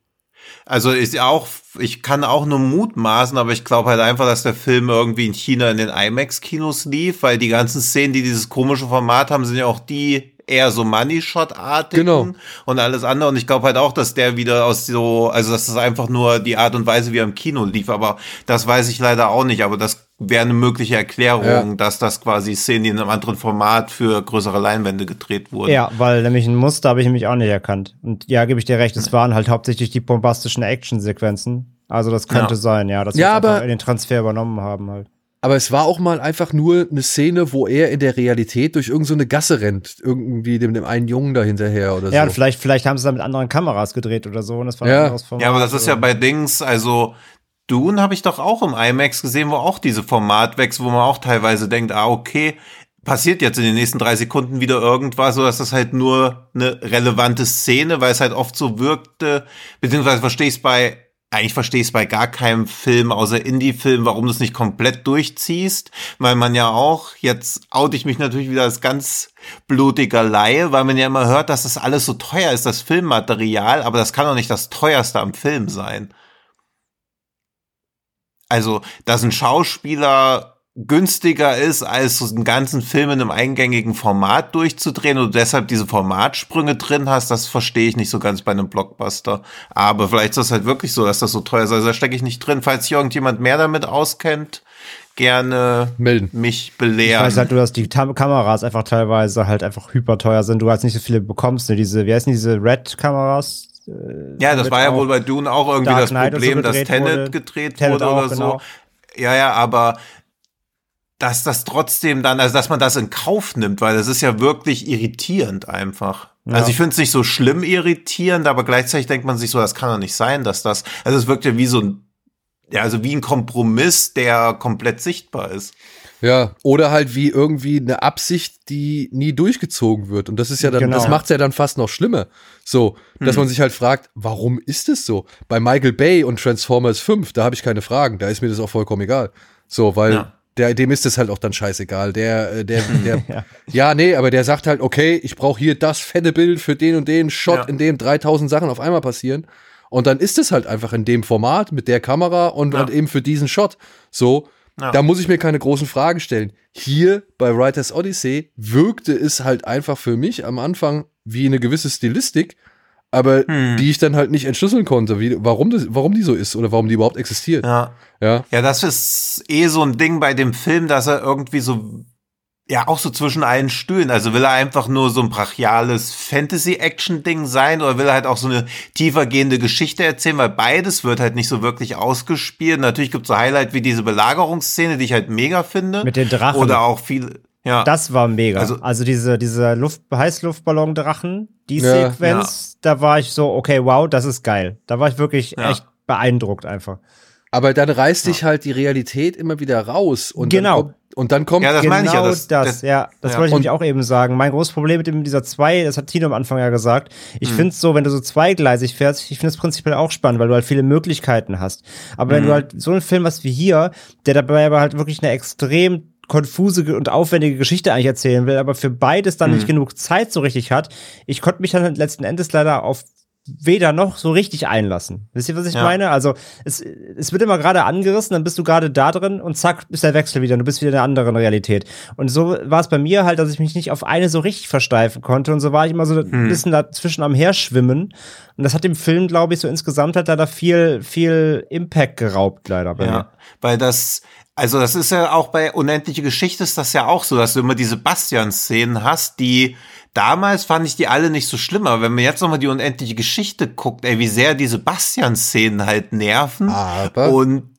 Also ist auch, ich kann auch nur mutmaßen, aber ich glaube halt einfach, dass der Film irgendwie in China in den IMAX-Kinos lief, weil die ganzen Szenen, die dieses komische Format haben, sind ja auch die eher so Money-Shot-artigen genau. und alles andere. Und ich glaube halt auch, dass der wieder aus so, also dass das einfach nur die Art und Weise, wie er im Kino lief. Aber das weiß ich leider auch nicht. Aber das wäre eine mögliche Erklärung, ja. dass das quasi Szenen, die in einem anderen Format für größere Leinwände gedreht wurden. Ja, weil nämlich ein Muster habe ich nämlich auch nicht erkannt. Und ja, gebe ich dir recht, es waren halt hauptsächlich die bombastischen Action-Sequenzen. Also das könnte ja. sein, ja, dass sie ja, aber den Transfer übernommen haben halt. Aber es war auch mal einfach nur eine Szene, wo er in der Realität durch irgendeine so Gasse rennt. Irgendwie dem, dem einen Jungen da hinterher oder ja, so. Ja, und vielleicht, vielleicht haben sie da mit anderen Kameras gedreht oder so. Und das war ja. ein Format, ja, aber das ist ja bei Dings, also Dune habe ich doch auch im IMAX gesehen, wo auch diese Formatwechsel, wo man auch teilweise denkt, ah, okay, passiert jetzt in den nächsten drei Sekunden wieder irgendwas, so dass das halt nur eine relevante Szene, weil es halt oft so wirkte, beziehungsweise verstehe ich es bei eigentlich verstehe ich es bei gar keinem Film außer Indie-Film, warum du es nicht komplett durchziehst, weil man ja auch, jetzt oute ich mich natürlich wieder als ganz blutiger Laie, weil man ja immer hört, dass das alles so teuer ist, das Filmmaterial, aber das kann doch nicht das teuerste am Film sein. Also, dass ein Schauspieler günstiger ist, als so einen ganzen Film in einem eingängigen Format durchzudrehen und du deshalb diese Formatsprünge drin hast, das verstehe ich nicht so ganz bei einem Blockbuster. Aber vielleicht ist das halt wirklich so, dass das so teuer ist. Also da stecke ich nicht drin. Falls sich irgendjemand mehr damit auskennt, gerne Melden. mich belehren. Ich weiß halt nur, dass die Kameras einfach teilweise halt einfach hyperteuer sind. Du halt nicht so viele bekommst. Ne? Diese, wie heißen diese Red-Kameras? Äh, ja, das war ja wohl bei Dune auch irgendwie Dark das Problem, so dass Tenet wurde. gedreht Tenet wurde auch, oder genau. so. Ja, ja, aber dass das trotzdem dann, also dass man das in Kauf nimmt, weil das ist ja wirklich irritierend einfach. Ja. Also ich finde es nicht so schlimm irritierend, aber gleichzeitig denkt man sich so, das kann doch nicht sein, dass das, also es wirkt ja wie so ein, ja, also wie ein Kompromiss, der komplett sichtbar ist. Ja, oder halt wie irgendwie eine Absicht, die nie durchgezogen wird. Und das ist ja dann, genau. das macht's ja dann fast noch schlimmer. So, dass hm. man sich halt fragt, warum ist es so? Bei Michael Bay und Transformers 5, da habe ich keine Fragen, da ist mir das auch vollkommen egal. So, weil ja der, dem ist es halt auch dann scheißegal. Der, äh, der, der, ja. ja. nee, aber der sagt halt, okay, ich brauche hier das fette Bild für den und den Shot, ja. in dem 3000 Sachen auf einmal passieren. Und dann ist es halt einfach in dem Format mit der Kamera und ja. halt eben für diesen Shot. So, da muss ich mir keine großen Fragen stellen. Hier bei Writers Odyssey wirkte es halt einfach für mich am Anfang wie eine gewisse Stilistik, aber hm. die ich dann halt nicht entschlüsseln konnte, wie, warum, das, warum die so ist oder warum die überhaupt existiert. Ja. ja. Ja, das ist eh so ein Ding bei dem Film, dass er irgendwie so, ja, auch so zwischen allen Stühlen. Also will er einfach nur so ein brachiales Fantasy-Action-Ding sein oder will er halt auch so eine tiefergehende Geschichte erzählen, weil beides wird halt nicht so wirklich ausgespielt. Natürlich gibt es so Highlight wie diese Belagerungsszene, die ich halt mega finde. Mit den Drachen. Oder auch viel, ja. Das war mega. Also, also diese, diese Luft, Heißluftballon-Drachen, die ja, Sequenz, ja. da war ich so, okay, wow, das ist geil. Da war ich wirklich ja. echt beeindruckt einfach. Aber dann reißt dich halt die Realität immer wieder raus. Und genau. Dann kommt, und dann kommt ja, das genau meine ich ja, genau das, das, das ja, das ja. wollte ich nämlich auch eben sagen. Mein großes Problem mit dem, dieser zwei, das hat Tino am Anfang ja gesagt. Ich mhm. finde es so, wenn du so zweigleisig fährst, ich finde es prinzipiell auch spannend, weil du halt viele Möglichkeiten hast. Aber mhm. wenn du halt so einen Film hast wie hier, der dabei aber halt wirklich eine extrem konfuse und aufwendige Geschichte eigentlich erzählen will, aber für beides dann mhm. nicht genug Zeit so richtig hat. Ich konnte mich dann letzten Endes leider auf weder noch so richtig einlassen. Wisst ihr, was ich ja. meine? Also es, es wird immer gerade angerissen, dann bist du gerade da drin und zack, ist der Wechsel wieder. Du bist wieder in einer anderen Realität. Und so war es bei mir halt, dass ich mich nicht auf eine so richtig versteifen konnte. Und so war ich immer so ein hm. bisschen dazwischen am Herschwimmen. Und das hat dem Film, glaube ich, so insgesamt hat er da viel, viel Impact geraubt, leider. ja, mir. weil das, also das ist ja auch bei Unendliche Geschichte ist das ja auch so, dass du immer diese Bastian-Szenen hast, die damals fand ich die alle nicht so schlimm, aber wenn man jetzt nochmal die unendliche Geschichte guckt, ey, wie sehr diese Bastian-Szenen halt nerven. Aber Und,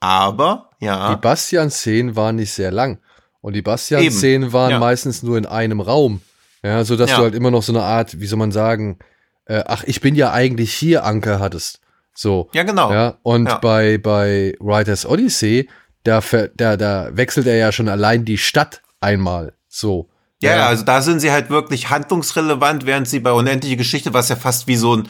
aber, ja. die Bastian-Szenen waren nicht sehr lang. Und die Bastian-Szenen waren ja. meistens nur in einem Raum. Ja, so dass Ja. du halt immer noch so eine Art, wie soll man sagen, äh, ach, ich bin ja eigentlich hier Anker hattest. So. Ja, genau. Ja, und Ja. bei, bei Writers Odyssey, da, da, da wechselt er ja schon allein die Stadt einmal. So. Ja, ja, also da sind sie halt wirklich handlungsrelevant, während sie bei Unendliche Geschichte, was ja fast wie so ein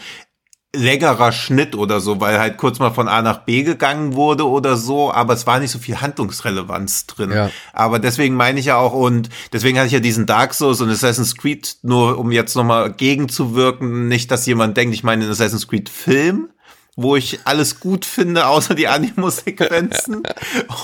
längerer Schnitt oder so, weil halt kurz mal von A nach B gegangen wurde oder so, aber es war nicht so viel Handlungsrelevanz drin. Ja. Aber deswegen meine ich ja auch, und deswegen hatte ich ja diesen Dark Souls und Assassin's Creed, nur um jetzt nochmal gegenzuwirken, nicht, dass jemand denkt, ich meine den Assassin's Creed Film, wo ich alles gut finde, außer die Animo-Sequenzen,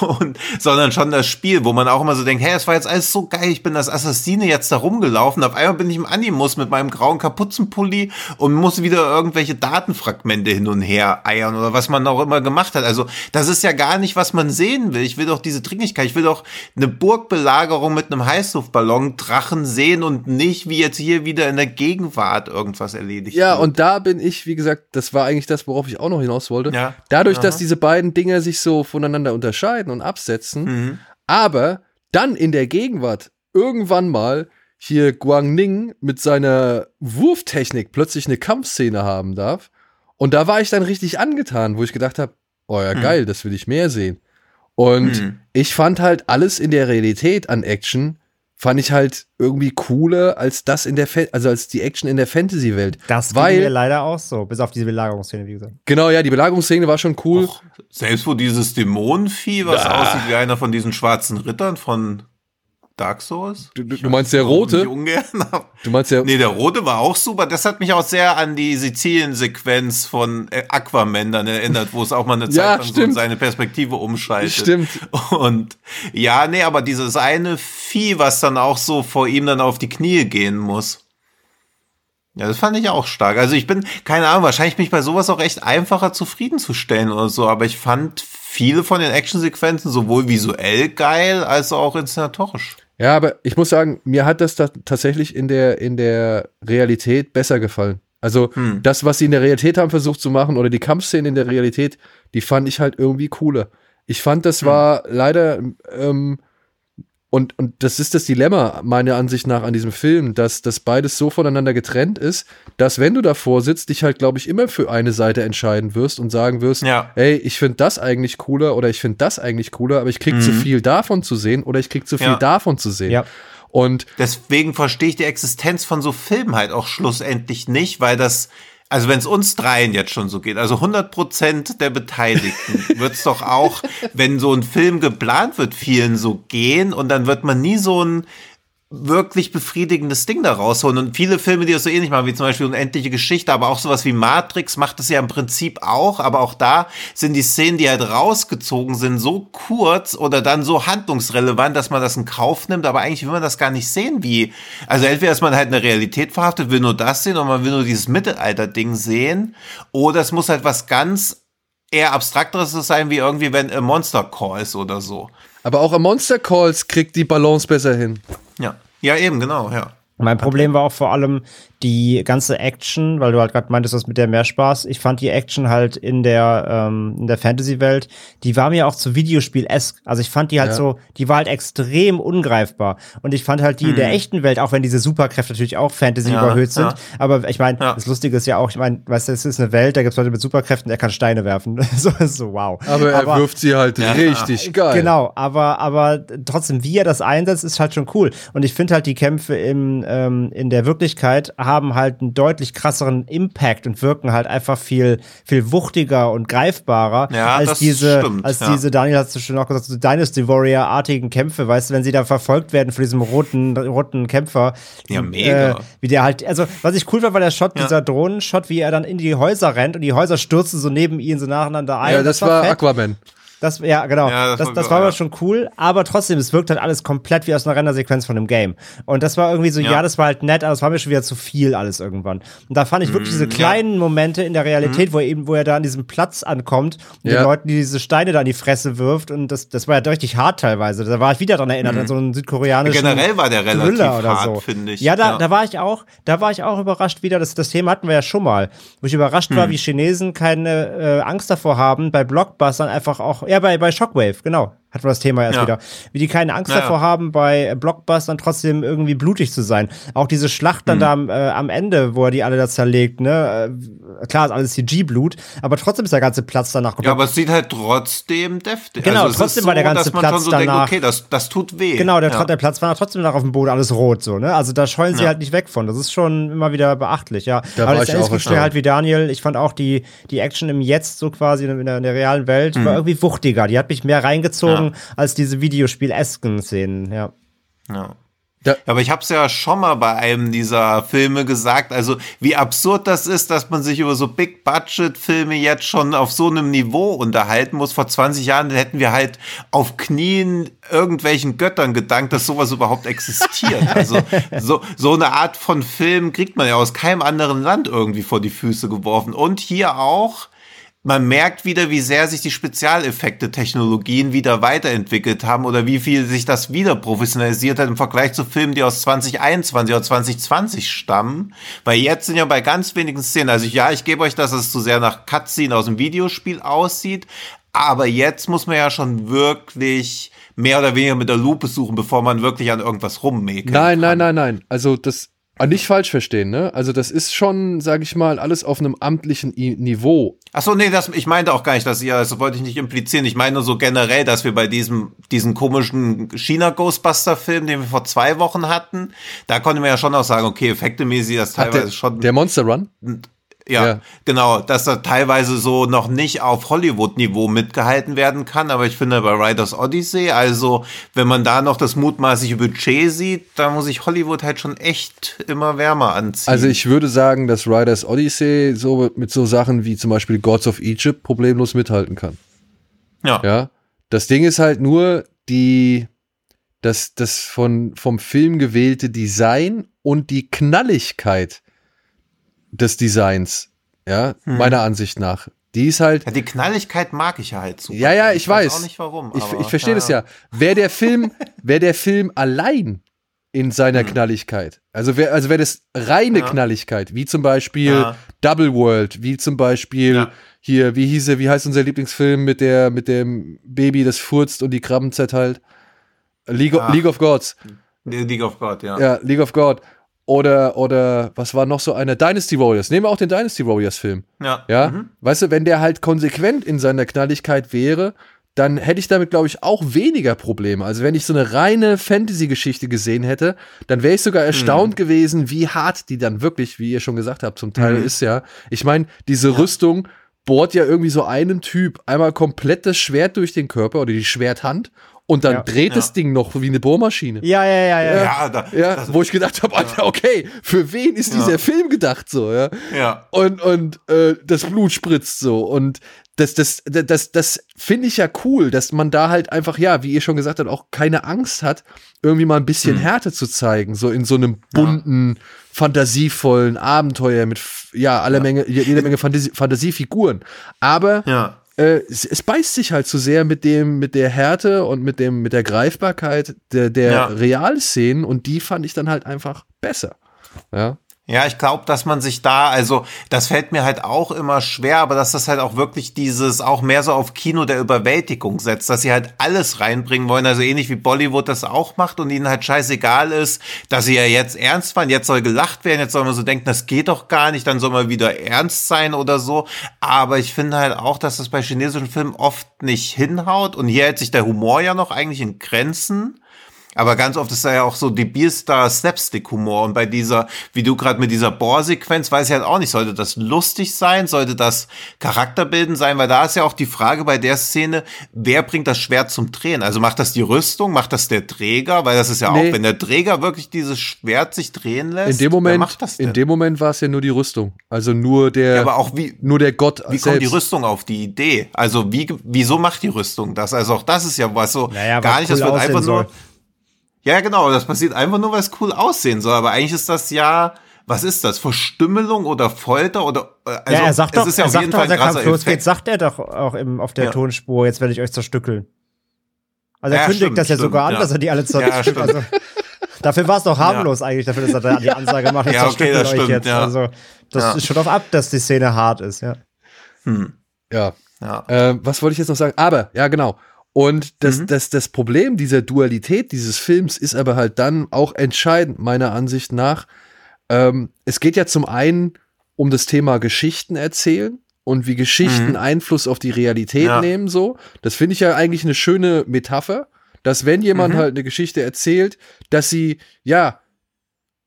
und, sondern schon das Spiel, wo man auch immer so denkt, hey, es war jetzt alles so geil, ich bin als Assassine jetzt da rumgelaufen, auf einmal bin ich im Animus mit meinem grauen Kapuzenpulli und muss wieder irgendwelche Datenfragmente hin und her eiern oder was man auch immer gemacht hat. Also, das ist ja gar nicht, was man sehen will. Ich will doch diese Dringlichkeit, ich will doch eine Burgbelagerung mit einem Heißluftballon, Drachen sehen und nicht wie jetzt hier wieder in der Gegenwart irgendwas erledigt Ja, wird. und da bin ich, wie gesagt, das war eigentlich das, worauf ich auch noch hinaus wollte. Ja. Dadurch, dass Aha. diese beiden Dinge sich so voneinander unterscheiden und absetzen, Mhm. aber dann in der Gegenwart irgendwann mal hier Guang Ning mit seiner Wurftechnik plötzlich eine Kampfszene haben darf. Und da war ich dann richtig angetan, wo ich gedacht habe, oh ja, Mhm. geil, das will ich mehr sehen. Und Mhm. ich fand halt alles in der Realität an Action, fand ich halt irgendwie cooler als das in der, Fa also als die Action in der Fantasy-Welt. Das Weil- mir leider auch so, bis auf diese Belagerungsszene, wie gesagt. Genau, ja, die Belagerungsszene war schon cool. Och, selbst wo dieses Dämonenvieh, was aussieht wie einer von diesen schwarzen Rittern von Dark Souls. Du, du, du meinst der rote? Du meinst der. Nee, der rote war auch super. Das hat mich auch sehr an die Sizilien-Sequenz von äh, Aquaman dann erinnert, wo es auch mal eine Zeit Ja, lang so seine Perspektive umschaltet. Stimmt. Und ja, nee, aber dieses eine Vieh, was dann auch so vor ihm dann auf die Knie gehen muss. Ja, das fand ich auch stark. Also ich bin, keine Ahnung, wahrscheinlich bin ich bei sowas auch echt einfacher zufriedenzustellen oder so, aber ich fand viele von den Actionsequenzen sowohl visuell geil als auch inszenatorisch. Ja, aber ich muss sagen, mir hat das da tatsächlich in der, in der Realität besser gefallen. Also Hm. das, was sie in der Realität haben versucht zu machen, oder die Kampfszenen in der Realität, die fand ich halt irgendwie cooler. Ich fand, das Hm. war leider, ähm, und, und das ist das Dilemma, meiner Ansicht nach, an diesem Film, dass das beides so voneinander getrennt ist, dass wenn du davor sitzt, dich halt, glaube ich, immer für eine Seite entscheiden wirst und sagen wirst, Ja. ey, ich finde das eigentlich cooler oder ich finde das eigentlich cooler, aber ich krieg zu Mhm. viel davon zu sehen oder ich krieg zu viel Ja. davon zu sehen. Ja. Und Deswegen verstehe ich die Existenz von so Filmen halt auch schlussendlich nicht, weil das, also wenn es uns dreien jetzt schon so geht, also 100 Prozent der Beteiligten wird es doch auch, wenn so ein Film geplant wird, vielen so gehen und dann wird man nie so ein wirklich befriedigendes Ding da rausholen. Und viele Filme, die das so ähnlich machen, wie zum Beispiel Unendliche Geschichte, aber auch sowas wie Matrix macht das ja im Prinzip auch, aber auch da sind die Szenen, die halt rausgezogen sind, so kurz oder dann so handlungsrelevant, dass man das in Kauf nimmt, aber eigentlich will man das gar nicht sehen, wie, also entweder ist man halt eine Realität verhaftet, will nur das sehen und man will nur dieses Mittelalter-Ding sehen, oder es muss halt was ganz eher abstrakteres sein, wie irgendwie, wenn a Monster Call ist oder so. Aber auch a Monster Calls kriegt die Balance besser hin. Ja. Ja, eben, genau, ja. Mein Problem war auch vor allem die ganze Action, weil du halt gerade meintest, das mit der mehr Spaß. Ich fand die Action halt in der, ähm, in der Fantasy-Welt, die war mir auch zu Videospiel-esk. Also ich fand die halt Ja. so, die war halt extrem ungreifbar. Und ich fand halt die in der echten Welt, auch wenn diese Superkräfte natürlich auch Fantasy Ja, überhöht sind. ja. Aber ich meine, Ja. das Lustige ist ja auch, ich meine, weißt du, es ist eine Welt, da gibt es Leute mit Superkräften, der kann Steine werfen. so, so wow. Aber er wirft sie halt Ja. richtig geil. Genau, aber, aber trotzdem, wie er das einsetzt, ist halt schon cool. Und ich finde halt, die Kämpfe im, ähm, in der Wirklichkeit haben halt einen deutlich krasseren Impact und wirken halt einfach viel, viel wuchtiger und greifbarer Ja, als das diese, stimmt, als ja. diese, Daniel hast du schon auch gesagt, so Dynasty Warrior-artigen Kämpfe, weißt du, wenn sie da verfolgt werden von diesem roten, roten Kämpfer. Ja, mega. Äh, wie der halt, also, was ich cool fand, war der Shot, Ja. dieser Drohnenshot, wie er dann in die Häuser rennt und die Häuser stürzen so neben ihn so nacheinander ein. Ja, das war fett. Aquaman. Das, ja, genau. Ja, das, das, war, das war ja. schon cool, aber trotzdem, es wirkt halt alles komplett wie aus einer Rendersequenz von einem Game. Und das war irgendwie so, ja, ja das war halt nett, aber es war mir schon wieder zu viel alles irgendwann. Und da fand ich wirklich diese mhm, kleinen Momente in der Realität, mhm. wo er eben, wo er da an diesem Platz ankommt und den Leuten diese Steine da in die Fresse wirft. Und das, das war ja richtig hart teilweise. Da war ich wieder dran erinnert mhm. an so einen südkoreanischen Generell war der relativ hart, so. finde ich. Ja, da, da war ich auch, da war ich auch überrascht wieder. Das, das Thema hatten wir ja schon mal, wo ich überrascht war, wie Chinesen keine äh, Angst davor haben, bei Blockbustern einfach auch, ja, bei, bei Shockwave, genau hatten wir das Thema erst ja. wieder. Wie die keine Angst ja, davor haben, bei Blockbustern trotzdem irgendwie blutig zu sein. Auch diese Schlacht dann mhm. da äh, am Ende, wo er die alle da zerlegt, ne? Äh, klar, ist alles CG-Blut, aber trotzdem ist der ganze Platz danach komplett. Ja, aber es sieht halt trotzdem deftig. Genau, also trotzdem so, war der ganze Platz so danach. Denkt, okay, das, das tut weh. Genau, der, ja. der Platz war trotzdem danach auf dem Boden alles rot, so, ne? Also da scheuen sie halt nicht weg von. Das ist schon immer wieder beachtlich, ja. Da aber letztendlich geht halt wie Daniel. Ich fand auch die, die Action im Jetzt so quasi in der, in der realen Welt mhm. war irgendwie wuchtiger. Die hat mich mehr reingezogen als diese Videospiel-esken Szenen, ja. Ja. Ja. Aber ich habe es ja schon mal bei einem dieser Filme gesagt, also wie absurd das ist, dass man sich über so Big-Budget-Filme jetzt schon auf so einem Niveau unterhalten muss. Vor 20 Jahren hätten wir halt auf Knien irgendwelchen Göttern gedankt, dass sowas überhaupt existiert. Also so, so eine Art von Film kriegt man ja aus keinem anderen Land irgendwie vor die Füße geworfen. Und hier auch man merkt wieder, wie sehr sich die Spezialeffekte-Technologien wieder weiterentwickelt haben oder wie viel sich das wieder professionalisiert hat im Vergleich zu Filmen, die aus 2021 oder 2020 stammen. Weil jetzt sind ja bei ganz wenigen Szenen, also ja, ich gebe euch, dass es zu sehr nach Cutscene aus dem Videospiel aussieht, aber jetzt muss man ja schon wirklich mehr oder weniger mit der Lupe suchen, bevor man wirklich an irgendwas rummäkelt. Nein, nein, nein, nein. Also das aber ah, nicht falsch verstehen, ne? Also das ist schon, sag ich mal, alles auf einem amtlichen I Niveau. Ach so, nee, das, ich meinte auch gar nicht, dass ihr, das wollte ich nicht implizieren. Ich meine nur so generell, dass wir bei diesem, diesen komischen China-Ghostbuster-Film, den wir vor zwei Wochen hatten, da konnte man ja schon auch sagen, okay, effektemäßig das teilweise der, schon. Der Monster Run? Ja, ja, genau, dass er teilweise so noch nicht auf Hollywood-Niveau mitgehalten werden kann, aber ich finde bei Riders Odyssey, also wenn man da noch das mutmaßliche Budget sieht, da muss ich Hollywood halt schon echt immer wärmer anziehen. Also ich würde sagen, dass Riders Odyssey so mit so Sachen wie zum Beispiel Gods of Egypt problemlos mithalten kann. Ja. Ja. Das Ding ist halt nur die, das, das von, vom Film gewählte Design und die Knalligkeit des Designs, ja, hm. meiner Ansicht nach. Die ist halt. Ja, die Knalligkeit mag ich ja halt super. Ja, ja, ich, ich weiß. weiß. auch nicht warum. Ich, ich verstehe ja. das ja. Wer der Film, wer der Film allein in seiner hm. Knalligkeit, also wer, also wer das reine ja. Knalligkeit, wie zum Beispiel ja. Double World, wie zum Beispiel hier, wie hieß er, wie heißt unser Lieblingsfilm mit der, mit dem Baby, das furzt und die Krabben zerteilt? League, of, League of Gods. League of God, ja. Ja, League of God. Oder, oder was war noch so eine? Dynasty Warriors. Nehmen wir auch den Dynasty Warriors Film. Ja. Ja. Mhm. Weißt du, wenn der halt konsequent in seiner Knalligkeit wäre, dann hätte ich damit, glaube ich, auch weniger Probleme. Also wenn ich so eine reine Fantasy-Geschichte gesehen hätte, dann wäre ich sogar mhm. erstaunt mhm. gewesen, wie hart die dann wirklich, wie ihr schon gesagt habt, zum Teil mhm. ist ja. Ich meine, diese ja. Rüstung bohrt ja irgendwie so einem Typ einmal komplett das Schwert durch den Körper oder die Schwerthand und dann ja, dreht ja. das Ding noch wie eine Bohrmaschine. Ja, ja, ja, ja. ja, da, ja wo ich gedacht habe, Alter, okay, für wen ist dieser Film gedacht so, ja? Ja. Und, und äh, das Blut spritzt so. Und das, das, das, das, das finde ich ja cool, dass man da halt einfach, ja, wie ihr schon gesagt habt, auch keine Angst hat, irgendwie mal ein bisschen hm. Härte zu zeigen, so in so einem bunten, fantasievollen Abenteuer mit, ja, aller Menge, jeder Menge Fantasie, Fantasiefiguren. Aber ja äh, es, es, beißt sich halt zu sehr mit dem, mit der Härte und mit dem, mit der Greifbarkeit der, der ja. Realszenen und die fand ich dann halt einfach besser. Ja. Ja, ich glaube, dass man sich da, also das fällt mir halt auch immer schwer, aber dass das halt auch wirklich dieses, auch mehr so auf Kino der Überwältigung setzt, dass sie halt alles reinbringen wollen, also ähnlich wie Bollywood das auch macht und ihnen halt scheißegal ist, dass sie ja jetzt ernst waren, jetzt soll gelacht werden, jetzt soll man so denken, das geht doch gar nicht, dann soll man wieder ernst sein oder so. Aber ich finde halt auch, dass das bei chinesischen Filmen oft nicht hinhaut und hier hält sich der Humor ja noch eigentlich in Grenzen. Aber ganz oft ist da ja auch so debilster Slapstick-Humor. Und bei dieser, wie du gerade mit dieser Bohrsequenz, weiß ich halt auch nicht, sollte das lustig sein? Sollte das charakterbildend sein? Weil da ist ja auch die Frage bei der Szene, wer bringt das Schwert zum Drehen? Also macht das die Rüstung? Macht das der Träger? Weil das ist ja Nee. auch, wenn der Träger wirklich dieses Schwert sich drehen lässt, In dem wer Moment, macht das denn? in dem Moment war es ja nur die Rüstung. Also nur der, ja, aber auch wie, nur der Gott wie selbst. kommt die Rüstung auf die Idee? Also wie, wieso macht die Rüstung das? Also auch das ist ja was so, Naja, gar nicht, cool das wird einfach nur, soll. Ja, genau, das passiert einfach nur, weil es cool aussehen soll. Aber eigentlich ist das ja, was ist das? Verstümmelung oder Folter oder äh, also ja, er sagt es doch, ist ja er auf sagt jeden doch, Fall als ein der Kampf losgeht, sagt er doch auch im, auf der Ja. Tonspur, jetzt werde ich euch zerstückeln. Also er Ja, kündigt stimmt, das ja stimmt, sogar an, ja. dass er die alle Ja, zerstückelt. stimmt. also, dafür war es doch harmlos eigentlich, dafür, dass er die Ansage macht, ich Ja, okay, das euch stimmt, jetzt. ja. Also das Ja. ist schon auf ab, dass die Szene hart ist, ja. Hm, ja. ja. Ähm, was wollte ich jetzt noch sagen? Aber, ja, genau. Und das, Mhm. das, das Problem dieser Dualität dieses Films ist aber halt dann auch entscheidend, meiner Ansicht nach. Ähm, es geht ja zum einen um das Thema Geschichten erzählen und wie Geschichten Mhm. Einfluss auf die Realität Ja. nehmen, so. Das finde ich ja eigentlich eine schöne Metapher, dass wenn jemand Mhm. halt eine Geschichte erzählt, dass sie, ja,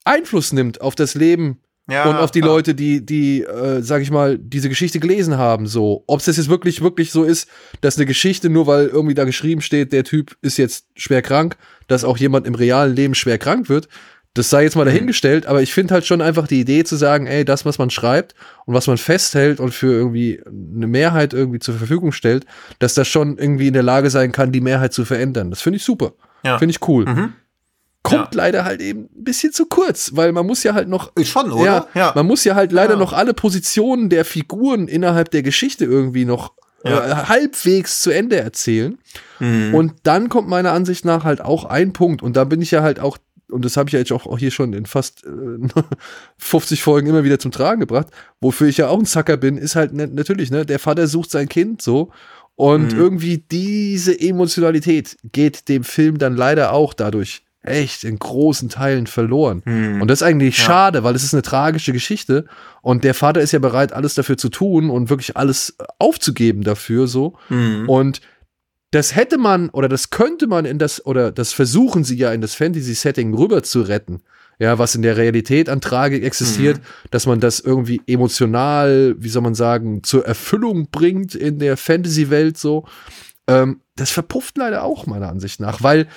Einfluss nimmt auf das Leben ja und auf die ja. Leute, die, die, äh, sag ich mal, diese Geschichte gelesen haben, so. Ob es das jetzt wirklich, wirklich so ist, dass eine Geschichte, nur weil irgendwie da geschrieben steht, der Typ ist jetzt schwer krank, dass auch jemand im realen Leben schwer krank wird, das sei jetzt mal Mhm. dahingestellt, aber ich finde halt schon einfach die Idee zu sagen, ey, das, was man schreibt und was man festhält und für irgendwie eine Mehrheit irgendwie zur Verfügung stellt, dass das schon irgendwie in der Lage sein kann, die Mehrheit zu verändern. Das finde ich super. Ja. Finde ich cool. Mhm. Kommt leider halt eben ein bisschen zu kurz, weil man muss ja halt noch Ist Schon, oder? ja, ja. man muss ja halt leider Ja. noch alle Positionen der Figuren innerhalb der Geschichte irgendwie noch Ja. äh, halbwegs zu Ende erzählen. Mhm. Und dann kommt meiner Ansicht nach halt auch ein Punkt, und da bin ich ja halt auch, und das habe ich ja jetzt auch hier schon in fast äh, 50 Folgen immer wieder zum Tragen gebracht, wofür ich ja auch ein Sucker bin, ist halt ne, natürlich, ne, der Vater sucht sein Kind so. Und Mhm. irgendwie diese Emotionalität geht dem Film dann leider auch dadurch echt in großen Teilen verloren. Mhm. Und das ist eigentlich Ja. schade, weil es ist eine tragische Geschichte und der Vater ist ja bereit, alles dafür zu tun und wirklich alles aufzugeben dafür so. Mhm. Und das hätte man oder das könnte man in das oder das versuchen sie ja in das Fantasy-Setting rüber zu retten. Ja, was in der Realität an Tragik existiert, dass man das irgendwie emotional, wie soll man sagen, zur Erfüllung bringt in der Fantasy-Welt so. Ähm, das verpufft leider auch meiner Ansicht nach, weil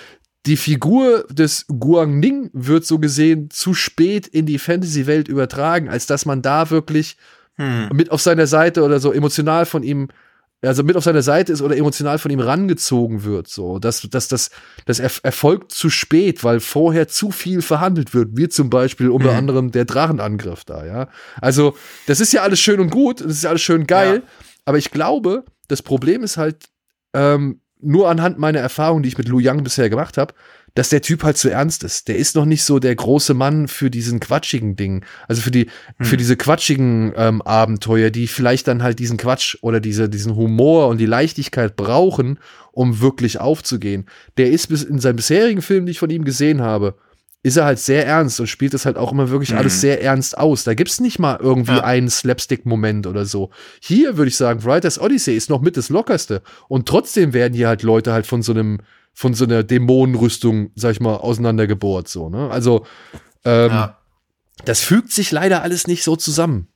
die Figur des Guangning wird so gesehen zu spät in die Fantasy-Welt übertragen, als dass man da wirklich Mhm. mit auf seiner Seite oder so emotional von ihm, also mit auf seiner Seite ist oder emotional von ihm rangezogen wird. So, dass das, das, das er, erfolgt zu spät, weil vorher zu viel verhandelt wird, wie zum Beispiel unter Mhm. anderem der Drachenangriff da, ja. Also, das ist ja alles schön und gut, das ist ja alles schön geil, aber ich glaube, das Problem ist halt, ähm, nur anhand meiner Erfahrung, die ich mit Lu Yang bisher gemacht habe, dass der Typ halt zu ernst ist. Der ist noch nicht so der große Mann für diesen quatschigen Ding. Also für die, für diese quatschigen ähm, Abenteuer, die vielleicht dann halt diesen Quatsch oder diese, diesen Humor und die Leichtigkeit brauchen, um wirklich aufzugehen. Der ist bis in seinen bisherigen Filmen, die ich von ihm gesehen habe, ist er halt sehr ernst und spielt das halt auch immer wirklich Mhm. alles sehr ernst aus. Da gibt's nicht mal irgendwie Ja. einen Slapstick-Moment oder so. Hier würde ich sagen, Writers Odyssey ist noch mit das Lockerste. Und trotzdem werden hier halt Leute halt von so einem, von so einer Dämonenrüstung, sag ich mal, auseinandergebohrt, so, ne? Also, ähm, Ja. das fügt sich leider alles nicht so zusammen.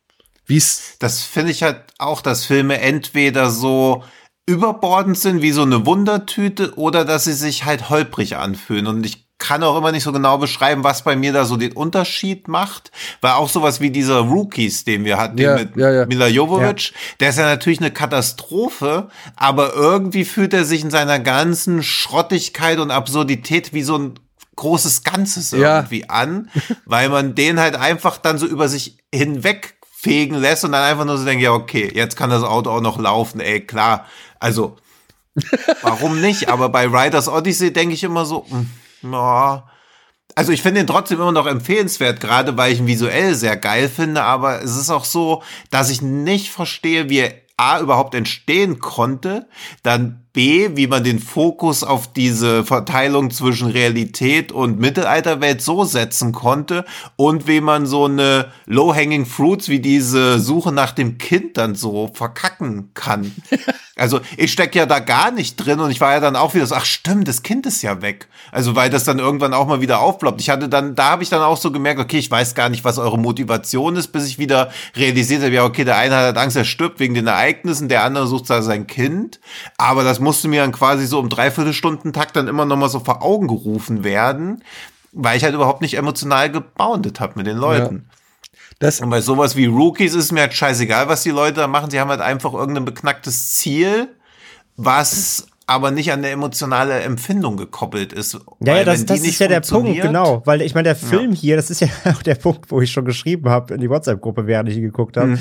Wie es, Das finde ich halt auch, dass Filme entweder so überbordend sind wie so eine Wundertüte oder dass sie sich halt holprig anfühlen. Und ich kann auch immer nicht so genau beschreiben, was bei mir da so den Unterschied macht. Weil auch sowas wie dieser Rookies, den wir hatten Ja, mit ja, ja. Mila Jovovich, der ist ja natürlich eine Katastrophe, aber irgendwie fühlt er sich in seiner ganzen Schrottigkeit und Absurdität wie so ein großes Ganzes irgendwie an, weil man den halt einfach dann so über sich hinwegfegen lässt und dann einfach nur so denkt, ja, okay, jetzt kann das Auto auch noch laufen, ey, klar. Also, warum nicht? Aber bei Riders Odyssey denke ich immer so, hm, ja. Also ich finde ihn trotzdem immer noch empfehlenswert, gerade weil ich ihn visuell sehr geil finde, aber es ist auch so, dass ich nicht verstehe, wie er A überhaupt entstehen konnte, dann B, wie man den Fokus auf diese Verteilung zwischen Realität und Mittelalterwelt so setzen konnte und wie man so eine Low-Hanging Fruits wie diese Suche nach dem Kind dann so verkacken kann. Also ich steck ja da gar nicht drin und ich war ja dann auch wieder so, ach stimmt, das Kind ist ja weg. Also weil das dann irgendwann auch mal wieder aufploppt. Ich hatte dann, da habe ich dann auch so gemerkt, okay, ich weiß gar nicht, was eure Motivation ist, bis ich wieder realisiert habe, ja, okay, der eine hat Angst, er stirbt wegen den Ereignissen, der andere sucht da sein Kind. Aber das musste mir dann quasi so um dreiviertel Stunden Takt dann immer noch mal so vor Augen gerufen werden, weil ich halt überhaupt nicht emotional geboundet habe mit den Leuten. Ja. Das und bei sowas wie Rookies ist mir halt scheißegal, was die Leute da machen. Sie haben halt einfach irgendein beknacktes Ziel, was aber nicht an eine emotionale Empfindung gekoppelt ist. Ja, ja das, das ist ja der Punkt, genau. Weil ich meine, der Film ja. hier, das ist ja auch der Punkt, wo ich schon geschrieben habe in die WhatsApp-Gruppe, während ich ihn geguckt habe. Mhm.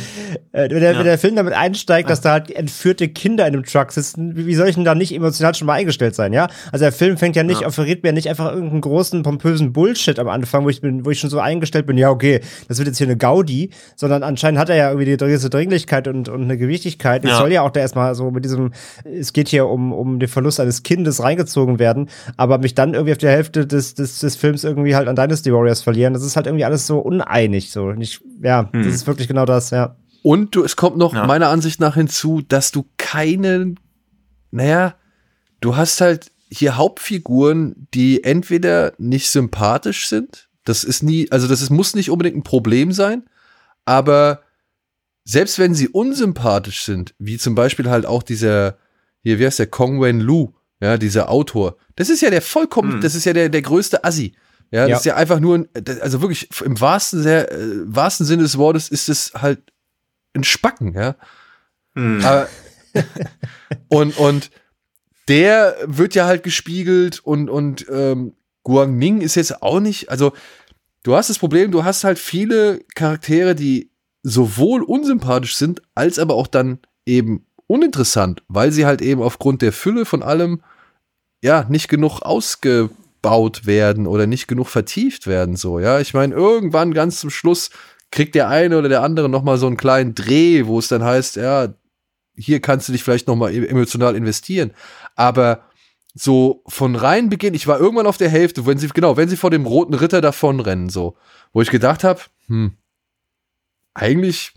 Äh, wenn, der, ja. wenn der Film damit einsteigt, dass da halt entführte Kinder in einem Truck sitzen, wie soll ich denn da nicht emotional schon mal eingestellt sein, ja? Also der Film fängt ja nicht, ja. offeriert mir nicht einfach irgendeinen großen, pompösen Bullshit am Anfang, wo ich bin, wo ich schon so eingestellt bin, ja, okay, das wird jetzt hier eine Gaudi, sondern anscheinend hat er ja irgendwie die gewisse Dringlichkeit und, und eine Gewichtigkeit. Es soll ja auch da erstmal so mit diesem, es geht hier um, um den Verlust eines Kindes reingezogen werden, aber mich dann irgendwie auf der Hälfte des, des, des Films irgendwie halt an Dynasty Warriors verlieren. Das ist halt irgendwie alles so uneinig. So. Ich, ja, hm. das ist wirklich genau das, ja. Und du, es kommt noch ja. meiner Ansicht nach hinzu, dass du keinen, naja, du hast halt hier Hauptfiguren, die entweder nicht sympathisch sind, das ist nie, also das ist, muss nicht unbedingt ein Problem sein, aber selbst wenn sie unsympathisch sind, wie zum Beispiel halt auch dieser hier, wie heißt der, Kong Wen Lu, ja, dieser Autor. Das ist ja der vollkommen, hm. das ist ja der, der größte Assi. Ja, das ja. ist ja einfach nur, ein, also wirklich im wahrsten, sehr, äh, wahrsten Sinne des Wortes ist es halt ein Spacken, ja. Hm. Aber, und, und der wird ja halt gespiegelt und, und ähm, Guangming ist jetzt auch nicht, also du hast das Problem, du hast halt viele Charaktere, die sowohl unsympathisch sind, als aber auch dann eben uninteressant, weil sie halt eben aufgrund der Fülle von allem ja nicht genug ausgebaut werden oder nicht genug vertieft werden so, ja. Ich meine, irgendwann ganz zum Schluss kriegt der eine oder der andere noch mal so einen kleinen Dreh, wo es dann heißt, ja, hier kannst du dich vielleicht noch mal e-, emotional investieren, aber so von rein Beginn, ich war irgendwann auf der Hälfte, wenn sie genau, wenn sie vor dem roten Ritter davonrennen so, wo ich gedacht habe, hm, eigentlich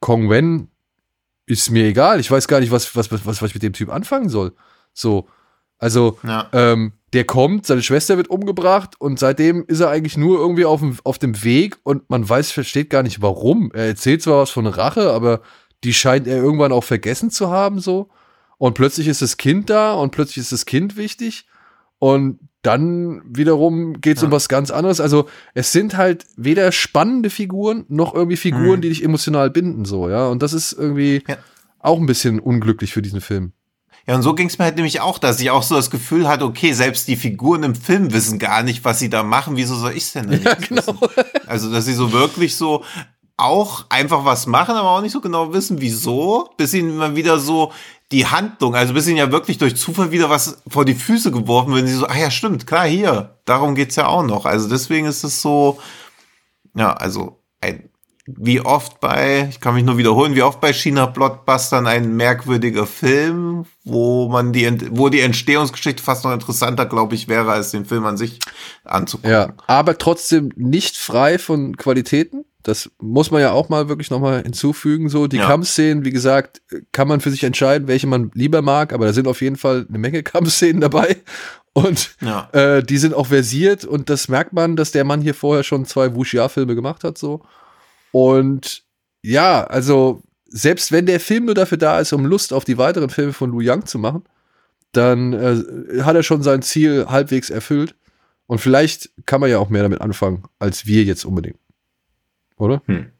Kong Wen ist mir egal. Ich weiß gar nicht, was, was, was, was ich mit dem Typ anfangen soll. So. Also, ja. ähm, der kommt, seine Schwester wird umgebracht und seitdem ist er eigentlich nur irgendwie auf dem, auf dem Weg und man weiß, versteht gar nicht warum. Er erzählt zwar was von Rache, aber die scheint er irgendwann auch vergessen zu haben, so. Und plötzlich ist das Kind da und plötzlich ist das Kind wichtig und dann wiederum geht es ja. um was ganz anderes. Also es sind halt weder spannende Figuren noch irgendwie Figuren, mhm. die dich emotional binden, so, ja. Und das ist irgendwie ja. auch ein bisschen unglücklich für diesen Film. Ja, und so ging es mir halt nämlich auch, dass ich auch so das Gefühl hatte, okay, selbst die Figuren im Film wissen gar nicht, was sie da machen, wieso soll ich es denn nicht ja, genau. Wissen? Also, dass sie so wirklich so auch einfach was machen, aber auch nicht so genau wissen, wieso, bis ihnen immer wieder so die Handlung, also bis ihnen ja wirklich durch Zufall wieder was vor die Füße geworfen, wenn sie so, ah ja, stimmt, klar, hier, darum geht's ja auch noch. Also deswegen ist es so, ja, also ein, wie oft bei, ich kann mich nur wiederholen, wie oft bei China Blockbustern ein merkwürdiger Film, wo man die, wo die Entstehungsgeschichte fast noch interessanter, glaube ich, wäre, als den Film an sich anzugucken. Ja, aber trotzdem nicht frei von Qualitäten. Das muss man ja auch mal wirklich nochmal hinzufügen. So, die ja. Kampfszenen, wie gesagt, kann man für sich entscheiden, welche man lieber mag, aber da sind auf jeden Fall eine Menge Kampfszenen dabei. Und ja. äh, die sind auch versiert und das merkt man, dass der Mann hier vorher schon zwei Wuxia-Filme gemacht hat. so. Und ja, also selbst wenn der Film nur dafür da ist, um Lust auf die weiteren Filme von Lu Yang zu machen, dann äh, hat er schon sein Ziel halbwegs erfüllt. Und vielleicht kann man ja auch mehr damit anfangen, als wir jetzt unbedingt oder? Hm.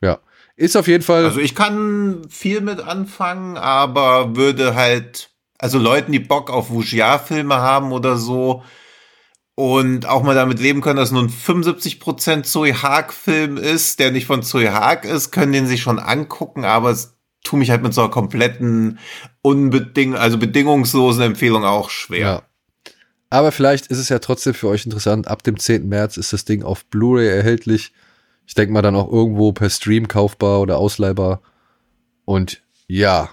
Ja. Ist auf jeden Fall. Also ich kann viel mit anfangen, aber würde halt, also Leuten, die Bock auf Wuxia-Filme haben oder so und auch mal damit leben können, dass nur ein 75% Zoe Haag-Film ist, der nicht von Zoe Haag ist, können den sich schon angucken, aber es tut mich halt mit so einer kompletten, unbedingt, also bedingungslosen Empfehlung auch schwer. Ja. Aber vielleicht ist es ja trotzdem für euch interessant. Ab dem 10. März ist das Ding auf Blu-ray erhältlich. Ich denke mal dann auch irgendwo per Stream kaufbar oder ausleihbar. Und ja.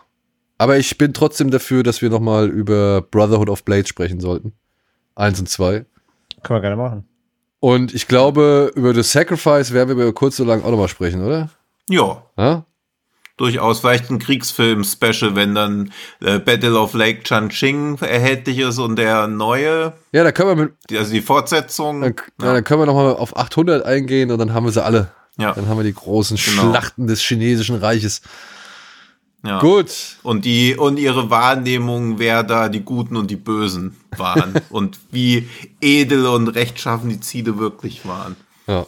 Aber ich bin trotzdem dafür, dass wir nochmal über Brotherhood of Blades sprechen sollten. Eins und zwei. Können wir gerne machen. Und ich glaube, über The Sacrifice werden wir über kurz so lang auch nochmal sprechen, oder? Ja. ja? Durchaus vielleicht ein Kriegsfilm-Special, wenn dann äh, Battle of Lake Chanqing erhältlich ist und der neue. Ja, da können wir mit, die, also die Fortsetzung. Dann, ja. dann können wir nochmal auf 800 eingehen und dann haben wir sie alle. Ja. Dann haben wir die großen genau. Schlachten des chinesischen Reiches. Ja. Gut. Und die und ihre Wahrnehmung, wer da die Guten und die Bösen waren und wie edel und rechtschaffen die Ziele wirklich waren. Ja.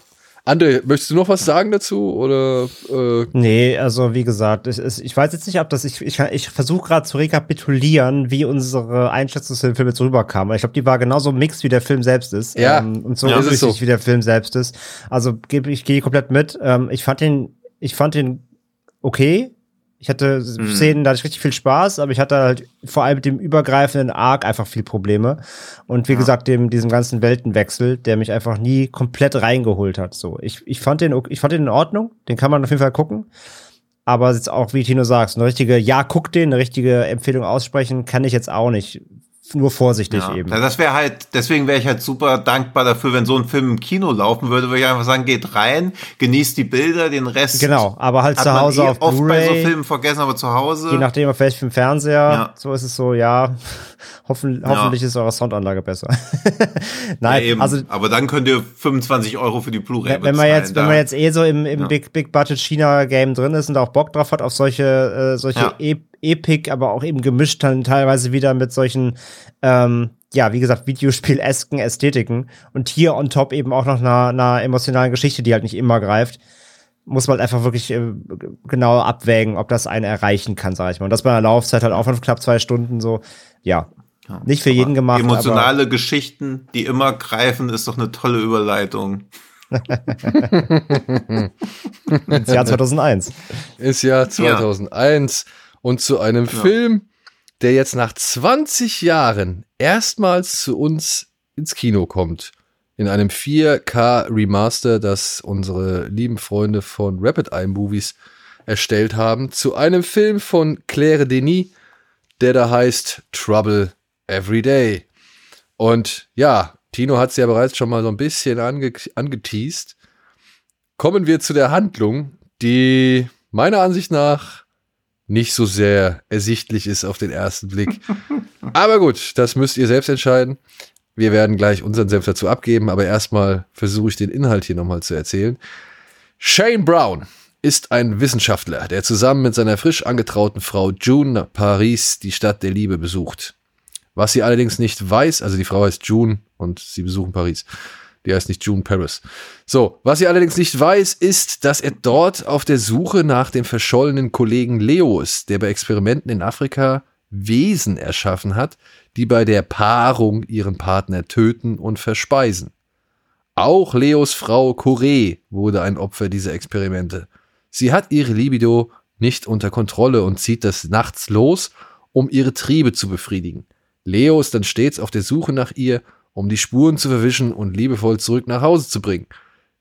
André, möchtest du noch was sagen dazu? Oder, äh? Nee, also wie gesagt, ich, ich weiß jetzt nicht, ob das, ich, ich, ich versuche gerade zu rekapitulieren, wie unsere Einschätzung zu dem Film jetzt rüberkam. Ich glaube, die war genauso mixed, wie der Film selbst ist. Ja. Ähm, und so ja, unwichtig, so. wie der Film selbst ist. Also ich gehe komplett mit. Ähm, ich fand den, ich fand den okay. Ich hatte mhm. Szenen, da hatte ich richtig viel Spaß, aber ich hatte halt vor allem mit dem übergreifenden Arc einfach viel Probleme. Und wie ja. gesagt, dem, diesem ganzen Weltenwechsel, der mich einfach nie komplett reingeholt hat. So, ich, ich fand den, ich fand den in Ordnung. Den kann man auf jeden Fall gucken. Aber jetzt auch, wie Tino sagt, eine richtige, ja, guck den, eine richtige Empfehlung aussprechen, kann ich jetzt auch nicht nur vorsichtig ja. eben. Ja, das wäre halt, deswegen wäre ich halt super dankbar dafür, wenn so ein Film im Kino laufen würde, würde ich einfach sagen, geht rein, genießt die Bilder, den Rest. Genau, aber halt zu Hause eh auf oft bei so Filmen vergessen, aber zu Hause. Je nachdem, auf welchem Fernseher, ja. so ist es so, ja, hoffen, hoffentlich ist eure Soundanlage besser. Nein, eben. also. Aber dann könnt ihr 25 Euro für die Blu-ray bezahlen. Wenn man jetzt, wenn man jetzt eh so im, im Big, Big Budget China Game drin ist und auch Bock drauf hat auf solche, äh, solche e Epic, aber auch eben gemischt dann teilweise wieder mit solchen, ähm, ja, wie gesagt, Videospiel-esken Ästhetiken und hier on top eben auch noch einer, einer emotionalen Geschichte, die halt nicht immer greift, muss man halt einfach wirklich äh, genau abwägen, ob das einen erreichen kann, sag ich mal. Und das bei einer Laufzeit halt auch von knapp zwei Stunden so, ja, ja nicht für jeden gemacht. Emotionale Geschichten, die immer greifen, ist doch eine tolle Überleitung. Ins Jahr 2001. Ist Jahr 2001. Ja und zu einem ja. Film, der jetzt nach 20 Jahren erstmals zu uns ins Kino kommt. In einem 4K Remaster, das unsere lieben Freunde von Rapid Eye Movies erstellt haben. Zu einem Film von Claire Denis, der da heißt Trouble Every Day. Und ja, Tino hat es ja bereits schon mal so ein bisschen ange angeteased. Kommen wir zu der Handlung, die meiner Ansicht nach nicht so sehr ersichtlich ist auf den ersten Blick. aber gut, das müsst ihr selbst entscheiden. Wir werden gleich unseren Senf dazu abgeben, aber erstmal versuche ich den Inhalt hier nochmal zu erzählen. Shane Brown ist ein Wissenschaftler, der zusammen mit seiner frisch angetrauten Frau June Paris die Stadt der Liebe besucht. Was sie allerdings nicht weiß, also die Frau heißt June und sie besuchen Paris. Die heißt nicht June Paris. So, was sie allerdings nicht weiß, ist, dass er dort auf der Suche nach dem verschollenen Kollegen Leo ist, der bei Experimenten in Afrika Wesen erschaffen hat, die bei der Paarung ihren Partner töten und verspeisen. Auch Leos Frau Corée wurde ein Opfer dieser Experimente. Sie hat ihre Libido nicht unter Kontrolle und zieht das nachts los, um ihre Triebe zu befriedigen. Leo ist dann stets auf der Suche nach ihr um die Spuren zu verwischen und liebevoll zurück nach Hause zu bringen.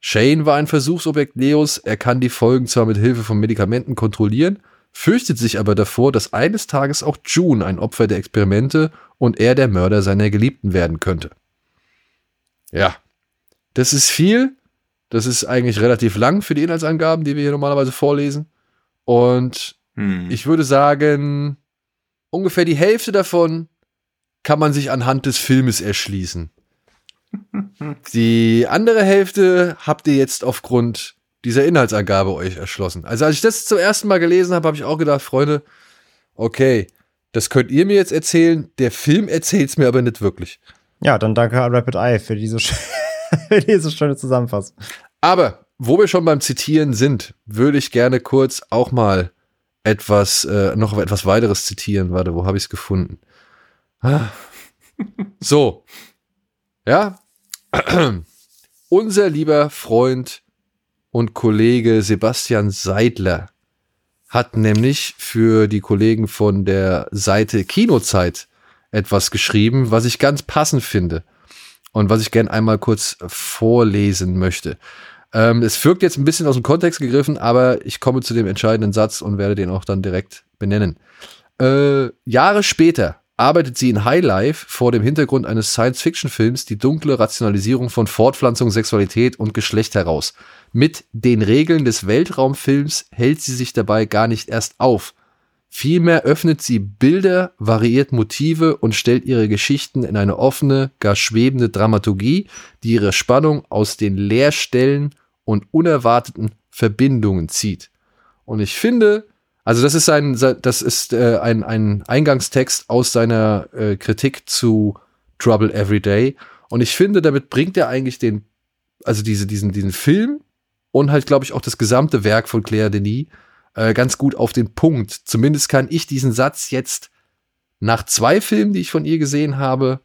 Shane war ein Versuchsobjekt Leos, er kann die Folgen zwar mit Hilfe von Medikamenten kontrollieren, fürchtet sich aber davor, dass eines Tages auch June ein Opfer der Experimente und er der Mörder seiner Geliebten werden könnte. Ja, das ist viel. Das ist eigentlich relativ lang für die Inhaltsangaben, die wir hier normalerweise vorlesen. Und hm. ich würde sagen, ungefähr die Hälfte davon kann man sich anhand des Filmes erschließen. Die andere Hälfte habt ihr jetzt aufgrund dieser Inhaltsangabe euch erschlossen. Also als ich das zum ersten Mal gelesen habe, habe ich auch gedacht, Freunde, okay, das könnt ihr mir jetzt erzählen, der Film erzählt es mir aber nicht wirklich. Ja, dann danke an Rapid Eye für diese, für diese schöne Zusammenfassung. Aber wo wir schon beim Zitieren sind, würde ich gerne kurz auch mal etwas, äh, noch etwas weiteres zitieren. Warte, wo habe ich es gefunden? So. Ja. Unser lieber Freund und Kollege Sebastian Seidler hat nämlich für die Kollegen von der Seite Kinozeit etwas geschrieben, was ich ganz passend finde und was ich gern einmal kurz vorlesen möchte. Ähm, es wirkt jetzt ein bisschen aus dem Kontext gegriffen, aber ich komme zu dem entscheidenden Satz und werde den auch dann direkt benennen. Äh, Jahre später arbeitet sie in Highlife vor dem Hintergrund eines Science-Fiction-Films die dunkle Rationalisierung von Fortpflanzung, Sexualität und Geschlecht heraus. Mit den Regeln des Weltraumfilms hält sie sich dabei gar nicht erst auf. Vielmehr öffnet sie Bilder, variiert Motive und stellt ihre Geschichten in eine offene, gar schwebende Dramaturgie, die ihre Spannung aus den Leerstellen und unerwarteten Verbindungen zieht. Und ich finde, also das ist ein, das ist äh, ein, ein Eingangstext aus seiner äh, Kritik zu Trouble Every Day. Und ich finde, damit bringt er eigentlich den, also diese, diesen, diesen Film und halt, glaube ich, auch das gesamte Werk von Claire Denis äh, ganz gut auf den Punkt. Zumindest kann ich diesen Satz jetzt nach zwei Filmen, die ich von ihr gesehen habe,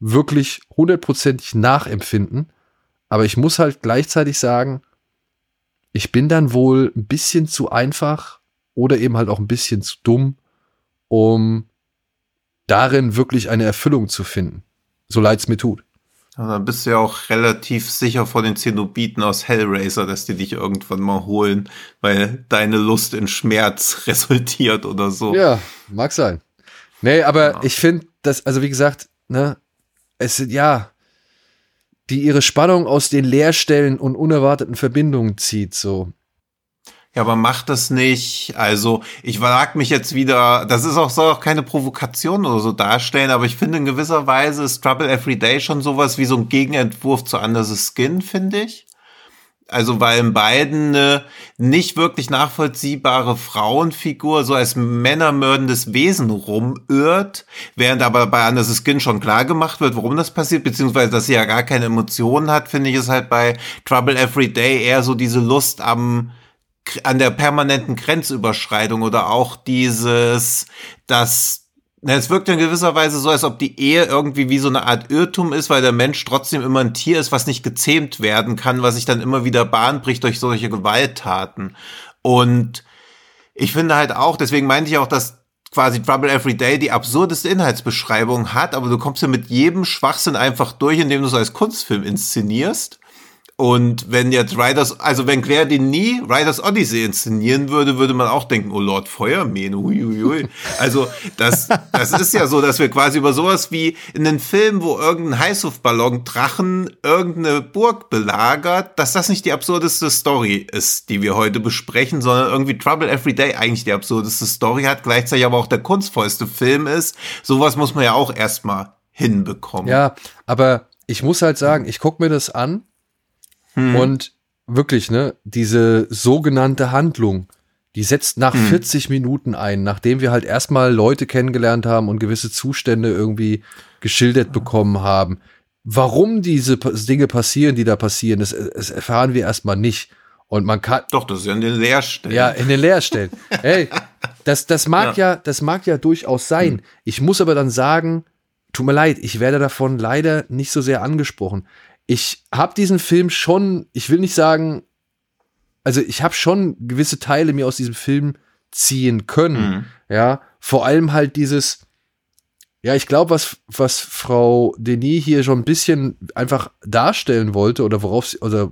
wirklich hundertprozentig nachempfinden. Aber ich muss halt gleichzeitig sagen, ich bin dann wohl ein bisschen zu einfach oder eben halt auch ein bisschen zu dumm, um darin wirklich eine Erfüllung zu finden. So leid es mir tut. Aber dann bist du ja auch relativ sicher vor den Zenobiten aus Hellraiser, dass die dich irgendwann mal holen, weil deine Lust in Schmerz resultiert oder so. Ja, mag sein. Nee, aber ja. ich finde, dass, also wie gesagt, ne, es sind ja, die ihre Spannung aus den Leerstellen und unerwarteten Verbindungen zieht, so. Ja, aber macht das nicht. Also, ich frag mich jetzt wieder, das ist auch, soll auch keine Provokation oder so darstellen, aber ich finde in gewisser Weise ist Trouble Every Day schon sowas wie so ein Gegenentwurf zu Under Skin, finde ich. Also, weil in beiden eine nicht wirklich nachvollziehbare Frauenfigur so als männermördendes Wesen rumirrt, während aber bei Under Skin schon klar gemacht wird, warum das passiert, beziehungsweise, dass sie ja gar keine Emotionen hat, finde ich, ist halt bei Trouble Every Day eher so diese Lust am, an der permanenten Grenzüberschreitung oder auch dieses, dass es wirkt in gewisser Weise so, als ob die Ehe irgendwie wie so eine Art Irrtum ist, weil der Mensch trotzdem immer ein Tier ist, was nicht gezähmt werden kann, was sich dann immer wieder Bahn bricht durch solche Gewalttaten. Und ich finde halt auch, deswegen meinte ich auch, dass quasi Trouble Every Day die absurdeste Inhaltsbeschreibung hat, aber du kommst ja mit jedem Schwachsinn einfach durch, indem du es als Kunstfilm inszenierst. Und wenn jetzt Riders, also wenn Claire nie Riders Odyssey inszenieren würde, würde man auch denken, oh Lord Feuermähne, huiuiui. Also das, das ist ja so, dass wir quasi über sowas wie in den Film, wo irgendein Heißluftballon Drachen irgendeine Burg belagert, dass das nicht die absurdeste Story ist, die wir heute besprechen, sondern irgendwie Trouble Every Day eigentlich die absurdeste Story hat, gleichzeitig aber auch der kunstvollste Film ist. Sowas muss man ja auch erstmal hinbekommen. Ja, aber ich muss halt sagen, ich gucke mir das an hm. Und wirklich, ne, diese sogenannte Handlung, die setzt nach hm. 40 Minuten ein, nachdem wir halt erstmal Leute kennengelernt haben und gewisse Zustände irgendwie geschildert bekommen haben. Warum diese Dinge passieren, die da passieren, das, das erfahren wir erstmal nicht. Und man kann. Doch, das ist ja in den Leerstellen. Ja, in den Leerstellen. hey, das, das mag ja. ja. das mag ja durchaus sein. Hm. Ich muss aber dann sagen, tut mir leid, ich werde davon leider nicht so sehr angesprochen ich habe diesen Film schon, ich will nicht sagen, also ich habe schon gewisse Teile mir aus diesem Film ziehen können. Mhm. Ja, vor allem halt dieses, ja, ich glaube, was, was Frau Denis hier schon ein bisschen einfach darstellen wollte oder worauf sie, oder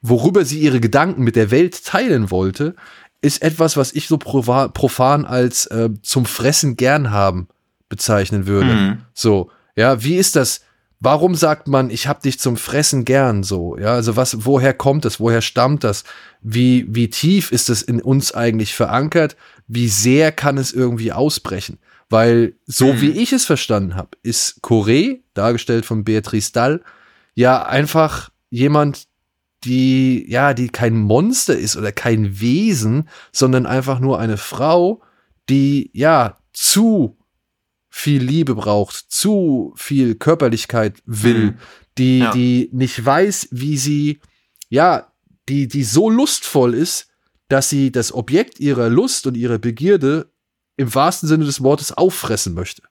worüber sie ihre Gedanken mit der Welt teilen wollte, ist etwas, was ich so profan als äh, zum Fressen gern haben bezeichnen würde. Mhm. So, ja, wie ist das? Warum sagt man, ich hab dich zum Fressen gern so? Ja, also was, woher kommt das? Woher stammt das? Wie, wie tief ist es in uns eigentlich verankert? Wie sehr kann es irgendwie ausbrechen? Weil, so mhm. wie ich es verstanden habe, ist Corée, dargestellt von Beatrice Dahl, ja einfach jemand, die, ja, die kein Monster ist oder kein Wesen, sondern einfach nur eine Frau, die, ja, zu viel Liebe braucht, zu viel Körperlichkeit will, mhm. die, ja. die nicht weiß, wie sie, ja, die, die so lustvoll ist, dass sie das Objekt ihrer Lust und ihrer Begierde im wahrsten Sinne des Wortes auffressen möchte.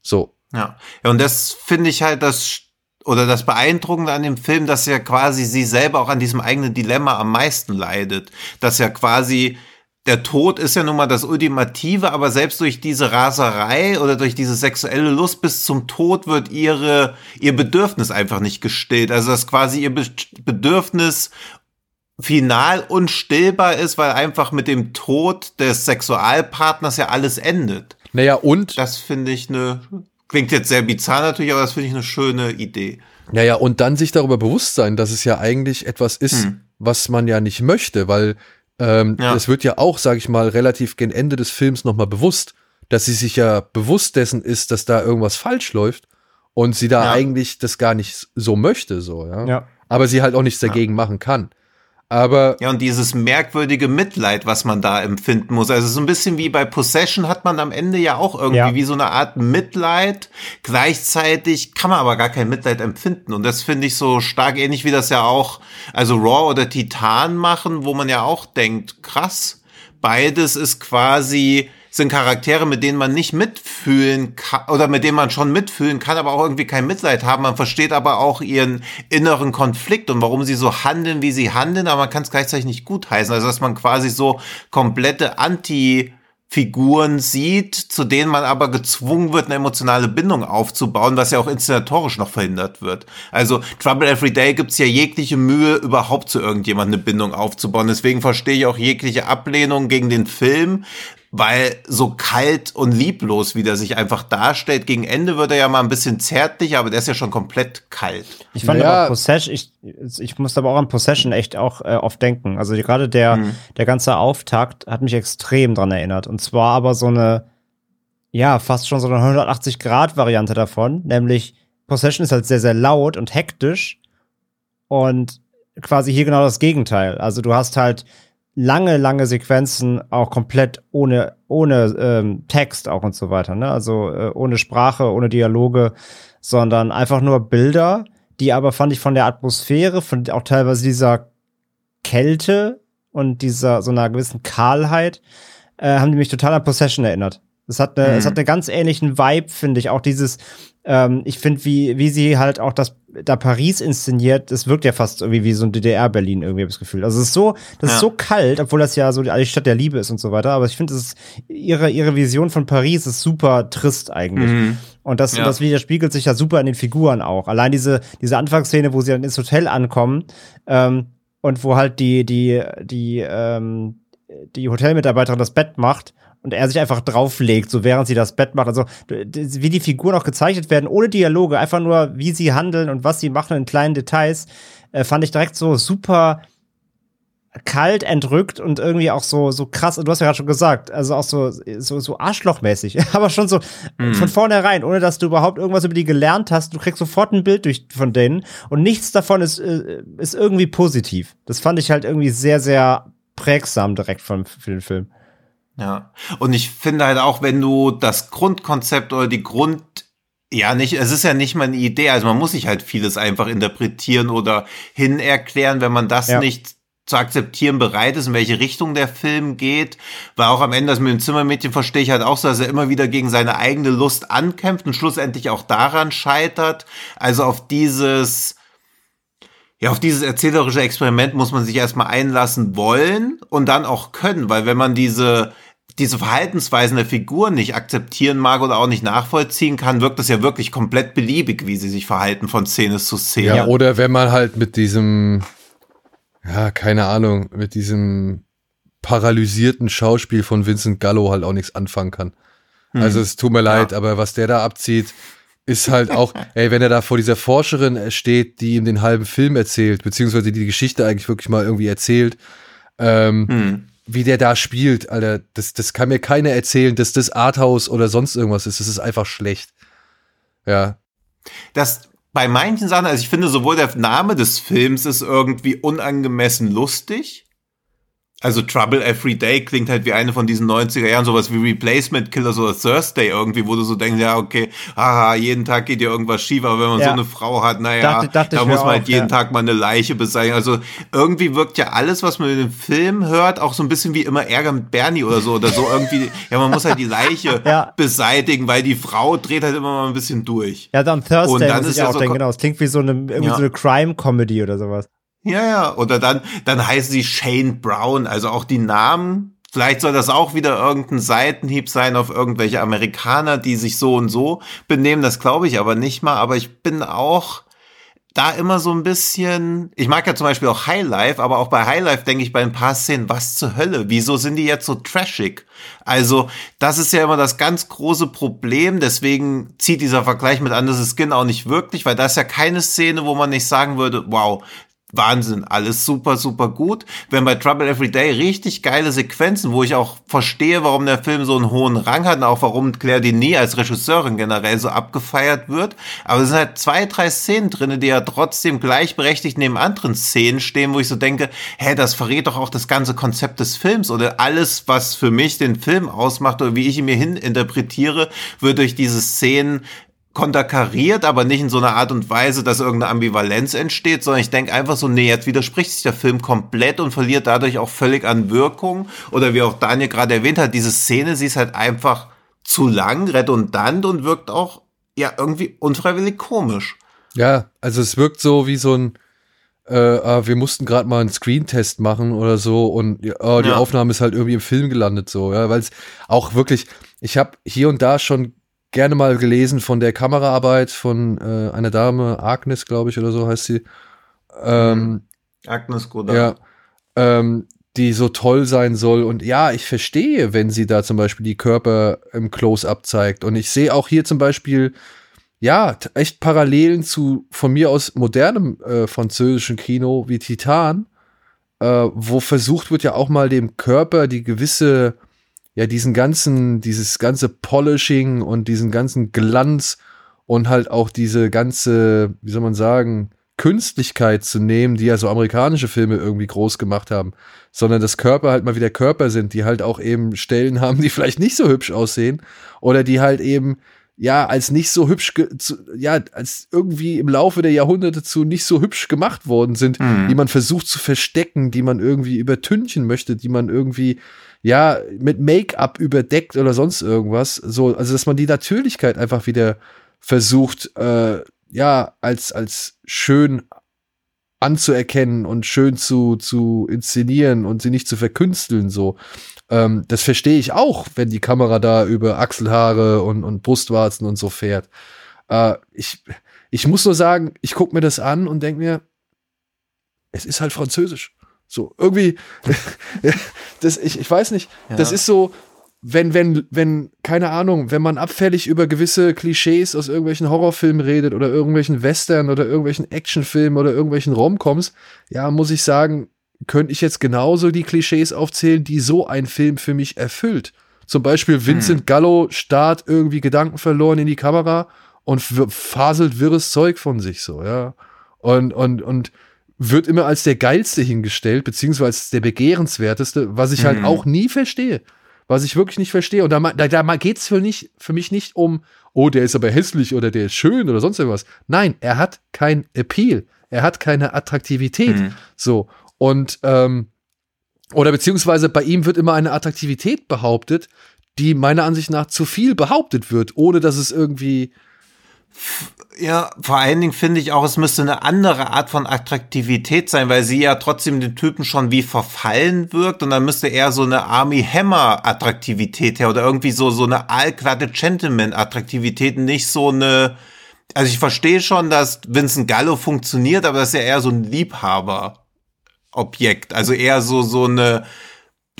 So. Ja. ja und das finde ich halt das oder das Beeindruckende an dem Film, dass ja quasi sie selber auch an diesem eigenen Dilemma am meisten leidet. Dass ja quasi der Tod ist ja nun mal das Ultimative, aber selbst durch diese Raserei oder durch diese sexuelle Lust bis zum Tod wird ihre, ihr Bedürfnis einfach nicht gestillt. Also dass quasi ihr Be Bedürfnis final unstillbar ist, weil einfach mit dem Tod des Sexualpartners ja alles endet. Naja, und Das finde ich eine, klingt jetzt sehr bizarr natürlich, aber das finde ich eine schöne Idee. Naja, und dann sich darüber bewusst sein, dass es ja eigentlich etwas ist, Hm. was man ja nicht möchte, weil ähm, Ja. es wird ja auch, sag ich mal, relativ gegen Ende des Films nochmal bewusst, dass sie sich ja bewusst dessen ist, dass da irgendwas falsch läuft und sie da Ja. eigentlich das gar nicht so möchte, so, ja. Ja. Aber sie halt auch nichts dagegen machen kann. Aber Ja, und dieses merkwürdige Mitleid, was man da empfinden muss. Also so ein bisschen wie bei Possession hat man am Ende ja auch irgendwie Ja. wie so eine Art Mitleid. Gleichzeitig kann man aber gar kein Mitleid empfinden. Und das finde ich so stark ähnlich wie das ja auch, also Raw oder Titan machen, wo man ja auch denkt, krass, beides ist quasi, sind Charaktere, mit denen man nicht mitfühlen kann, oder mit denen man schon mitfühlen kann, aber auch irgendwie kein Mitleid haben. Man versteht aber auch ihren inneren Konflikt und warum sie so handeln, wie sie handeln, aber man kann es gleichzeitig nicht gutheißen. Also, dass man quasi so komplette Anti- Figuren sieht, zu denen man aber gezwungen wird, eine emotionale Bindung aufzubauen, was ja auch inszenatorisch noch verhindert wird. Also Trouble Every Day gibt's ja jegliche Mühe, überhaupt zu irgendjemandem eine Bindung aufzubauen. Deswegen verstehe ich auch jegliche Ablehnung gegen den Film, weil so kalt und lieblos, wie der sich einfach darstellt, gegen Ende wird er ja mal ein bisschen zärtlich, aber der ist ja schon komplett kalt. Ich fand Naja. aber Possession, ich, ich musste aber auch an Possession echt auch äh, oft denken. Also gerade der, der ganze Auftakt hat mich extrem dran erinnert. Und zwar aber so eine, ja, fast schon so eine 180-Grad-Variante davon. Nämlich Possession ist halt sehr, sehr laut und hektisch. Und quasi hier genau das Gegenteil. Also du hast halt lange, lange Sequenzen auch komplett ohne, ohne ähm, Text auch und so weiter. Ne? Also äh, ohne Sprache, ohne Dialoge, sondern einfach nur Bilder, die aber fand ich von der Atmosphäre, von auch teilweise dieser Kälte und dieser so einer gewissen Kahlheit, äh, haben die mich total an Possession erinnert. Es hat, eine, Mhm. es hat einen ganz ähnlichen Vibe, finde ich. Auch dieses, ähm, ich finde, wie, wie sie halt auch das da Paris inszeniert, das wirkt ja fast irgendwie wie so ein DDR-Berlin, irgendwie habe ich das Gefühl. Also es ist so, das Ja. ist so kalt, obwohl das ja so die, die Stadt der Liebe ist und so weiter. Aber ich finde, ihre, ihre Vision von Paris ist super trist eigentlich. Mhm. Und das, Ja. das widerspiegelt sich ja super in den Figuren auch. Allein diese, diese Anfangsszene, wo sie dann ins Hotel ankommen, ähm, und wo halt die, die, die, ähm, die Hotelmitarbeiterin das Bett macht und er sich einfach drauflegt, so während sie das Bett macht. Also wie die Figuren auch gezeichnet werden, ohne Dialoge, einfach nur, wie sie handeln und was sie machen in kleinen Details, äh, fand ich direkt so super kalt, entrückt und irgendwie auch so, so krass, du hast ja gerade schon gesagt, also auch so, so, so arschlochmäßig, aber schon so von vornherein, ohne dass du überhaupt irgendwas über die gelernt hast, du kriegst sofort ein Bild durch, von denen und nichts davon ist, äh, ist irgendwie positiv. Das fand ich halt irgendwie sehr, sehr prägsam direkt von, für den Film. Ja. Und ich finde halt auch, wenn du das Grundkonzept oder die Grund, ja, nicht, es ist ja nicht mal eine Idee, also man muss sich halt vieles einfach interpretieren oder hinerklären, wenn man das Ja. nicht zu akzeptieren bereit ist, in welche Richtung der Film geht. Weil auch am Ende, das mit dem Zimmermädchen verstehe ich halt auch so, dass er immer wieder gegen seine eigene Lust ankämpft und schlussendlich auch daran scheitert. Also auf dieses, ja, auf dieses erzählerische Experiment muss man sich erstmal einlassen wollen und dann auch können, weil wenn man diese diese Verhaltensweisen der Figuren nicht akzeptieren mag oder auch nicht nachvollziehen kann, wirkt das ja wirklich komplett beliebig, wie sie sich verhalten von Szene zu Szene. Ja, oder wenn man halt mit diesem, ja, keine Ahnung, mit diesem paralysierten Schauspiel von Vincent Gallo halt auch nichts anfangen kann. Also es tut mir leid, aber was der da abzieht, ist halt auch, ey, wenn er da vor dieser Forscherin steht, die ihm den halben Film erzählt, beziehungsweise die die Geschichte eigentlich wirklich mal irgendwie erzählt, ähm, Hm. Wie der da spielt, Alter, das, das kann mir keiner erzählen, dass das Arthouse oder sonst irgendwas ist. Das ist einfach schlecht. Ja. Das bei manchen Sachen, also ich finde sowohl der Name des Films ist irgendwie unangemessen lustig. Also Trouble Every Day klingt halt wie eine von diesen 90er Jahren, sowas wie Replacement Killers oder Thursday irgendwie, wo du so denkst, ja, okay, haha, jeden Tag geht dir irgendwas schief, aber wenn man Ja. so eine Frau hat, naja, Dachte- dachte da muss man halt auch, jeden ja. Tag mal eine Leiche beseitigen. Also irgendwie wirkt ja alles, was man in dem Film hört, auch so ein bisschen wie immer Ärger mit Bernie oder so, oder so irgendwie, ja, man muss halt die Leiche Ja. beseitigen, weil die Frau dreht halt immer mal ein bisschen durch. Ja, dann Thursday Und dann muss ist ich ja auch so denken, genau. Es klingt wie so eine, irgendwie so eine Crime-Comedy oder sowas. Ja, ja. Oder dann, dann heißen sie Shane Brown. Also auch die Namen. Vielleicht soll das auch wieder irgendein Seitenhieb sein auf irgendwelche Amerikaner, die sich so und so benehmen. Das glaube ich aber nicht mal. Aber ich bin auch, da immer so ein bisschen, ich mag ja zum Beispiel auch Highlife, aber auch bei Highlife denke ich bei ein paar Szenen, was zur Hölle? Wieso sind die jetzt so trashig? Also, das ist ja immer das ganz große Problem, deswegen zieht dieser Vergleich mit Anders Skin auch nicht wirklich, weil da ist ja keine Szene, wo man nicht sagen würde, wow, Wahnsinn, alles super, super gut. Wenn bei Trouble Every Day richtig geile Sequenzen, wo ich auch verstehe, warum der Film so einen hohen Rang hat und auch warum Claire Denis als Regisseurin generell so abgefeiert wird. Aber es sind halt zwei, drei Szenen drinne, die ja trotzdem gleichberechtigt neben anderen Szenen stehen, wo ich so denke, hä, das verrät doch auch das ganze Konzept des Films oder alles, was für mich den Film ausmacht oder wie ich ihn mir hin interpretiere, wird durch diese Szenen konterkariert, aber nicht in so einer Art und Weise, dass irgendeine Ambivalenz entsteht, sondern ich denke einfach so, nee, jetzt widerspricht sich der Film komplett und verliert dadurch auch völlig an Wirkung. Oder wie auch Daniel gerade erwähnt hat, diese Szene, sie ist halt einfach zu lang, redundant und wirkt auch ja irgendwie unfreiwillig komisch. Ja, also es wirkt so wie so ein, äh, ah, wir mussten gerade mal einen Screentest machen oder so und oh, die ja. Aufnahme ist halt irgendwie im Film gelandet so, ja, weil es auch wirklich, ich habe hier und da schon gerne mal gelesen von der Kameraarbeit von äh, einer Dame, Agnes, glaube ich, oder so heißt sie. Ähm, mhm. Agnes Godard. Ja. Ähm, die so toll sein soll. Und ja, ich verstehe, wenn sie da zum Beispiel die Körper im Close-up zeigt. Und ich sehe auch hier zum Beispiel, ja, echt Parallelen zu von mir aus modernem äh, französischen Kino wie Titan, äh, wo versucht wird ja auch mal dem Körper die gewisse ja diesen ganzen, dieses ganze Polishing und diesen ganzen Glanz und halt auch diese ganze, wie soll man sagen, Künstlichkeit zu nehmen, die ja so amerikanische Filme irgendwie groß gemacht haben, sondern dass Körper halt mal wieder Körper sind, die halt auch eben Stellen haben, die vielleicht nicht so hübsch aussehen oder die halt eben ja als nicht so hübsch, zu, ja als irgendwie im Laufe der Jahrhunderte zu nicht so hübsch gemacht worden sind, mhm. die man versucht zu verstecken, die man irgendwie übertünchen möchte, die man irgendwie ja, mit Make-up überdeckt oder sonst irgendwas. So, also dass man die Natürlichkeit einfach wieder versucht, äh, ja, als, als schön anzuerkennen und schön zu, zu inszenieren und sie nicht zu verkünsteln, so. Ähm, das verstehe ich auch, wenn die Kamera da über Achselhaare und, und Brustwarzen und so fährt. Äh, ich, ich muss nur sagen, ich gucke mir das an und denke mir, es ist halt französisch. So, irgendwie, das, ich, ich weiß nicht, ja. das ist so, wenn, wenn, wenn, keine Ahnung, wenn man abfällig über gewisse Klischees aus irgendwelchen Horrorfilmen redet oder irgendwelchen Western oder irgendwelchen Actionfilmen oder irgendwelchen Romcoms, ja, muss ich sagen, könnte ich jetzt genauso die Klischees aufzählen, die so ein Film für mich erfüllt. Zum Beispiel Vincent hm. Gallo starrt irgendwie Gedanken verloren in die Kamera und faselt wirres Zeug von sich so, ja. Und, und, und wird immer als der geilste hingestellt, beziehungsweise als der begehrenswerteste, was ich halt mhm. auch nie verstehe. Was ich wirklich nicht verstehe. Und da, da, da geht es für, für mich nicht um, oh, der ist aber hässlich oder der ist schön oder sonst irgendwas. Nein, er hat kein Appeal. Er hat keine Attraktivität. Mhm. So. Und, ähm, oder beziehungsweise bei ihm wird immer eine Attraktivität behauptet, die meiner Ansicht nach zu viel behauptet wird, ohne dass es irgendwie ja, vor allen Dingen finde ich auch, es müsste eine andere Art von Attraktivität sein, weil sie ja trotzdem den Typen schon wie verfallen wirkt und dann müsste eher so eine Army Hammer Attraktivität her oder irgendwie so, so eine allglatte Gentleman Attraktivität, nicht so eine, also ich verstehe schon, dass Vincent Gallo funktioniert, aber das ist ja eher so ein Liebhaber Objekt, also eher so, so eine,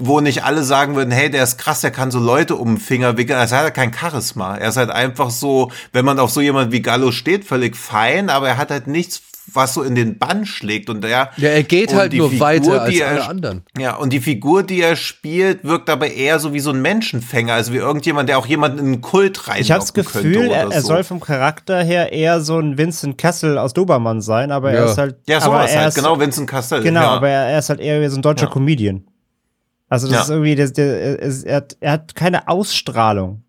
wo nicht alle sagen würden, hey, der ist krass, der kann so Leute um den Finger wickeln. Also er hat kein Charisma. Er ist halt einfach so, wenn man auf so jemand wie Gallo steht, völlig fein, aber er hat halt nichts, was so in den Bann schlägt. Und der, ja, er geht halt nur Figur, weiter als er, alle anderen. Ja, und die Figur, die er spielt, wirkt aber eher so wie so ein Menschenfänger, also wie irgendjemand, der auch jemanden in einen Kult rein Ich habe das Gefühl, er, er so. soll vom Charakter her eher so ein Vincent Kassel aus Dobermann sein, aber ja. er ist halt. Ja, sowas halt, genau, Vincent Kassel. Genau, ja. aber er, er, ist halt eher wie so ein deutscher ja. Comedian. Also das ja. ist irgendwie, der, der, er, hat, er hat keine Ausstrahlung.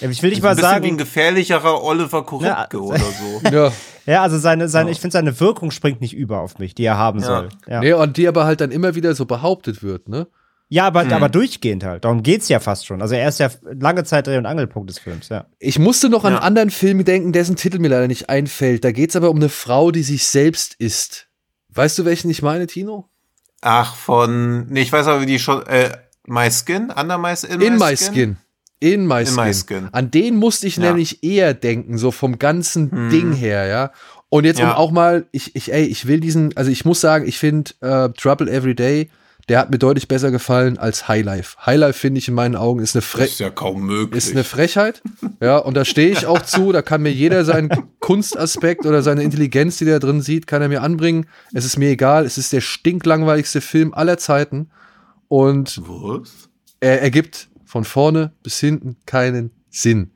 Ich will nicht mal sagen. wie ein gefährlicherer Oliver Koritke ja, oder so. ja. ja, also seine, seine, ich finde, seine Wirkung springt nicht über auf mich, die er haben ja. soll. Ja. Nee, und die aber halt dann immer wieder so behauptet wird, ne? Ja, aber, hm. aber durchgehend halt. Darum geht's ja fast schon. Also er ist ja lange Zeit Dreh- und Angelpunkt des Films, ja. Ich musste noch an einen anderen Film denken, dessen Titel mir leider nicht einfällt. Da geht's aber um eine Frau, die sich selbst isst. Weißt du, welchen ich meine, Tino? Ach, von, nee, ich weiß aber, wie die schon, äh, My Skin, Under My, in, in My Skin. Skin. In My Skin. In My Skin. An den musste ich Ja. nämlich eher denken, so vom ganzen Hm. Ding her, ja. Und jetzt Ja. um auch mal, ich, ich, ey, ich will diesen, also ich muss sagen, ich finde äh, Trouble Every Day, der hat mir deutlich besser gefallen als Highlife. Highlife finde ich in meinen Augen ist eine Fre Das ist ja kaum möglich. ist eine Frechheit. Ja, und da stehe ich auch zu. Da kann mir jeder seinen Kunstaspekt oder seine Intelligenz, die der drin sieht, kann er mir anbringen. Es ist mir egal. Es ist der stinklangweiligste Film aller Zeiten. Und Was? er ergibt von vorne bis hinten keinen Sinn.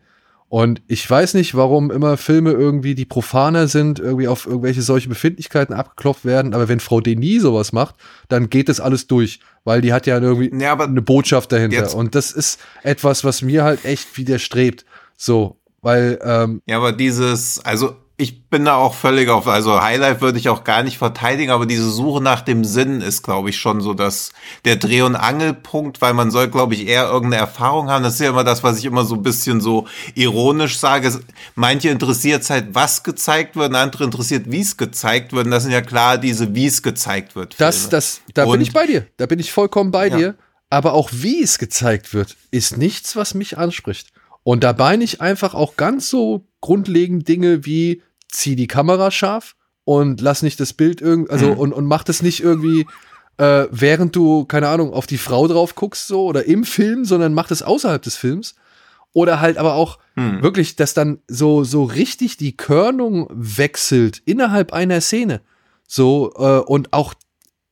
Und ich weiß nicht, warum immer Filme irgendwie, die profaner sind, irgendwie auf irgendwelche solche Befindlichkeiten abgeklopft werden. Aber wenn Frau Denis sowas macht, dann geht das alles durch, weil die hat ja irgendwie Ja, eine Botschaft dahinter. Jetzt- Und das ist etwas, was mir halt echt widerstrebt. So, weil, ähm, Ja, aber dieses, also ich bin da auch völlig auf, also Highlight würde ich auch gar nicht verteidigen, aber diese Suche nach dem Sinn ist, glaube ich, schon so dass der Dreh- und Angelpunkt, weil man soll, glaube ich, eher irgendeine Erfahrung haben. Das ist ja immer das, was ich immer so ein bisschen so ironisch sage. Manche interessiert es halt, was gezeigt wird, und andere interessiert, wie es gezeigt wird. Und das sind ja klar diese, wie es gezeigt wird. das, Filme. das, da bin Und- ich bei dir. Da bin ich vollkommen bei Ja. dir. Aber auch wie es gezeigt wird, ist nichts, was mich anspricht. Und da meine ich einfach auch ganz so grundlegend Dinge wie zieh die Kamera scharf und lass nicht das Bild irgendwie, also Mhm. und, und mach das nicht irgendwie, äh, während du, keine Ahnung, auf die Frau drauf guckst, so oder im Film, sondern mach das außerhalb des Films. Oder halt aber auch Hm. wirklich, dass dann so, so richtig die Körnung wechselt innerhalb einer Szene. So, äh, und auch,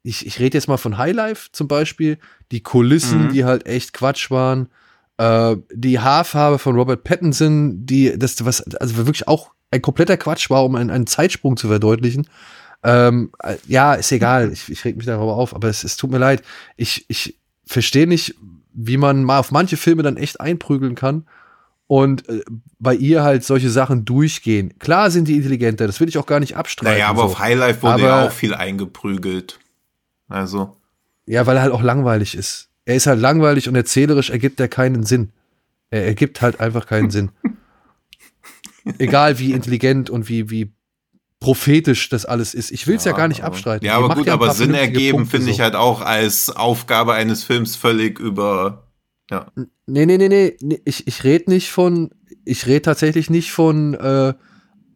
ich, ich rede jetzt mal von Highlife zum Beispiel, die Kulissen, Mhm. die halt echt Quatsch waren, äh, die Haarfarbe von Robert Pattinson, die, das, was, also wirklich auch ein kompletter Quatsch war, um einen, einen Zeitsprung zu verdeutlichen. Ähm, äh, ja, ist egal, ich, ich reg mich darüber auf, aber es, es tut mir leid. Ich, ich verstehe nicht, wie man mal auf manche Filme dann echt einprügeln kann und äh, bei ihr halt solche Sachen durchgehen. Klar sind die intelligenter, das will ich auch gar nicht abstreiten. Naja, aber so. auf Highlight wurde ja Aber- auch viel eingeprügelt. Also. Ja, weil er halt auch langweilig ist. Er ist halt langweilig und erzählerisch ergibt er keinen Sinn. Er ergibt halt einfach keinen Sinn. Egal wie intelligent und wie, wie prophetisch das alles ist. Ich will es ja, gar nicht aber- abstreiten. Ja, aber gut, ja aber Sinn ergeben finde ich so. halt auch als Aufgabe eines Films völlig über. Ja. Nee, nee, nee, nee. nee, Ich, ich rede nicht von, ich rede tatsächlich nicht von, äh,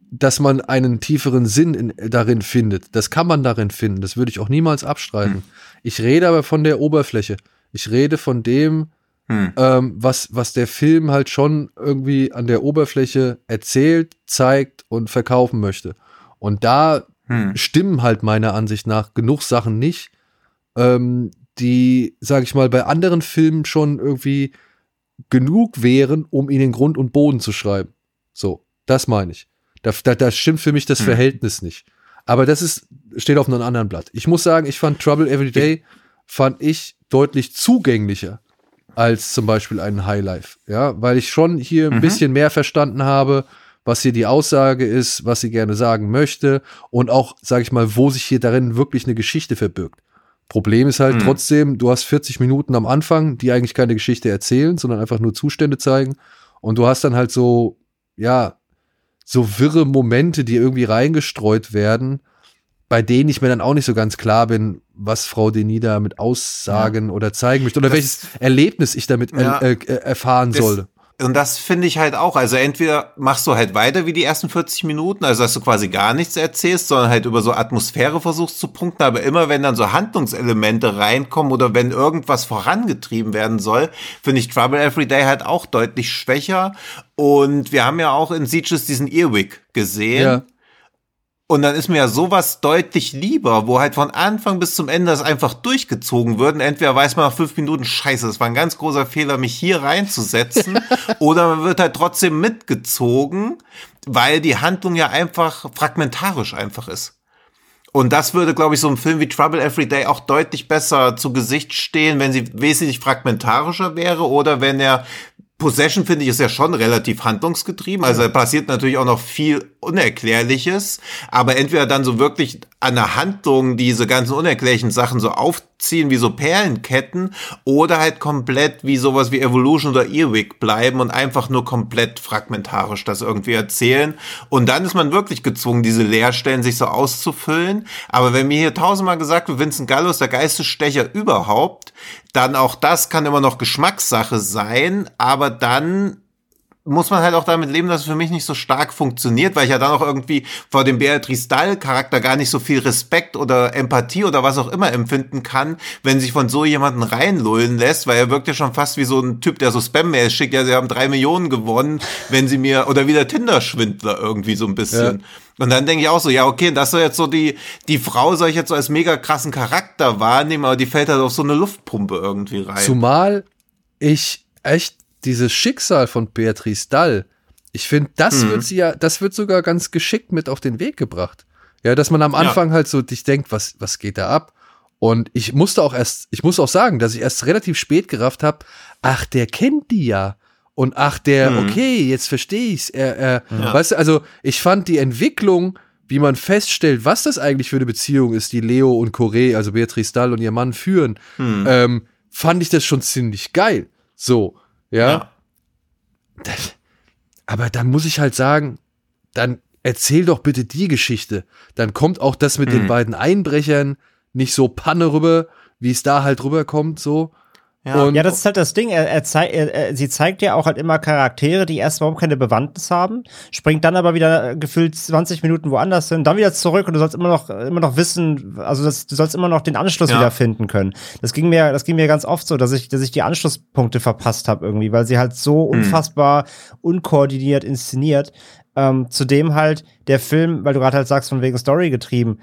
dass man einen tieferen Sinn in, darin findet. Das kann man darin finden. Das würde ich auch niemals abstreiten. Hm. Ich rede aber von der Oberfläche. Ich rede von dem, Hm. ähm, was, was der Film halt schon irgendwie an der Oberfläche erzählt, zeigt und verkaufen möchte. Und da Hm. stimmen halt meiner Ansicht nach genug Sachen nicht, ähm, die, sag ich mal, bei anderen Filmen schon irgendwie genug wären, um ihnen Grund und Boden zu schreiben. So, das meine ich. Da, da, da stimmt für mich das Hm. Verhältnis nicht. Aber das ist, steht auf einem anderen Blatt. Ich muss sagen, ich fand Trouble Every Day, fand ich deutlich zugänglicher als zum Beispiel einen Highlife. Ja, weil ich schon hier ein Mhm. bisschen mehr verstanden habe, was hier die Aussage ist, was sie gerne sagen möchte und auch, sage ich mal, wo sich hier darin wirklich eine Geschichte verbirgt. Problem ist halt Mhm. trotzdem, du hast 40 Minuten am Anfang, die eigentlich keine Geschichte erzählen, sondern einfach nur Zustände zeigen. Und du hast dann halt so, ja, so wirre Momente, die irgendwie reingestreut werden, bei denen ich mir dann auch nicht so ganz klar bin, was Frau Denis da mit aussagen oder zeigen möchte oder Das- welches Erlebnis ich damit er, Ja. äh, äh, erfahren Das- sollte. Und das finde ich halt auch. Also entweder machst du halt weiter wie die ersten 40 Minuten, also dass du quasi gar nichts erzählst, sondern halt über so Atmosphäre versuchst zu punkten. Aber immer wenn dann so Handlungselemente reinkommen oder wenn irgendwas vorangetrieben werden soll, finde ich Trouble Every Day halt auch deutlich schwächer. Und wir haben ja auch in Sieges diesen Earwig gesehen. Ja. Und dann ist mir ja sowas deutlich lieber, wo halt von Anfang bis zum Ende das einfach durchgezogen wird. Und entweder weiß man nach fünf Minuten, scheiße, das war ein ganz großer Fehler, mich hier reinzusetzen. oder man wird halt trotzdem mitgezogen, weil die Handlung ja einfach fragmentarisch einfach ist. Und das würde, glaube ich, so einem Film wie Trouble Every Day auch deutlich besser zu Gesicht stehen, wenn sie wesentlich fragmentarischer wäre oder wenn er Possession finde ich ist ja schon relativ handlungsgetrieben. Also da passiert natürlich auch noch viel Unerklärliches, aber entweder dann so wirklich an der Handlung diese ganzen unerklärlichen Sachen so aufziehen wie so Perlenketten oder halt komplett wie sowas wie Evolution oder Earwig bleiben und einfach nur komplett fragmentarisch das irgendwie erzählen. Und dann ist man wirklich gezwungen, diese Leerstellen sich so auszufüllen. Aber wenn mir hier tausendmal gesagt wird, Vincent Gallo ist der Geistesstecher überhaupt, dann auch das kann immer noch Geschmackssache sein, aber dann muss man halt auch damit leben, dass es für mich nicht so stark funktioniert, weil ich ja dann auch irgendwie vor dem Beatrice Dahl-Charakter gar nicht so viel Respekt oder Empathie oder was auch immer empfinden kann, wenn sich von so jemanden reinlullen lässt, weil er wirkt ja schon fast wie so ein Typ, der so Spam-Mails schickt, ja, sie haben drei Millionen gewonnen, wenn sie mir, oder wie der Tinder-Schwindler irgendwie so ein bisschen. Ja. Und dann denke ich auch so, ja, okay, das soll jetzt so die, die Frau soll ich jetzt so als mega krassen Charakter wahrnehmen, aber die fällt halt auf so eine Luftpumpe irgendwie rein. Zumal ich echt dieses Schicksal von Beatrice Dall, ich finde, das mhm. wird sie ja, das wird sogar ganz geschickt mit auf den Weg gebracht. Ja, dass man am Anfang ja. halt so dich denkt, was, was geht da ab? Und ich musste auch erst, ich muss auch sagen, dass ich erst relativ spät gerafft habe, ach, der kennt die ja. Und ach, der, mhm. okay, jetzt verstehe ich's. Er, er, ja. weißt du, also ich fand die Entwicklung, wie man feststellt, was das eigentlich für eine Beziehung ist, die Leo und Corée, also Beatrice Dahl und ihr Mann führen, mhm. ähm, fand ich das schon ziemlich geil. So. Ja. ja. Das, aber dann muss ich halt sagen, dann erzähl doch bitte die Geschichte. Dann kommt auch das mit mhm. den beiden Einbrechern nicht so Panne rüber, wie es da halt rüberkommt, so. Ja. ja, das ist halt das Ding. Er, er, zei er, er, sie zeigt ja auch halt immer Charaktere, die erst überhaupt keine Bewandtnis haben, springt dann aber wieder gefühlt 20 Minuten woanders hin, dann wieder zurück und du sollst immer noch immer noch wissen, also das, du sollst immer noch den Anschluss ja. wieder finden können. Das ging mir, das ging mir ganz oft so, dass ich, dass ich die Anschlusspunkte verpasst habe irgendwie, weil sie halt so hm. unfassbar unkoordiniert inszeniert. Ähm, zudem halt der Film, weil du gerade halt sagst, von wegen Story getrieben,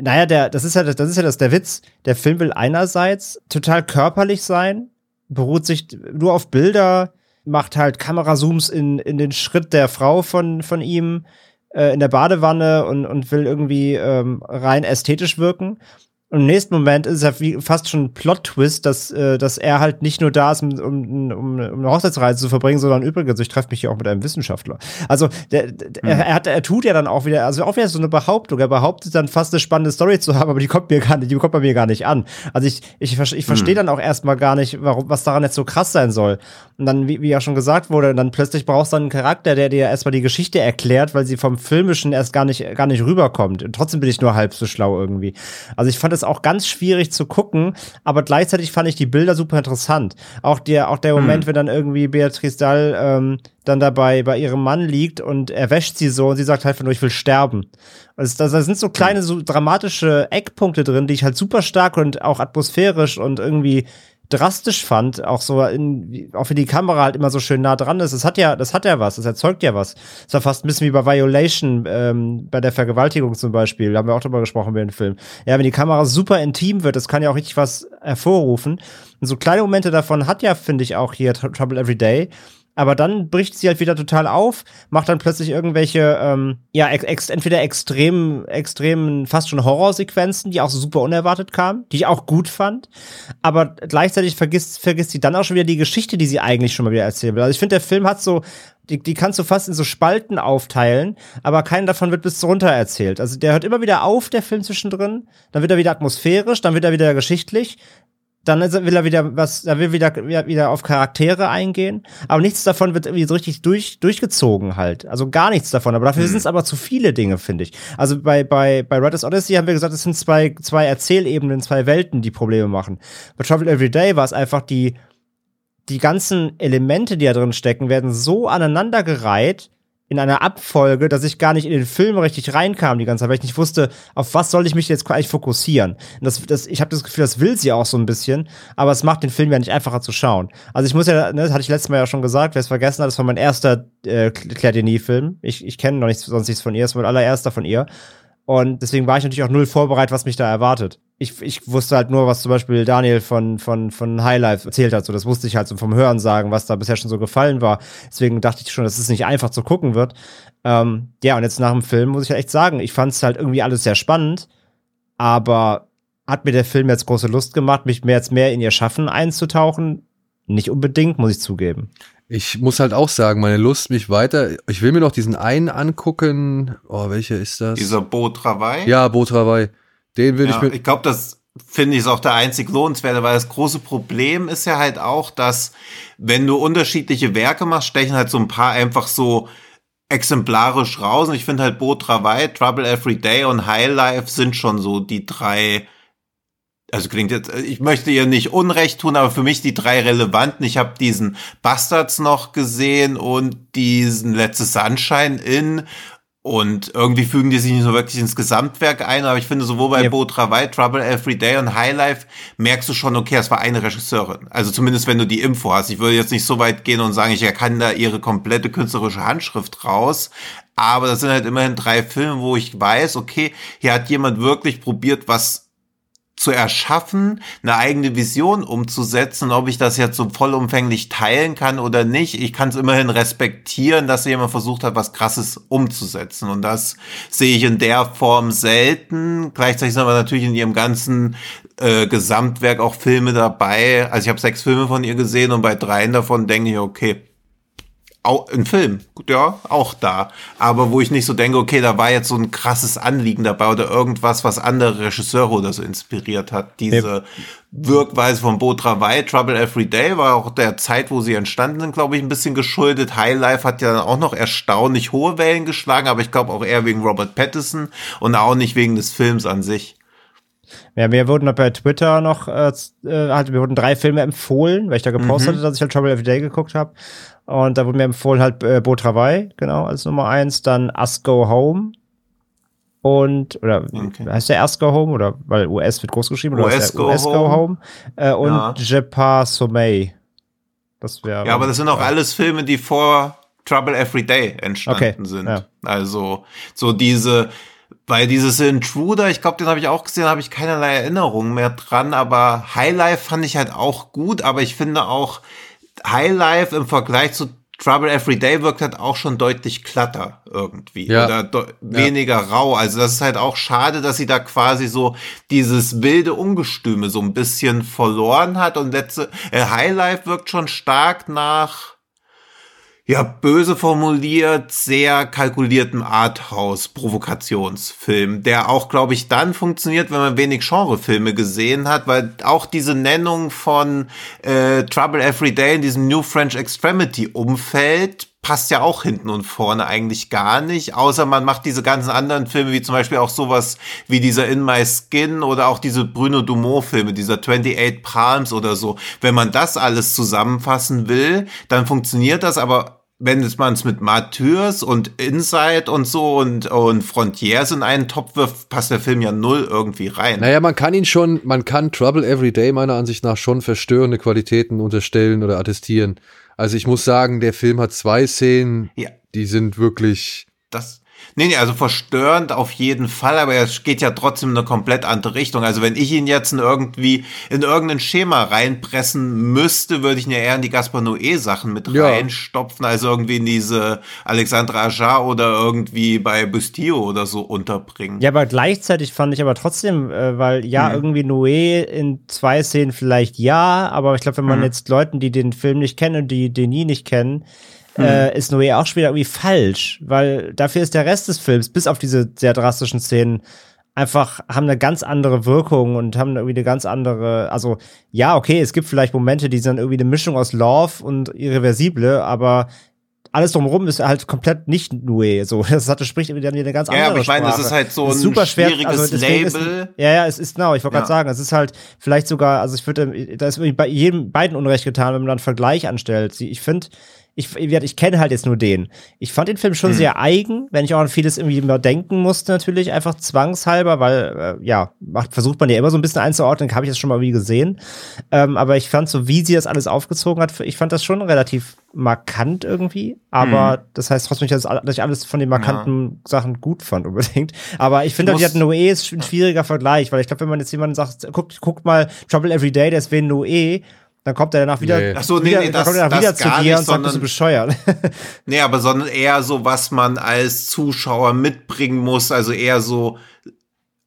naja, der, das ist ja, das ist ja das, der Witz. Der Film will einerseits total körperlich sein, beruht sich nur auf Bilder, macht halt Kamerazooms in, in den Schritt der Frau von, von ihm äh, in der Badewanne und, und will irgendwie ähm, rein ästhetisch wirken. Und im nächsten Moment ist es ja wie, fast schon ein Plot-Twist, dass, äh, dass er halt nicht nur da ist, um, um, um eine Hochzeitsreise zu verbringen, sondern übrigens, ich treffe mich hier auch mit einem Wissenschaftler. Also der, der, mhm. er, hat, er tut ja dann auch wieder, also auch wieder so eine Behauptung. Er behauptet dann fast eine spannende Story zu haben, aber die kommt mir gar nicht, die kommt bei mir gar nicht an. Also ich, ich, ich verstehe mhm. dann auch erstmal gar nicht, warum, was daran jetzt so krass sein soll. Und dann, wie, wie ja schon gesagt wurde, dann plötzlich brauchst du einen Charakter, der dir erstmal die Geschichte erklärt, weil sie vom Filmischen erst gar nicht, gar nicht rüberkommt. Und trotzdem bin ich nur halb so schlau irgendwie. Also ich fand es auch ganz schwierig zu gucken, aber gleichzeitig fand ich die Bilder super interessant. Auch der, auch der hm. Moment, wenn dann irgendwie Beatrice Dahl ähm, dann dabei bei ihrem Mann liegt und er wäscht sie so und sie sagt halt nur, ich will sterben. Also da, da sind so kleine, so dramatische Eckpunkte drin, die ich halt super stark und auch atmosphärisch und irgendwie drastisch fand, auch so in, auch wenn die Kamera halt immer so schön nah dran ist. Das hat ja, das hat ja was, das erzeugt ja was. Das war fast ein bisschen wie bei Violation, ähm, bei der Vergewaltigung zum Beispiel. Da haben wir auch drüber gesprochen bei dem Film. Ja, wenn die Kamera super intim wird, das kann ja auch richtig was hervorrufen. Und so kleine Momente davon hat ja, finde ich, auch hier Trouble Every Day aber dann bricht sie halt wieder total auf, macht dann plötzlich irgendwelche, ähm, ja, ex entweder extrem, extremen, fast schon Horrorsequenzen, die auch so super unerwartet kamen, die ich auch gut fand, aber gleichzeitig vergisst, vergisst sie dann auch schon wieder die Geschichte, die sie eigentlich schon mal wieder erzählen will. Also ich finde, der Film hat so, die, die kannst du fast in so Spalten aufteilen, aber keiner davon wird bis runter erzählt. Also der hört immer wieder auf, der Film zwischendrin, dann wird er wieder atmosphärisch, dann wird er wieder geschichtlich, dann will er wieder was, er will wieder, wieder auf Charaktere eingehen, aber nichts davon wird irgendwie so richtig durch, durchgezogen halt. Also gar nichts davon. Aber dafür mhm. sind es aber zu viele Dinge, finde ich. Also bei, bei, bei Riders Odyssey haben wir gesagt, es sind zwei, zwei Erzählebenen, zwei Welten, die Probleme machen. Bei Travel Every Day war es einfach die, die ganzen Elemente, die da drin stecken, werden so aneinandergereiht, in einer Abfolge, dass ich gar nicht in den Film richtig reinkam die ganze Zeit, weil ich nicht wusste, auf was soll ich mich jetzt eigentlich fokussieren. Und das, das, ich habe das Gefühl, das will sie auch so ein bisschen, aber es macht den Film ja nicht einfacher zu schauen. Also ich muss ja, ne, das hatte ich letztes Mal ja schon gesagt, wer es vergessen hat, das war mein erster äh, Claire Denis-Film. Ich, ich kenne noch nichts, sonst nichts von ihr, das war mein allererster von ihr. Und deswegen war ich natürlich auch null vorbereitet, was mich da erwartet. Ich, ich wusste halt nur, was zum Beispiel Daniel von, von, von Highlife erzählt hat. So, das wusste ich halt so vom Hören sagen, was da bisher schon so gefallen war. Deswegen dachte ich schon, dass es nicht einfach zu gucken wird. Ähm, ja, und jetzt nach dem Film muss ich halt echt sagen, ich fand es halt irgendwie alles sehr spannend, aber hat mir der Film jetzt große Lust gemacht, mich mehr jetzt mehr in ihr Schaffen einzutauchen? Nicht unbedingt, muss ich zugeben. Ich muss halt auch sagen, meine Lust mich weiter. Ich will mir noch diesen einen angucken. Oh, welcher ist das? Dieser Beau Travail. ja, Beau Travail. Den will Ja, ich mir. ich glaube, das finde ich ist auch der einzig lohnenswerte, weil das große Problem ist ja halt auch, dass wenn du unterschiedliche Werke machst, stechen halt so ein paar einfach so exemplarisch raus. Und ich finde halt Beau Travail, Trouble Every Day und High Life sind schon so die drei also klingt jetzt, ich möchte ihr nicht Unrecht tun, aber für mich die drei relevanten. Ich habe diesen Bastards noch gesehen und diesen Letztes Sunshine in und irgendwie fügen die sich nicht so wirklich ins Gesamtwerk ein, aber ich finde sowohl bei Ja. Beau Travail, Trouble Every Day und High Life merkst du schon, okay, es war eine Regisseurin. Also zumindest wenn du die Info hast. Ich würde jetzt nicht so weit gehen und sagen, ich erkenne da ihre komplette künstlerische Handschrift raus. Aber das sind halt immerhin drei Filme, wo ich weiß, okay, hier hat jemand wirklich probiert, was zu erschaffen, eine eigene Vision umzusetzen. Ob ich das jetzt so vollumfänglich teilen kann oder nicht, ich kann es immerhin respektieren, dass jemand versucht hat, was Krasses umzusetzen. Und das sehe ich in der Form selten. Gleichzeitig sind aber natürlich in ihrem ganzen äh, Gesamtwerk auch Filme dabei. Also ich habe sechs Filme von ihr gesehen und bei dreien davon denke ich, okay, auch ein Film, ja, auch da. Aber wo ich nicht so denke, okay, da war jetzt so ein krasses Anliegen dabei oder irgendwas, was andere Regisseure oder so inspiriert hat. Diese Wirkweise von Beau Travail, Trouble Every Day, war auch der Zeit, wo sie entstanden sind, glaube ich, ein bisschen geschuldet. High Life hat ja dann auch noch erstaunlich hohe Wellen geschlagen, aber ich glaube auch eher wegen Robert Pattinson und auch nicht wegen des Films an sich. Ja, mir wurden bei Twitter noch, äh, halt, mir wurden drei Filme empfohlen, weil ich da gepostet hatte, dass ich halt Trouble Every Day geguckt habe. Und da wurde mir empfohlen halt äh, Beau Travail, genau, als Nummer eins, dann Us Go Home und, oder Okay. heißt der Us Go Home oder, weil US wird groß geschrieben, oder US Go US Go Home. Home äh, und Ja. Je pas Sommeil. Das wäre. Ja, aber das sind auch alles Filme, die vor Trouble Every Day entstanden Okay, sind. ja. Also so diese, weil dieses Intruder, ich glaube, den habe ich auch gesehen, habe ich keinerlei Erinnerungen mehr dran, aber Highlife fand ich halt auch gut, aber ich finde auch Highlife im Vergleich zu Trouble Every Day wirkt halt auch schon deutlich glatter irgendwie Ja. oder deu- weniger rau. Also das ist halt auch schade, dass sie da quasi so dieses wilde Ungestüme so ein bisschen verloren hat und letzte äh, Highlife wirkt schon stark nach ja, böse formuliert, sehr kalkuliertem Arthouse-Provokationsfilm, der auch, glaube ich, dann funktioniert, wenn man wenig Genrefilme gesehen hat, weil auch diese Nennung von äh, Trouble Every Day in diesem New French Extremity-Umfeld passt ja auch hinten und vorne eigentlich gar nicht, außer man macht diese ganzen anderen Filme, wie zum Beispiel auch sowas wie dieser In My Skin oder auch diese Bruno Dumont-Filme, dieser 28 Palms oder so. Wenn man das alles zusammenfassen will, dann funktioniert das, aber wenn man es mit Martyrs und Inside und so und, und Frontiers in einen Topf wirft, passt der Film ja null irgendwie rein. Naja, man kann ihn schon, man kann Trouble Every Day meiner Ansicht nach schon verstörende Qualitäten unterstellen oder attestieren. Also ich muss sagen, der Film hat zwei Szenen, Ja. die sind wirklich. Das, nee, nee, also verstörend auf jeden Fall, aber es geht ja trotzdem in eine komplett andere Richtung. Also wenn ich ihn jetzt in irgendwie in irgendein Schema reinpressen müsste, würde ich ihn ja eher in die Gaspar Noé Sachen mit Ja. reinstopfen, als irgendwie in diese Alexandra Ajar oder irgendwie bei Bustillo oder so unterbringen. Ja, aber gleichzeitig fand ich aber trotzdem, äh, weil ja, Mhm. irgendwie Noé in zwei Szenen vielleicht ja, aber ich glaube, wenn man Mhm. jetzt Leuten, die den Film nicht kennen und die den nie nicht kennen, Mhm. äh, ist Noé auch später irgendwie falsch, weil dafür ist der Rest des Films, bis auf diese sehr drastischen Szenen, einfach haben eine ganz andere Wirkung und haben irgendwie eine ganz andere, also ja, okay, es gibt vielleicht Momente, die sind irgendwie eine Mischung aus Love und Irreversible, aber alles drumherum ist halt komplett nicht Nue. So, das hatte spricht wieder eine ganz andere Ja, aber ich meine, das ist halt so Ist ein super schwer, schwieriges also Label. Ist, ja, ja, es ist genau, ich wollte Ja. gerade sagen, es ist halt vielleicht sogar, also ich würde, da ist irgendwie bei jedem beiden Unrecht getan, wenn man dann einen Vergleich anstellt. Ich finde, ich, ich, ich kenne halt jetzt nur den. Ich fand den Film schon Hm. sehr eigen, wenn ich auch an vieles irgendwie immer denken musste, natürlich, einfach zwangshalber, weil, äh, ja, macht, versucht man ja immer so ein bisschen einzuordnen, habe ich das schon mal wie gesehen. Ähm, aber ich fand so, wie sie das alles aufgezogen hat, ich fand das schon relativ markant irgendwie. Aber das heißt trotzdem nicht, dass, ich alles von den markanten Sachen gut fand unbedingt. Aber ich finde, muss- die hat Noé ist ein schwieriger Vergleich, weil ich glaube, wenn man jetzt jemanden sagt, guckt, guckt mal Trouble Every Day, der ist wie Noé, dann kommt er danach wieder, Nee. Ach so, nee, wieder, nee, dann das- kommt er danach das wieder zu gar dir nicht, und sagt, bist du sondern- bescheuert. Nee, aber sondern eher so, was man als Zuschauer mitbringen muss, also eher so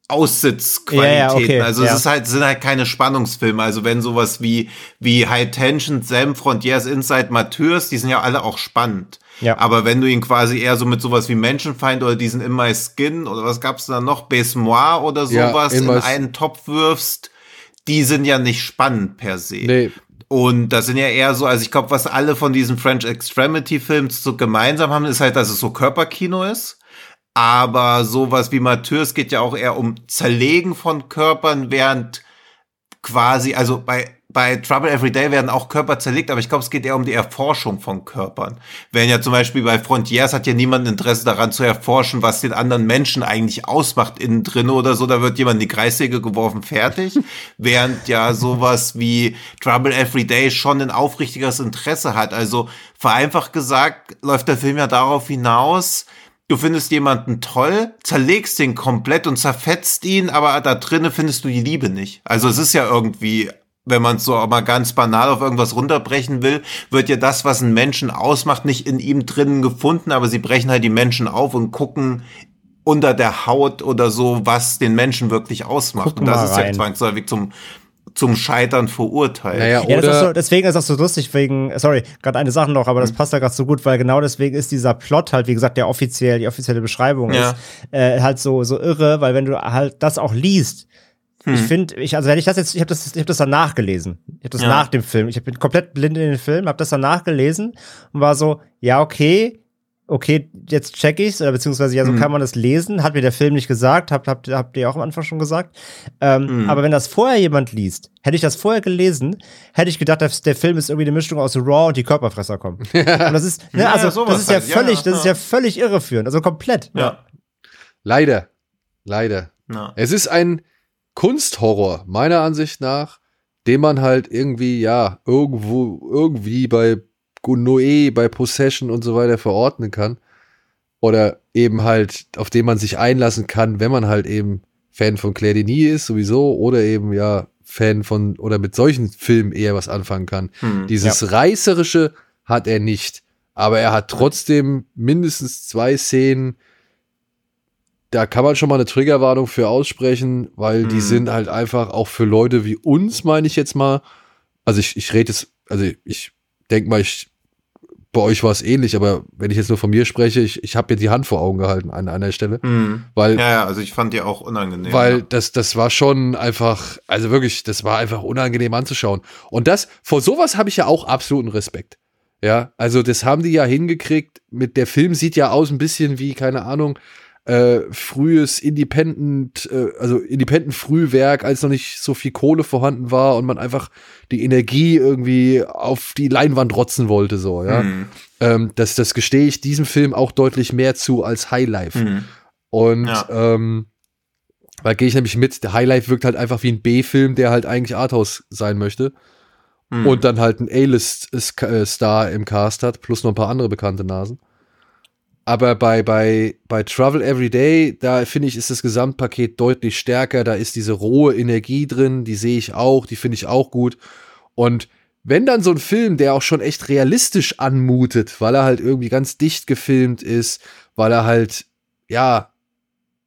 Aussitzqualitäten. Ja, ja, okay, also ja. es ist halt, sind halt keine Spannungsfilme. Also wenn sowas wie, wie High Tension, Sam Frontiers, Inside Mateurs, die sind ja alle auch spannend. Ja. Aber wenn du ihn quasi eher so mit sowas wie Menschenfeind oder diesen In My Skin oder was gab's da noch, Base Moi oder Ja, sowas In in My- einen Topf wirfst, die sind ja nicht spannend per se. Nee, Und das sind ja eher so, also ich glaube, was alle von diesen French Extremity Filmen so gemeinsam haben, ist halt, dass es so Körperkino ist. Aber sowas wie Mateurs geht ja auch eher um Zerlegen von Körpern, während quasi, also bei, bei Trouble Every Day werden auch Körper zerlegt, aber ich glaube, es geht eher um die Erforschung von Körpern. Während ja zum Beispiel bei Frontiers hat ja niemand Interesse daran zu erforschen, was den anderen Menschen eigentlich ausmacht innen drin oder so, da wird jemand in die Kreissäge geworfen, fertig. Während ja sowas wie Trouble Every Day schon ein aufrichtiges Interesse hat. Also vereinfacht gesagt läuft der Film ja darauf hinaus, Du findest jemanden toll, zerlegst den komplett und zerfetzt ihn, aber da drinnen findest du die Liebe nicht. Also es ist ja irgendwie, wenn man es so auch mal ganz banal auf irgendwas runterbrechen will, wird ja das, was einen Menschen ausmacht, nicht in ihm drinnen gefunden, aber sie brechen halt die Menschen auf und gucken unter der Haut oder so, was den Menschen wirklich ausmacht. Gucken und das ist ja rein. zwangsläufig zum, zum Scheitern verurteilt. naja, Ja, das ist so, deswegen ist das so lustig, wegen, sorry, gerade eine Sache noch, aber das passt da gerade so gut, weil genau deswegen ist dieser Plot halt, wie gesagt, der offiziell, die offizielle Beschreibung Ja. ist, äh, halt so, so irre, weil wenn du halt das auch liest, Hm. ich finde, ich, also wenn ich das jetzt, ich habe das, ich habe das danach gelesen. Ich habe das Ja. nach dem Film. Ich bin komplett blind in den Film, habe das danach gelesen und war so, ja, okay, okay, jetzt check ich's, oder beziehungsweise ja, so Mhm. kann man das lesen, hat mir der Film nicht gesagt, habt, habt, habt ihr auch am Anfang schon gesagt. Ähm, Mhm. Aber wenn das vorher jemand liest, hätte ich das vorher gelesen, hätte ich gedacht, der, der Film ist irgendwie eine Mischung aus Raw und die Körperfresser kommen. und das ist, ne, Ja, also das ist ja halt. Völlig, ja, das ist ja. völlig irreführend, also komplett. Ja. leider, leider. Ja. Es ist ein Kunsthorror, meiner Ansicht nach, den man halt irgendwie, ja, irgendwo, irgendwie bei Noé, bei Possession und so weiter verordnen kann. Oder eben halt, auf den man sich einlassen kann, wenn man halt eben Fan von Claire Denis ist, sowieso, oder eben, ja, Fan von, oder mit solchen Filmen eher was anfangen kann. Hm. Dieses Reißerische hat er nicht. Aber er hat trotzdem mindestens zwei Szenen, da kann man schon mal eine Triggerwarnung für aussprechen, weil die Mhm. sind halt einfach auch für Leute wie uns, meine ich jetzt mal. Also ich, ich rede jetzt, also ich denke mal, ich, bei euch war es ähnlich, aber wenn ich jetzt nur von mir spreche, ich, ich habe mir die Hand vor Augen gehalten an einer Stelle, Hm. weil Ja, ja, also ich fand die auch unangenehm. weil ja. das, das war schon einfach, also wirklich, das war einfach unangenehm anzuschauen. Und das, vor sowas habe ich ja auch absoluten Respekt. Ja, also das haben die ja hingekriegt. Mit der Film sieht ja aus ein bisschen wie, keine Ahnung, äh, frühes Independent, äh, also Independent Frühwerk, als noch nicht so viel Kohle vorhanden war und man einfach die Energie irgendwie auf die Leinwand rotzen wollte, so, ja. Hm. Ähm, das, das gestehe ich diesem Film auch deutlich mehr zu als Highlife. Hm. Und Ja. ähm, da gehe ich nämlich mit, der Highlight wirkt halt einfach wie ein B-Film, der halt eigentlich Arthouse sein möchte. Hm. Und dann halt ein A-List-Star im Cast hat, plus noch ein paar andere bekannte Nasen. Aber bei, bei, bei Travel Every Day, da finde ich, ist das Gesamtpaket deutlich stärker. Da ist diese rohe Energie drin, die sehe ich auch, die finde ich auch gut. Und wenn dann so ein Film, der auch schon echt realistisch anmutet, weil er halt irgendwie ganz dicht gefilmt ist, weil er halt, ja,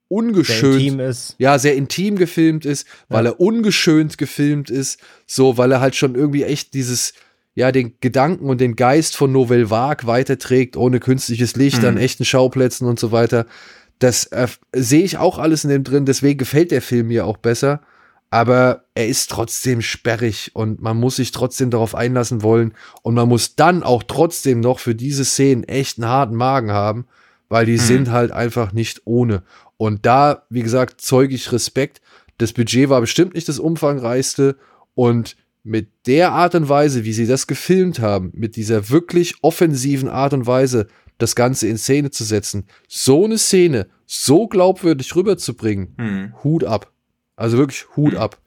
ungeschönt intim ist. ja, sehr intim gefilmt ist, weil er ungeschönt gefilmt ist, so, weil er halt schon irgendwie echt dieses, ja, den Gedanken und den Geist von Nouvelle Vague weiterträgt, ohne künstliches Licht Mhm. an echten Schauplätzen und so weiter. Das äh, sehe ich auch alles in dem drin, deswegen gefällt der Film mir auch besser. Aber er ist trotzdem sperrig und man muss sich trotzdem darauf einlassen wollen und man muss dann auch trotzdem noch für diese Szenen echt einen harten Magen haben, weil die Mhm. sind halt einfach nicht ohne. Und da, wie gesagt, zeuge ich Respekt. Das Budget war bestimmt nicht das umfangreichste und mit der Art und Weise, wie sie das gefilmt haben, mit dieser wirklich offensiven Art und Weise, das Ganze in Szene zu setzen, so eine Szene so glaubwürdig rüberzubringen, Hm. Hut ab. Also wirklich Hut ab.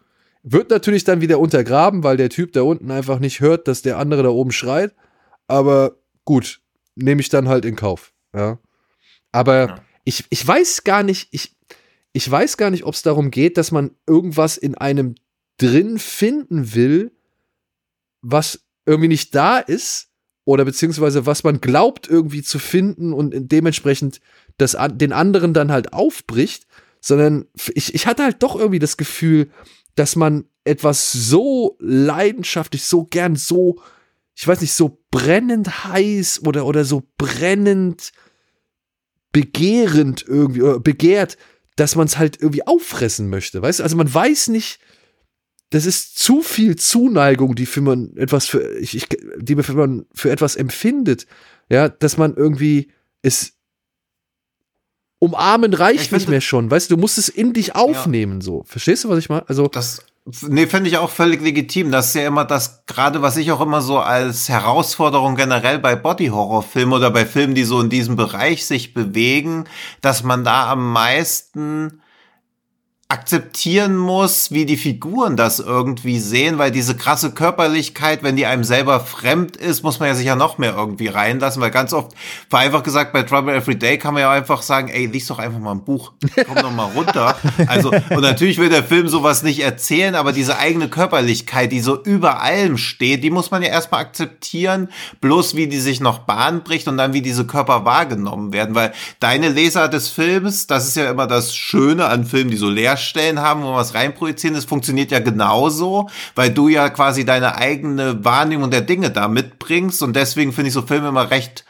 Wird natürlich dann wieder untergraben, weil der Typ da unten einfach nicht hört, dass der andere da oben schreit. Aber gut, nehme ich dann halt in Kauf. Ja. Aber Ja. ich, ich weiß gar nicht, ich, ich weiß gar nicht, ob es darum geht, dass man irgendwas in einem drin finden will, was irgendwie nicht da ist, oder beziehungsweise was man glaubt irgendwie zu finden und dementsprechend das den anderen dann halt aufbricht, sondern ich, ich hatte halt doch irgendwie das Gefühl, dass man etwas so leidenschaftlich, so gern, so, ich weiß nicht, so brennend heiß oder, oder so brennend begehrend irgendwie, oder begehrt, dass man es halt irgendwie auffressen möchte, weißt du? Also man weiß nicht, das ist zu viel Zuneigung, die für man etwas für, ich, ich, die für man für etwas empfindet, ja, dass man irgendwie es umarmen reicht nicht mehr schon, weißt du, du musst es in dich aufnehmen, ja. so. Verstehst du, was ich meine? Also. Das, nee, finde ich auch völlig legitim. Das ist ja immer das, gerade was ich auch immer so als Herausforderung generell bei Body-Horror-Filmen oder bei Filmen, die so in diesem Bereich sich bewegen, dass man da am meisten akzeptieren muss, wie die Figuren das irgendwie sehen, weil diese krasse Körperlichkeit, wenn die einem selber fremd ist, muss man ja sich ja noch mehr irgendwie reinlassen, weil ganz oft, war einfach gesagt, bei Trouble Every Day kann man ja einfach sagen, ey, lies doch einfach mal ein Buch, komm doch mal runter. Also, und natürlich will der Film sowas nicht erzählen, aber diese eigene Körperlichkeit, die so über allem steht, die muss man ja erstmal akzeptieren, bloß wie die sich noch Bahn bricht und dann wie diese Körper wahrgenommen werden, weil deine Leser des Films, das ist ja immer das Schöne an Filmen, die so leer Leerstellen haben, wo wir was reinprojizieren. Das funktioniert ja genauso, weil du ja quasi deine eigene Wahrnehmung der Dinge da mitbringst. Und deswegen finde ich so Filme immer recht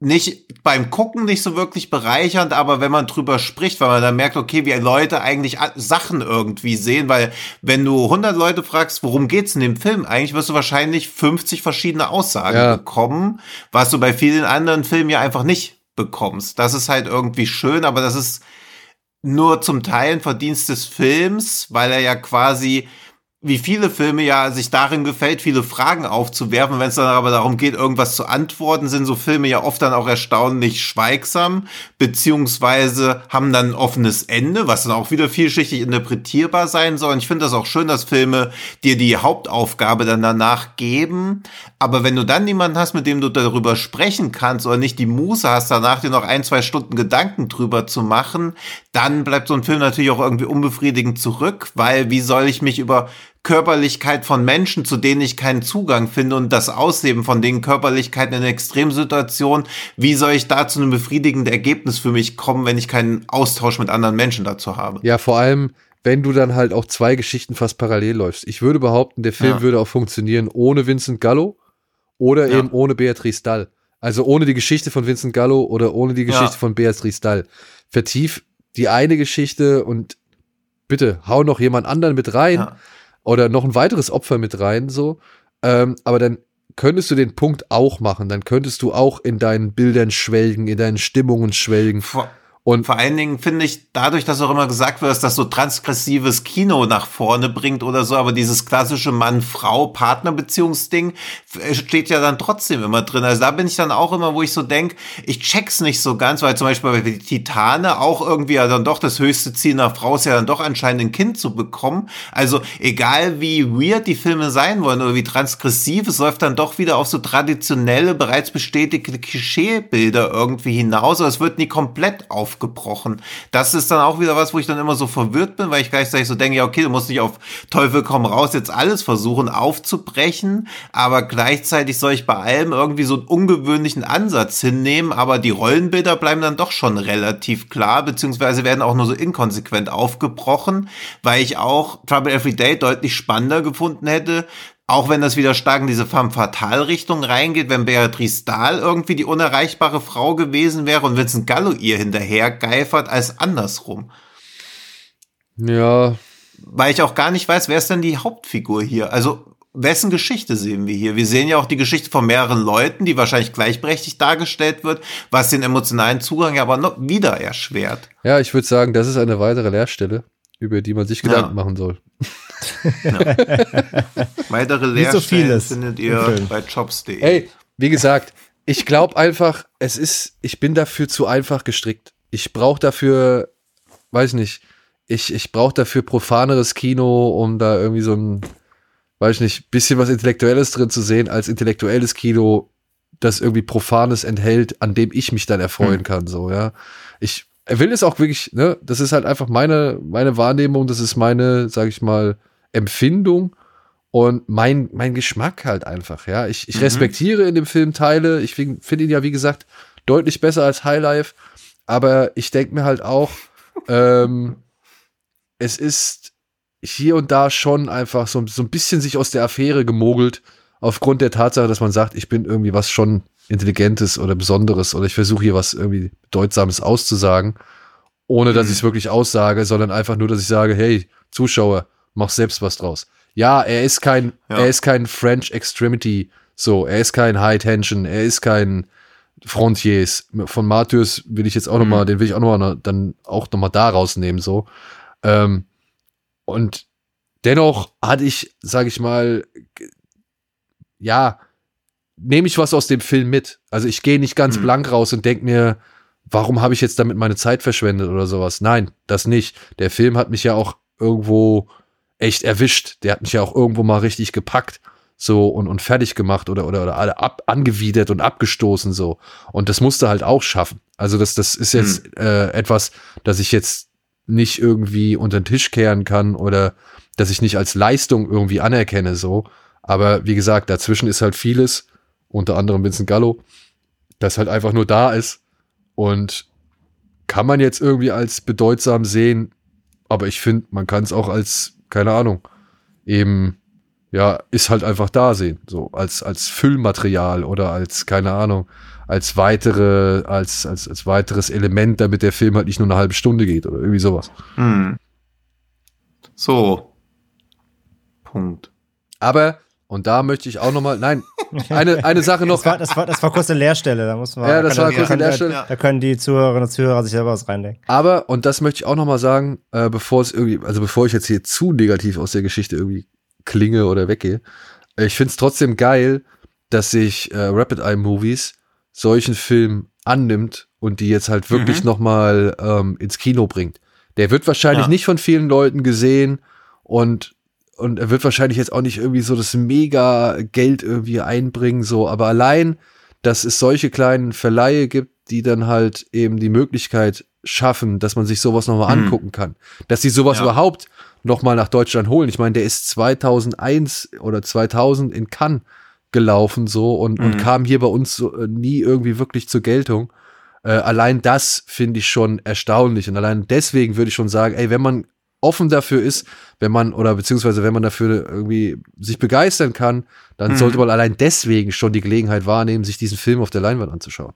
nicht beim Gucken nicht so wirklich bereichernd, aber wenn man drüber spricht, weil man dann merkt, okay, wie Leute eigentlich Sachen irgendwie sehen, weil wenn du 100 Leute fragst, worum geht's in dem Film, eigentlich wirst du wahrscheinlich 50 verschiedene Aussagen ja. bekommen, was du bei vielen anderen Filmen ja einfach nicht bekommst. Das ist halt irgendwie schön, aber das ist nur zum Teil ein Verdienst des Films, weil er ja quasi wie viele Filme ja sich darin gefällt, viele Fragen aufzuwerfen. Wenn es dann aber darum geht, irgendwas zu antworten, sind so Filme ja oft dann auch erstaunlich schweigsam, beziehungsweise haben dann ein offenes Ende, was dann auch wieder vielschichtig interpretierbar sein soll. Und ich finde das auch schön, dass Filme dir die Hauptaufgabe dann danach geben. Aber wenn du dann niemanden hast, mit dem du darüber sprechen kannst oder nicht die Muße hast, danach dir noch ein, zwei Stunden Gedanken drüber zu machen, dann bleibt so ein Film natürlich auch irgendwie unbefriedigend zurück, weil wie soll ich mich über Körperlichkeit von Menschen, zu denen ich keinen Zugang finde und das Ausleben von den Körperlichkeiten in Extremsituationen, wie soll ich da zu einem befriedigenden Ergebnis für mich kommen, wenn ich keinen Austausch mit anderen Menschen dazu habe? Ja, vor allem, wenn du dann halt auch zwei Geschichten fast parallel läufst. Ich würde behaupten, der Film ja. würde auch funktionieren ohne Vincent Gallo oder ja. eben ohne Beatrice Dahl. Also ohne die Geschichte von Vincent Gallo oder ohne die Geschichte ja. von Beatrice Dahl. Vertief die eine Geschichte und bitte hau noch jemand anderen mit rein ja. oder noch ein weiteres Opfer mit rein, so. Ähm, aber dann könntest du den Punkt auch machen. Dann könntest du auch in deinen Bildern schwelgen, in deinen Stimmungen schwelgen. Vor und vor allen Dingen finde ich, dadurch, dass auch immer gesagt wird, dass das so transgressives Kino nach vorne bringt oder so, aber dieses klassische Mann-Frau-Partnerbeziehungsding steht ja dann trotzdem immer drin. Also da bin ich dann auch immer, wo ich so denke, ich check's nicht so ganz, weil zum Beispiel bei Titane auch irgendwie ja dann doch das höchste Ziel nach Frau ist ja dann doch anscheinend ein Kind zu bekommen. Also egal wie weird die Filme sein wollen oder wie transgressiv, es läuft dann doch wieder auf so traditionelle, bereits bestätigte Klischeebilder irgendwie hinaus. Also es wird nie komplett auf aufgebrochen. Das ist dann auch wieder was, wo ich dann immer so verwirrt bin, weil ich gleichzeitig so denke, ja, okay, du musst nicht auf Teufel komm raus jetzt alles versuchen aufzubrechen, aber gleichzeitig soll ich bei allem irgendwie so einen ungewöhnlichen Ansatz hinnehmen, aber die Rollenbilder bleiben dann doch schon relativ klar, beziehungsweise werden auch nur so inkonsequent aufgebrochen, weil ich auch Trouble Every Day deutlich spannender gefunden hätte, auch wenn das wieder stark in diese femme fatale Richtung reingeht, wenn Beatrice Dahl irgendwie die unerreichbare Frau gewesen wäre und Vincent Gallo ihr hinterher geifert als andersrum. Ja. Weil ich auch gar nicht weiß, wer ist denn die Hauptfigur hier? Also, wessen Geschichte sehen wir hier? Wir sehen ja auch die Geschichte von mehreren Leuten, die wahrscheinlich gleichberechtigt dargestellt wird, was den emotionalen Zugang ja aber noch wieder erschwert. Ja, ich würde sagen, das ist eine weitere Leerstelle, über die man sich Gedanken ja. machen soll. Ja. Weitere Lehrstellen so findet ihr bei jobs.de. Ey, wie gesagt, ich glaube einfach, es ist, ich bin dafür zu einfach gestrickt. Ich brauche dafür, weiß nicht, ich, ich brauche dafür profaneres Kino, um da irgendwie so ein, weiß nicht, bisschen was Intellektuelles drin zu sehen, als intellektuelles Kino, das irgendwie Profanes enthält, an dem ich mich dann erfreuen hm. kann, so, ja. Ich will es auch wirklich, ne, das ist halt einfach meine, meine Wahrnehmung, das ist meine, sag ich mal, Empfindung und mein, mein Geschmack halt einfach, ja. Ich, ich mhm. respektiere in dem Film Teile. Ich finde ihn ja, wie gesagt, deutlich besser als Highlife. Aber ich denke mir halt auch, ähm, es ist hier und da schon einfach so, so ein bisschen sich aus der Affäre gemogelt, aufgrund der Tatsache, dass man sagt, ich bin irgendwie was schon Intelligentes oder Besonderes oder ich versuche hier was irgendwie Bedeutsames auszusagen, ohne dass Mhm. ich es wirklich aussage, sondern einfach nur, dass ich sage, hey, Zuschauer, mach selbst was draus. Ja, er ist kein, Ja. er ist kein French Extremity, so, er ist kein High Tension, er ist kein Frontiers. Von Martyrs will ich jetzt auch Mhm. mal, den will ich auch noch mal dann auch noch mal da rausnehmen, so. Ähm, und dennoch hatte ich, sage ich mal, ja, nehme ich was aus dem Film mit. Also ich gehe nicht ganz Hm. blank raus und denke mir, warum habe ich jetzt damit meine Zeit verschwendet oder sowas. Nein, das nicht. Der Film hat mich ja auch irgendwo echt erwischt. Der hat mich ja auch irgendwo mal richtig gepackt so und, und fertig gemacht oder oder oder alle ab, angewidert und abgestoßen so und das musste halt auch schaffen also das das ist jetzt äh, etwas das ich jetzt nicht irgendwie unter den Tisch kehren kann oder dass ich nicht als Leistung irgendwie anerkenne so aber wie gesagt dazwischen ist halt vieles unter anderem Vincent Gallo das halt einfach nur da ist und kann man jetzt irgendwie als bedeutsam sehen aber ich finde man kann es auch als keine Ahnung eben ja, ist halt einfach da sehen, so als als Füllmaterial oder als keine Ahnung, als weitere als als als weiteres Element, damit der Film halt nicht nur eine halbe Stunde geht oder irgendwie sowas. Hm. So. Punkt. Aber und da möchte ich auch noch mal, nein, eine eine Sache noch. Das war, das war, das war kurz eine Leerstelle, da muss man. Ja, da das war kurz eine Leerstelle. Ja. Da können die Zuhörerinnen und Zuhörer sich selber was reindenken. Aber und das möchte ich auch noch mal sagen, äh, bevor es irgendwie, also bevor ich jetzt hier zu negativ aus der Geschichte irgendwie klinge oder weggehe, ich finde es trotzdem geil, dass sich äh, Rapid Eye Movies solchen Film annimmt und die jetzt halt wirklich Mhm. noch mal ähm, ins Kino bringt. Der wird wahrscheinlich Ja. nicht von vielen Leuten gesehen und und er wird wahrscheinlich jetzt auch nicht irgendwie so das mega Geld irgendwie einbringen so, aber allein, dass es solche kleinen Verleihe gibt, die dann halt eben die Möglichkeit schaffen, dass man sich sowas nochmal Hm. angucken kann, dass sie sowas Ja. überhaupt nochmal nach Deutschland holen. Ich meine, der ist 2001 oder 2000 in Cannes gelaufen so und, und Mhm. kam hier bei uns so, äh, nie irgendwie wirklich zur Geltung. Äh, allein das finde ich schon erstaunlich und allein deswegen würde ich schon sagen, ey, wenn man offen dafür ist, wenn man oder beziehungsweise wenn man dafür irgendwie sich begeistern kann, dann Mhm. sollte man allein deswegen schon die Gelegenheit wahrnehmen, sich diesen Film auf der Leinwand anzuschauen.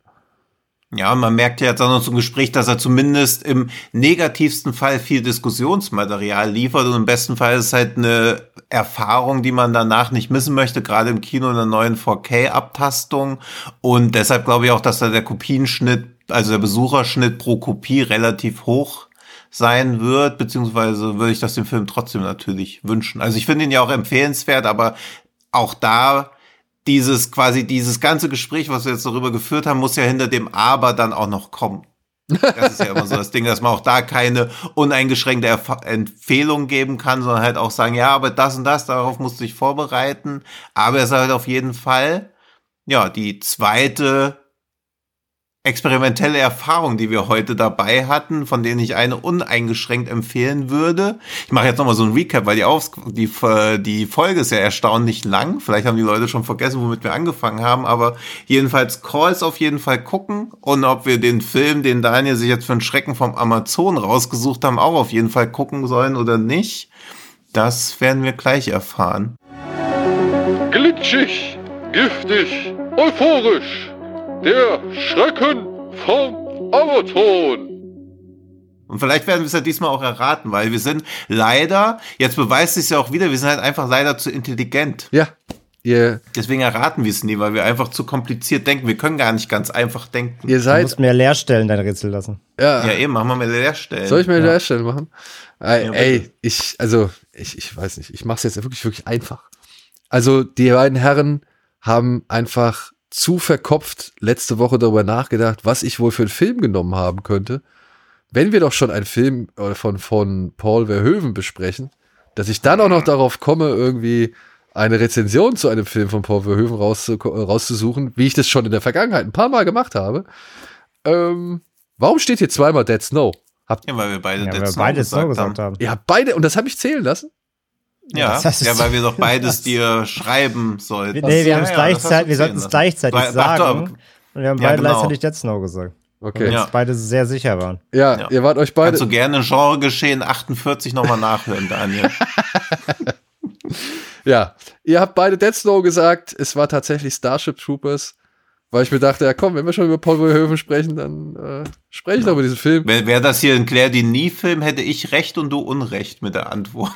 Ja, man merkt ja jetzt auch noch zum Gespräch, dass er zumindest im negativsten Fall viel Diskussionsmaterial liefert und im besten Fall ist es halt eine Erfahrung, die man danach nicht missen möchte, gerade im Kino in der neuen 4K-Abtastung. Und deshalb glaube ich auch, dass da der Kopienschnitt, also der Besucherschnitt pro Kopie relativ hoch sein wird, beziehungsweise würde ich das dem Film trotzdem natürlich wünschen. Also ich finde ihn ja auch empfehlenswert, aber auch da dieses quasi dieses ganze Gespräch, was wir jetzt darüber geführt haben, muss ja hinter dem Aber dann auch noch kommen. Das ist ja immer so das Ding, dass man auch da keine uneingeschränkte Erf Empfehlung geben kann, sondern halt auch sagen, ja, aber das und das, darauf musst du dich vorbereiten. Aber es ist halt auf jeden Fall, ja, die zweite experimentelle Erfahrung, die wir heute dabei hatten, von denen ich eine uneingeschränkt empfehlen würde. Ich mache jetzt nochmal so ein Recap, weil die, Aufs die, die Folge ist ja erstaunlich lang. Vielleicht haben die Leute schon vergessen, womit wir angefangen haben, aber jedenfalls Calls auf jeden Fall gucken und ob wir den Film, den Daniel sich jetzt für einen Schrecken vom Amazon rausgesucht haben, auch auf jeden Fall gucken sollen oder nicht. Das werden wir gleich erfahren. Glitschig, giftig, euphorisch. Der Schrecken vom Amazon. Und vielleicht werden wir es ja diesmal auch erraten, weil wir sind leider, jetzt beweist es ja auch wieder, wir sind halt einfach leider zu intelligent. Ja, ihr, Deswegen erraten wir es nie, weil wir einfach zu kompliziert denken. Wir können gar nicht ganz einfach denken. ihr Du seid, musst mehr Leerstellen dein Rätsel lassen. ja, Ja, eben, machen wir mal Leerstellen. soll ich mir Ja. eine Leerstelle machen? Ey, Ja, ey, ich, also, ich, ich weiß nicht, ich mach's jetzt wirklich, wirklich einfach. Also, die beiden Herren haben einfach zu verkopft letzte Woche darüber nachgedacht, was ich wohl für einen Film genommen haben könnte. Wenn wir doch schon einen Film äh, von, von Paul Verhoeven besprechen, dass ich dann auch noch darauf komme, irgendwie eine Rezension zu einem Film von Paul Verhoeven rauszu rauszusuchen, wie ich das schon in der Vergangenheit ein paar Mal gemacht habe. Ähm, warum steht hier zweimal Dead Snow? Habt Ja, weil wir beide Ja, Dead Snow beide gesagt gesagt haben. haben. ihr habt beide, und das habe ich zählen lassen? Ja, Das ja, weil wir doch beides dir schreiben sollten. Nee, wir haben es Ja, ja, gleichzeitig, wir sollten es gleichzeitig Ach, doch, sagen. aber- Und wir haben Ja, beide genau. gleichzeitig Dead Snow gesagt. Okay. Weil Ja, uns beide sehr sicher waren. Ja. ihr wart euch beide. Kannst du gerne Genre geschehen 48 nochmal nachhören, Daniel. Ja, ihr habt beide Dead Snow gesagt. Es war tatsächlich Starship Troopers. Weil ich mir dachte, ja komm, wenn wir schon über Paul Verhoeven sprechen, dann äh, spreche ich doch über diesen Film. Wäre wär das hier ein Claire Denis-Film, hätte ich Recht und du Unrecht mit der Antwort.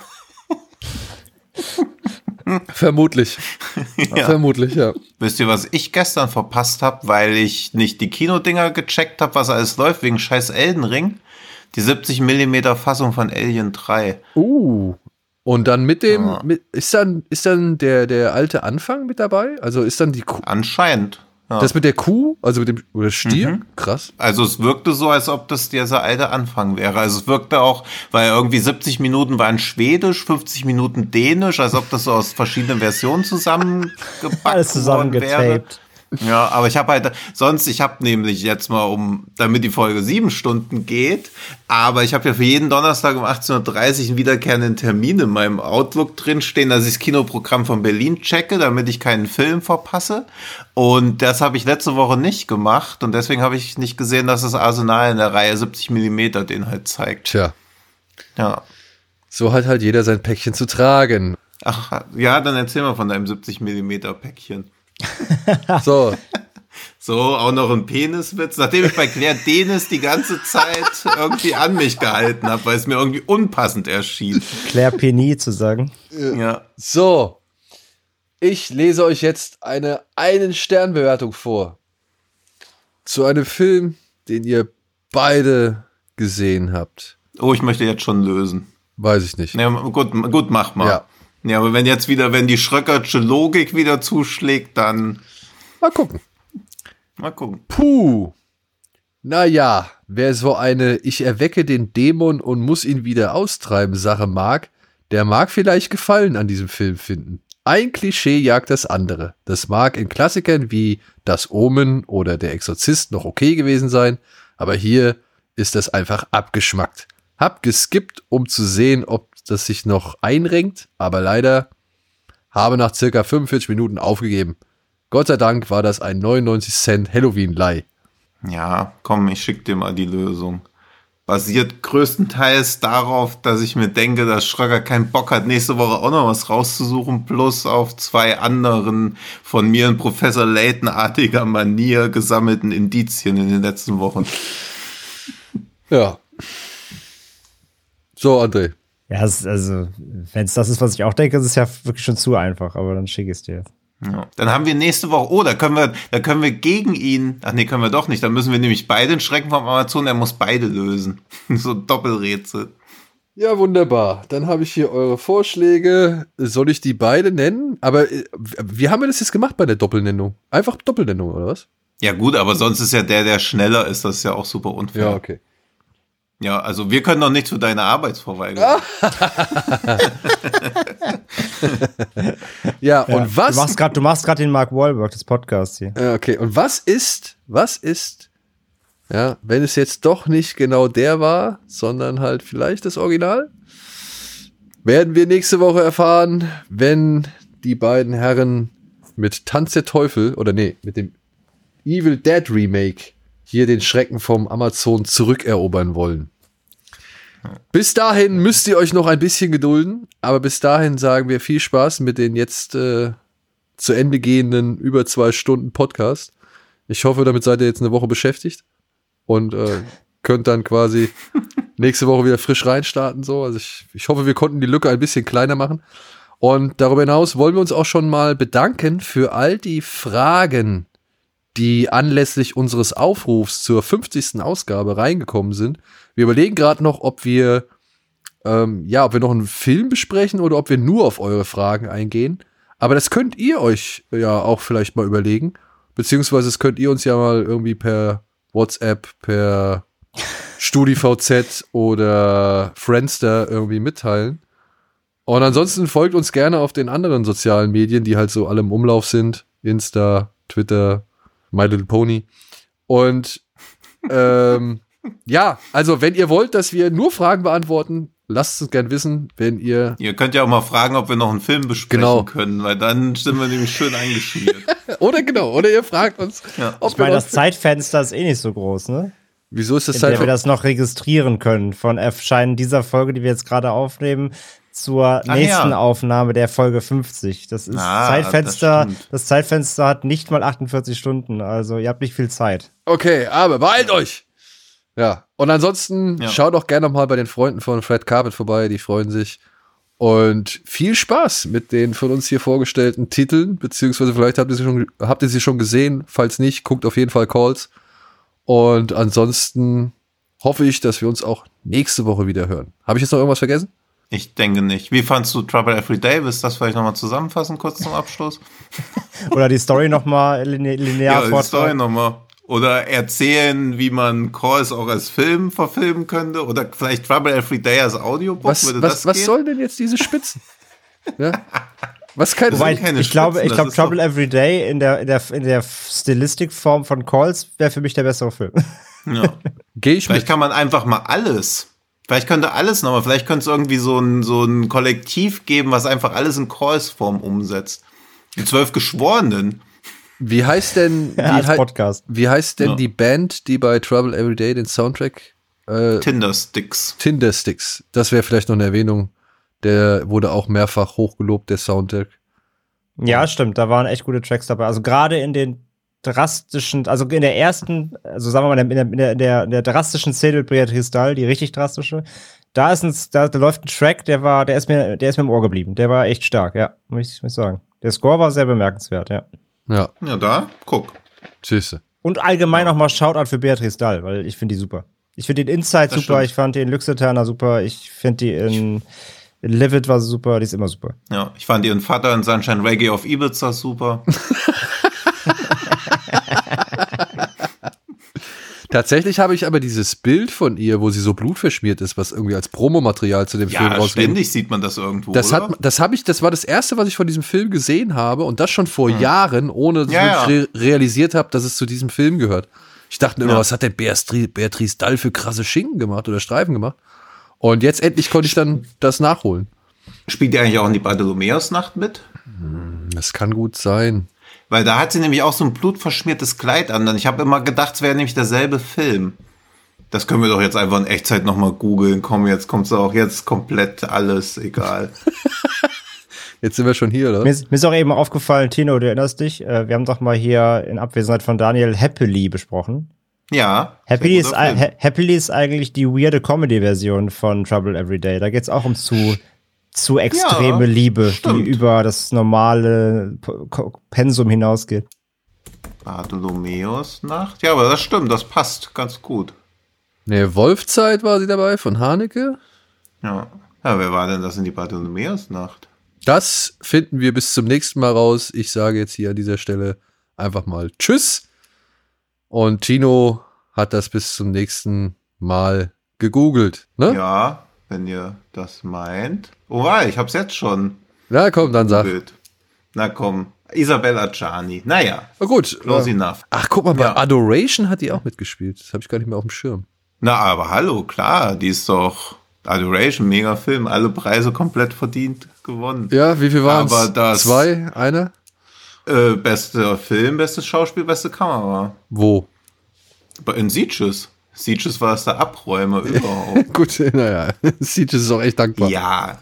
Vermutlich. Ja. Vermutlich, ja. Wisst ihr, was ich gestern verpasst habe, weil ich nicht die Kinodinger gecheckt habe, was alles läuft, wegen scheiß Elden Ring? Die 70 Millimeter Fassung von Alien 3. Uh. Und dann mit dem, Ja. mit, ist dann, ist dann der, der alte Anfang mit dabei? Also ist dann die Anscheinend. Ja. das mit der Kuh, also mit dem, oder Stier? Krass. Also es wirkte so, als ob das dieser alte Anfang wäre. Also es wirkte auch, weil irgendwie 70 Minuten waren Schwedisch, 50 Minuten Dänisch, als ob das so aus verschiedenen Versionen zusammengepackt Alles zusammengetaped. Ja, aber ich habe halt sonst, ich habe nämlich jetzt mal um, damit die Folge sieben Stunden geht, aber ich habe ja für jeden Donnerstag um 18.30 Uhr einen wiederkehrenden Termin in meinem Outlook drinstehen, dass ich das Kinoprogramm von Berlin checke, damit ich keinen Film verpasse. Und das habe ich letzte Woche nicht gemacht und deswegen habe ich nicht gesehen, dass das Arsenal in der Reihe 70 Millimeter den halt zeigt. Tja, Ja. so hat halt jeder sein Päckchen zu tragen. Ach, ja, dann erzähl mal von deinem 70 Millimeter Päckchen. So, So, auch noch ein Peniswitz, nachdem ich bei Claire Denis die ganze Zeit irgendwie an mich gehalten habe, weil es mir irgendwie unpassend erschien. Claire Penny zu sagen. Ja. so. Ich lese euch jetzt eine Einen-Stern-Bewertung vor. Zu einem Film, den ihr beide gesehen habt. Oh, ich möchte jetzt schon lösen. Weiß ich nicht. Ja, gut, gut, mach mal. Ja. Ja. aber wenn jetzt wieder, wenn die Schröckersche Logik wieder zuschlägt, dann Mal gucken. mal gucken. Puh. Naja, wer so eine Ich erwecke den Dämon und muss ihn wieder austreiben Sache mag, der mag vielleicht Gefallen an diesem Film finden. Ein Klischee jagt das andere. Das mag in Klassikern wie Das Omen oder Der Exorzist noch okay gewesen sein, aber hier ist das einfach abgeschmackt. Hab geskippt, um zu sehen, ob das sich noch einrenkt, aber leider habe nach circa 45 Minuten aufgegeben. Gott sei Dank war das ein 99 Cent Halloween-Leih. Ja, komm, ich schick dir mal die Lösung. Basiert größtenteils darauf, dass ich mir denke, dass Schröcker keinen Bock hat, nächste Woche auch noch was rauszusuchen, plus auf zwei anderen von mir in Professor Layton-artiger Manier gesammelten Indizien in den letzten Wochen. Ja. So, André. Ja, es, also, wenn es das ist, was ich auch denke, ist es ja wirklich schon zu einfach, aber dann schicke ich es dir. Ja. Dann haben wir nächste Woche, oh, da können wir, da können wir gegen ihn, ach nee, können wir doch nicht, dann müssen wir nämlich beide den Schrecken vom Amazon, er muss beide lösen. so ein Doppelrätsel. Ja, wunderbar. Dann habe ich hier eure Vorschläge. Soll ich die beide nennen? Aber äh, wie haben wir das jetzt gemacht bei der Doppelnennung? Einfach Doppelnennung, oder was? Ja gut, aber sonst ist ja der, der schneller ist, das ist ja auch super unfair. Ja, okay. Ja, also wir können doch nicht zu deiner Arbeitsverweigerung. Ja, und Du was? machst gerade, du machst gerade den Mark Wahlberg des Podcasts hier. Ja, okay. Und was ist, was ist, ja, wenn es jetzt doch nicht genau der war, sondern halt vielleicht das Original? Werden wir nächste Woche erfahren, wenn die beiden Herren mit Tanz der Teufel oder nee, mit dem Evil Dead Remake hier den Schrecken vom Amazon zurückerobern wollen. Bis dahin müsst ihr euch noch ein bisschen gedulden, aber bis dahin sagen wir viel Spaß mit den jetzt äh, zu Ende gehenden über zwei Stunden Podcast. Ich hoffe, damit seid ihr jetzt eine Woche beschäftigt und äh, könnt dann quasi nächste Woche wieder frisch reinstarten. So. Also ich, ich hoffe, wir konnten die Lücke ein bisschen kleiner machen. Und darüber hinaus wollen wir uns auch schon mal bedanken für all die Fragen, die anlässlich unseres Aufrufs zur 50. Ausgabe reingekommen sind. Wir überlegen gerade noch, ob wir ähm, ja, ob wir noch einen Film besprechen oder ob wir nur auf eure Fragen eingehen. Aber das könnt ihr euch ja auch vielleicht mal überlegen. Beziehungsweise das könnt ihr uns ja mal irgendwie per WhatsApp, per StudiVZ oder Friendster irgendwie mitteilen. Und ansonsten folgt uns gerne auf den anderen sozialen Medien, die halt so alle im Umlauf sind. Insta, Twitter, My Little Pony. Und ähm, ja, also wenn ihr wollt, dass wir nur Fragen beantworten, lasst uns gern wissen, wenn ihr. Ihr könnt ja auch mal fragen, ob wir noch einen Film besprechen Genau. können, weil dann sind wir nämlich schön eingeschmiert. Oder genau, oder ihr fragt uns, Ja. ob Ich meine, wir das Zeitfenster ist eh nicht so groß, ne? Wieso ist das der wir Zeit? das noch registrieren können. Von Erscheinen dieser Folge, die wir jetzt gerade aufnehmen, zur Ach nächsten ja. Aufnahme der Folge 50. Das ist Ah, Zeitfenster. das Das. Zeitfenster hat nicht mal 48 Stunden. Also ihr habt nicht viel Zeit. Okay, aber beeilt euch! Ja, und ansonsten Ja. schaut auch gerne noch mal bei den Freunden von Fred Carpet vorbei, die freuen sich. Und viel Spaß mit den von uns hier vorgestellten Titeln, beziehungsweise vielleicht habt ihr sie schon, habt ihr sie schon gesehen. Falls nicht, guckt auf jeden Fall Calls. Und ansonsten hoffe ich, dass wir uns auch nächste Woche wieder hören. Habe ich jetzt noch irgendwas vergessen? Ich denke nicht. Wie fandst du Trouble Every Day? Willst du das vielleicht nochmal zusammenfassen, kurz zum Abschluss? Oder die Story nochmal line linear Ja, die Story nochmal. Oder erzählen, wie man Calls auch als Film verfilmen könnte. Oder vielleicht Trouble Every Day als Audiobook. Was, Würde was, das was gehen? soll denn jetzt diese Spitzen? ja? Was kann Wobei, keine ich glaube, Spitzen, ich glaube, ist doch- Trouble Every Day in der, in der, in der Stilistikform von Calls wäre für mich der bessere Film. Ja. Gehe ich Vielleicht mit. kann man einfach mal alles. Vielleicht könnte alles nochmal. Vielleicht könnte es irgendwie so ein, so ein Kollektiv geben, was einfach alles in Calls-Form umsetzt. Die zwölf Geschworenen. Wie heißt denn, wie, als hei- Podcast. wie heißt denn Ja. die Band, die bei Trouble Every Day den Soundtrack äh, Tinder-Sticks. Tinder Sticks. Das wäre vielleicht noch eine Erwähnung. Der wurde auch mehrfach hochgelobt, der Soundtrack. Ja, stimmt, da waren echt gute Tracks dabei. Also gerade in den drastischen, also in der ersten, also sagen wir mal, in der, in der, in der, in der drastischen Szene mit Beatrice Dahl, die richtig drastische, da ist ein, da, da läuft ein Track, der war, der ist mir, der ist mir im Ohr geblieben. Der war echt stark, ja, muss ich, muss ich sagen. Der Score war sehr bemerkenswert, ja. Ja, Ja, da, guck. tschüss. Und allgemein nochmal Shoutout für Beatrice Dahl, weil ich finde die super. Ich finde den Inside Das super, stimmt. ich fand die in Luxeterna super, ich finde die in, in Livid war sie super, die ist immer super. Ja, ich fand ihren Vater in Sunshine Reggae auf Ibiza super. Tatsächlich habe ich aber dieses Bild von ihr, wo sie so blutverschmiert ist, was irgendwie als Promomaterial zu dem Film Ja, rausgeht. ständig sieht man das irgendwo. Das oder? hat, das habe ich, das war das erste, was ich von diesem Film gesehen habe und das schon vor Jahren, ohne dass Hm. Ja, ich re realisiert habe, dass es zu diesem Film gehört. Ich dachte immer, Ja. was hat denn Beatrice, Beatrice Dahl für krasse Schinken gemacht oder Streifen gemacht? Und jetzt endlich konnte ich dann das nachholen. Spielt die eigentlich auch in die Bartholomäusnacht mit? Das kann gut sein. Weil da hat sie nämlich auch so ein blutverschmiertes Kleid an. Und ich habe immer gedacht, es wäre nämlich derselbe Film. Das können wir doch jetzt einfach in Echtzeit nochmal googeln. Komm, jetzt kommt's auch jetzt komplett alles egal. Jetzt sind wir schon hier, oder? Mir ist, mir ist auch eben aufgefallen, Tino, du erinnerst dich, äh, wir haben doch mal hier in Abwesenheit von Daniel Happily besprochen. Ja. Happily ist, Happily ist eigentlich die weirde Comedy-Version von Trouble Every Day. Da geht's auch um zu, zu extreme Ja, Liebe, stimmt. die über das normale Pensum hinausgeht. Bartholomäusnacht. Ja, aber das stimmt, das passt ganz gut. Nee, Wolfzeit war sie dabei von Haneke. Ja. Ja, wer war denn das in die Bartholomäusnacht? Das finden wir bis zum nächsten Mal raus. Ich sage jetzt hier an dieser Stelle einfach mal Tschüss. Und Tino hat das bis zum nächsten Mal gegoogelt. Ne? Ja, wenn ihr das meint. Oh, ich hab's jetzt schon. Na komm, dann sag. Bild. Na komm, Isabella Gianni. Naja, Na gut. close äh, enough. Ach, guck mal, bei Ja. Adoration hat die auch mitgespielt. Das habe ich gar nicht mehr auf dem Schirm. Na, aber hallo, klar, die ist doch Adoration, mega Film, alle Preise komplett verdient gewonnen. Ja, wie viel waren es? Zwei? Einer? Äh, bester Film, bestes Schauspiel, beste Kamera. Wo? In Sieges. Sieges war es der Abräumer überhaupt. Gut, naja. Siege ist auch echt dankbar. ja.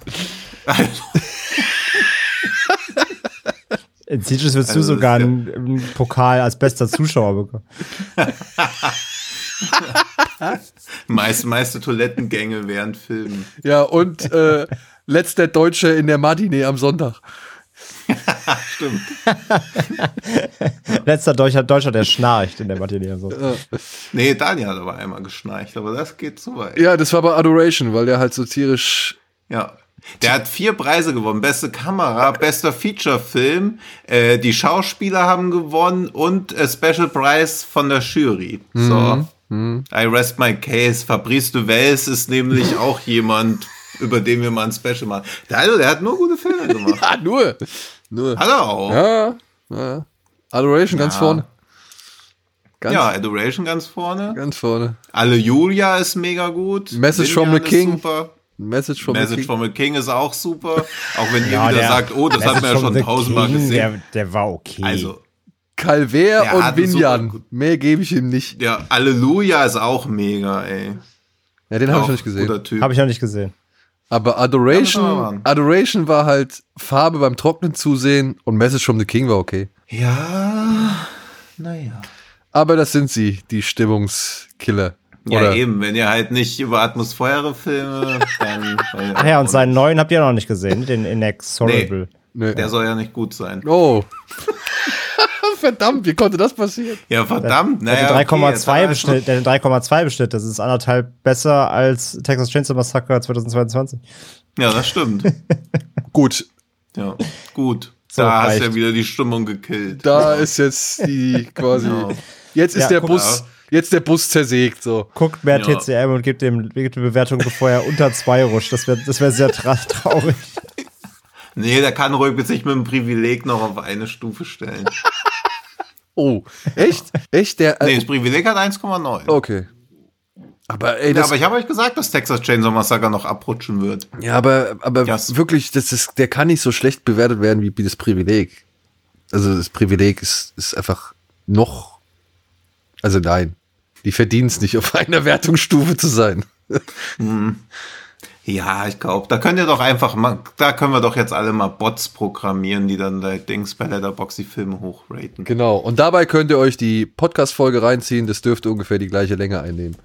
In Sieges willst Also, du sogar einen, einen Pokal als bester Zuschauer bekommen. Meist, meiste Toilettengänge während Filmen. Ja, und äh, letzter Deutsche in der Matinee am Sonntag. Stimmt. Letzter Deutscher, Deutscher, der schnarcht in der Matinee. So. Nee, Daniel hat aber einmal geschnarcht, aber das geht zu weit. Ja, das war bei Adoration, weil der halt so tierisch. Ja. Der hat vier Preise gewonnen. Beste Kamera, bester Feature-Film. Äh, die Schauspieler haben gewonnen und äh, Special Prize von der Jury. So. I rest my case. Fabrice Duvels ist nämlich auch jemand, über den wir mal ein Special machen. Der, also, der hat nur gute Filme gemacht. Ah, nur. Nur. Hat er auch. Ja, ja. Adoration ganz Ja. vorne. Ganz, Ja, Adoration ganz vorne. ganz vorne. Alle Julia ist mega gut. Message from Vineyard the King. Super. Message from Message the King. from a King ist auch super. Auch wenn ihr Ja, wieder der- sagt, oh, das hat Message man ja from schon the tausendmal King, gesehen. Der, der war okay. Also, Calvert Der und Vinjan. Mehr gebe ich ihm nicht. der Alleluja ist auch mega, ey. Ja, den habe ich noch nicht gesehen. Habe ich noch nicht gesehen. Aber Adoration. Adoration war halt Farbe beim Trocknen zusehen und Message from the King war okay. ja, naja. Aber das sind sie, die Stimmungskiller. Ja, Oder eben, wenn ihr halt nicht über atmosphäre Filme, dann. Ach ja, und seinen neuen habt ihr noch nicht gesehen, den Inexorable. Nö. Der soll ja nicht gut sein. Oh. Verdammt, wie konnte das passieren? Ja, verdammt. Der Naja, okay, jetzt 3,2 hat er Beschnitt, der hat den 3,2 Beschnitt, das ist anderthalb besser als Texas Chainsaw Massacre 2022. Ja, das stimmt. Gut, Ja, gut. So, da hast reicht. du ja wieder die Stimmung gekillt. da ist jetzt die quasi. Ja. Jetzt ist Ja, der guck Bus, jetzt der Bus zersägt, so. Guckt mehr Ja. TCM und gebt dem gebt eine Bewertung, bevor er unter 2 rutscht. Das wäre das wär sehr tra traurig. Nee, der kann ruhig mit sich mit dem Privileg noch auf eine Stufe stellen. Oh, echt? Echt? Der, Nee, das Privileg hat 1,9. Okay. Aber ey, Ja, das, aber ich habe euch gesagt, dass Texas Chainsaw Massacre noch abrutschen wird. ja, aber, aber Ja, es- wirklich, das ist, der kann nicht so schlecht bewertet werden wie das Privileg. Also das Privileg ist, ist einfach noch, also nein, die verdienen es nicht, auf einer Wertungsstufe zu sein. Ja, ich glaube, da könnt ihr doch einfach mal, da können wir doch jetzt alle mal Bots programmieren, die dann der Dings bei Letterboxd die Filme hochraten. Genau. Und dabei könnt ihr euch die Podcast-Folge reinziehen. Das dürfte ungefähr die gleiche Länge einnehmen.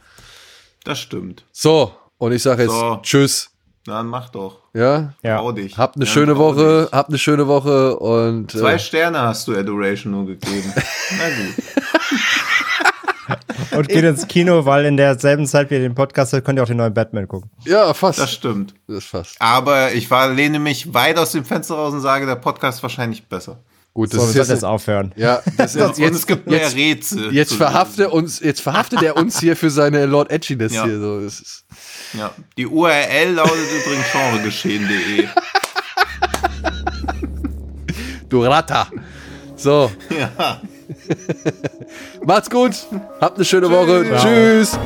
Das stimmt. So, und ich sage jetzt So. Tschüss. Dann mach doch. Ja. Ja. Trau dich. Habt eine Dann schöne Woche, dich. habt eine schöne Woche und Zwei äh, Sterne hast du Adoration nur gegeben. Na gut. Und geht ins Kino, weil in derselben Zeit, wie ihr den Podcast hört, könnt ihr auch den neuen Batman gucken. ja, fast. Das Das, stimmt. ist fast. Aber ich war, lehne mich weit aus dem Fenster raus und sage, der Podcast ist wahrscheinlich besser. Gut, So, das wir ist jetzt, jetzt aufhören. ja, das ist und es jetzt, gibt mehr jetzt, Rätsel. jetzt verhafte uns, jetzt verhaftet er uns hier für seine Lord Edginess Ja. hier. So, das ist. Ja. Die URL lautet übrigens genregeschehen.de. du Ratter. So, Ja. Macht's gut, habt eine schöne Woche, tschüss.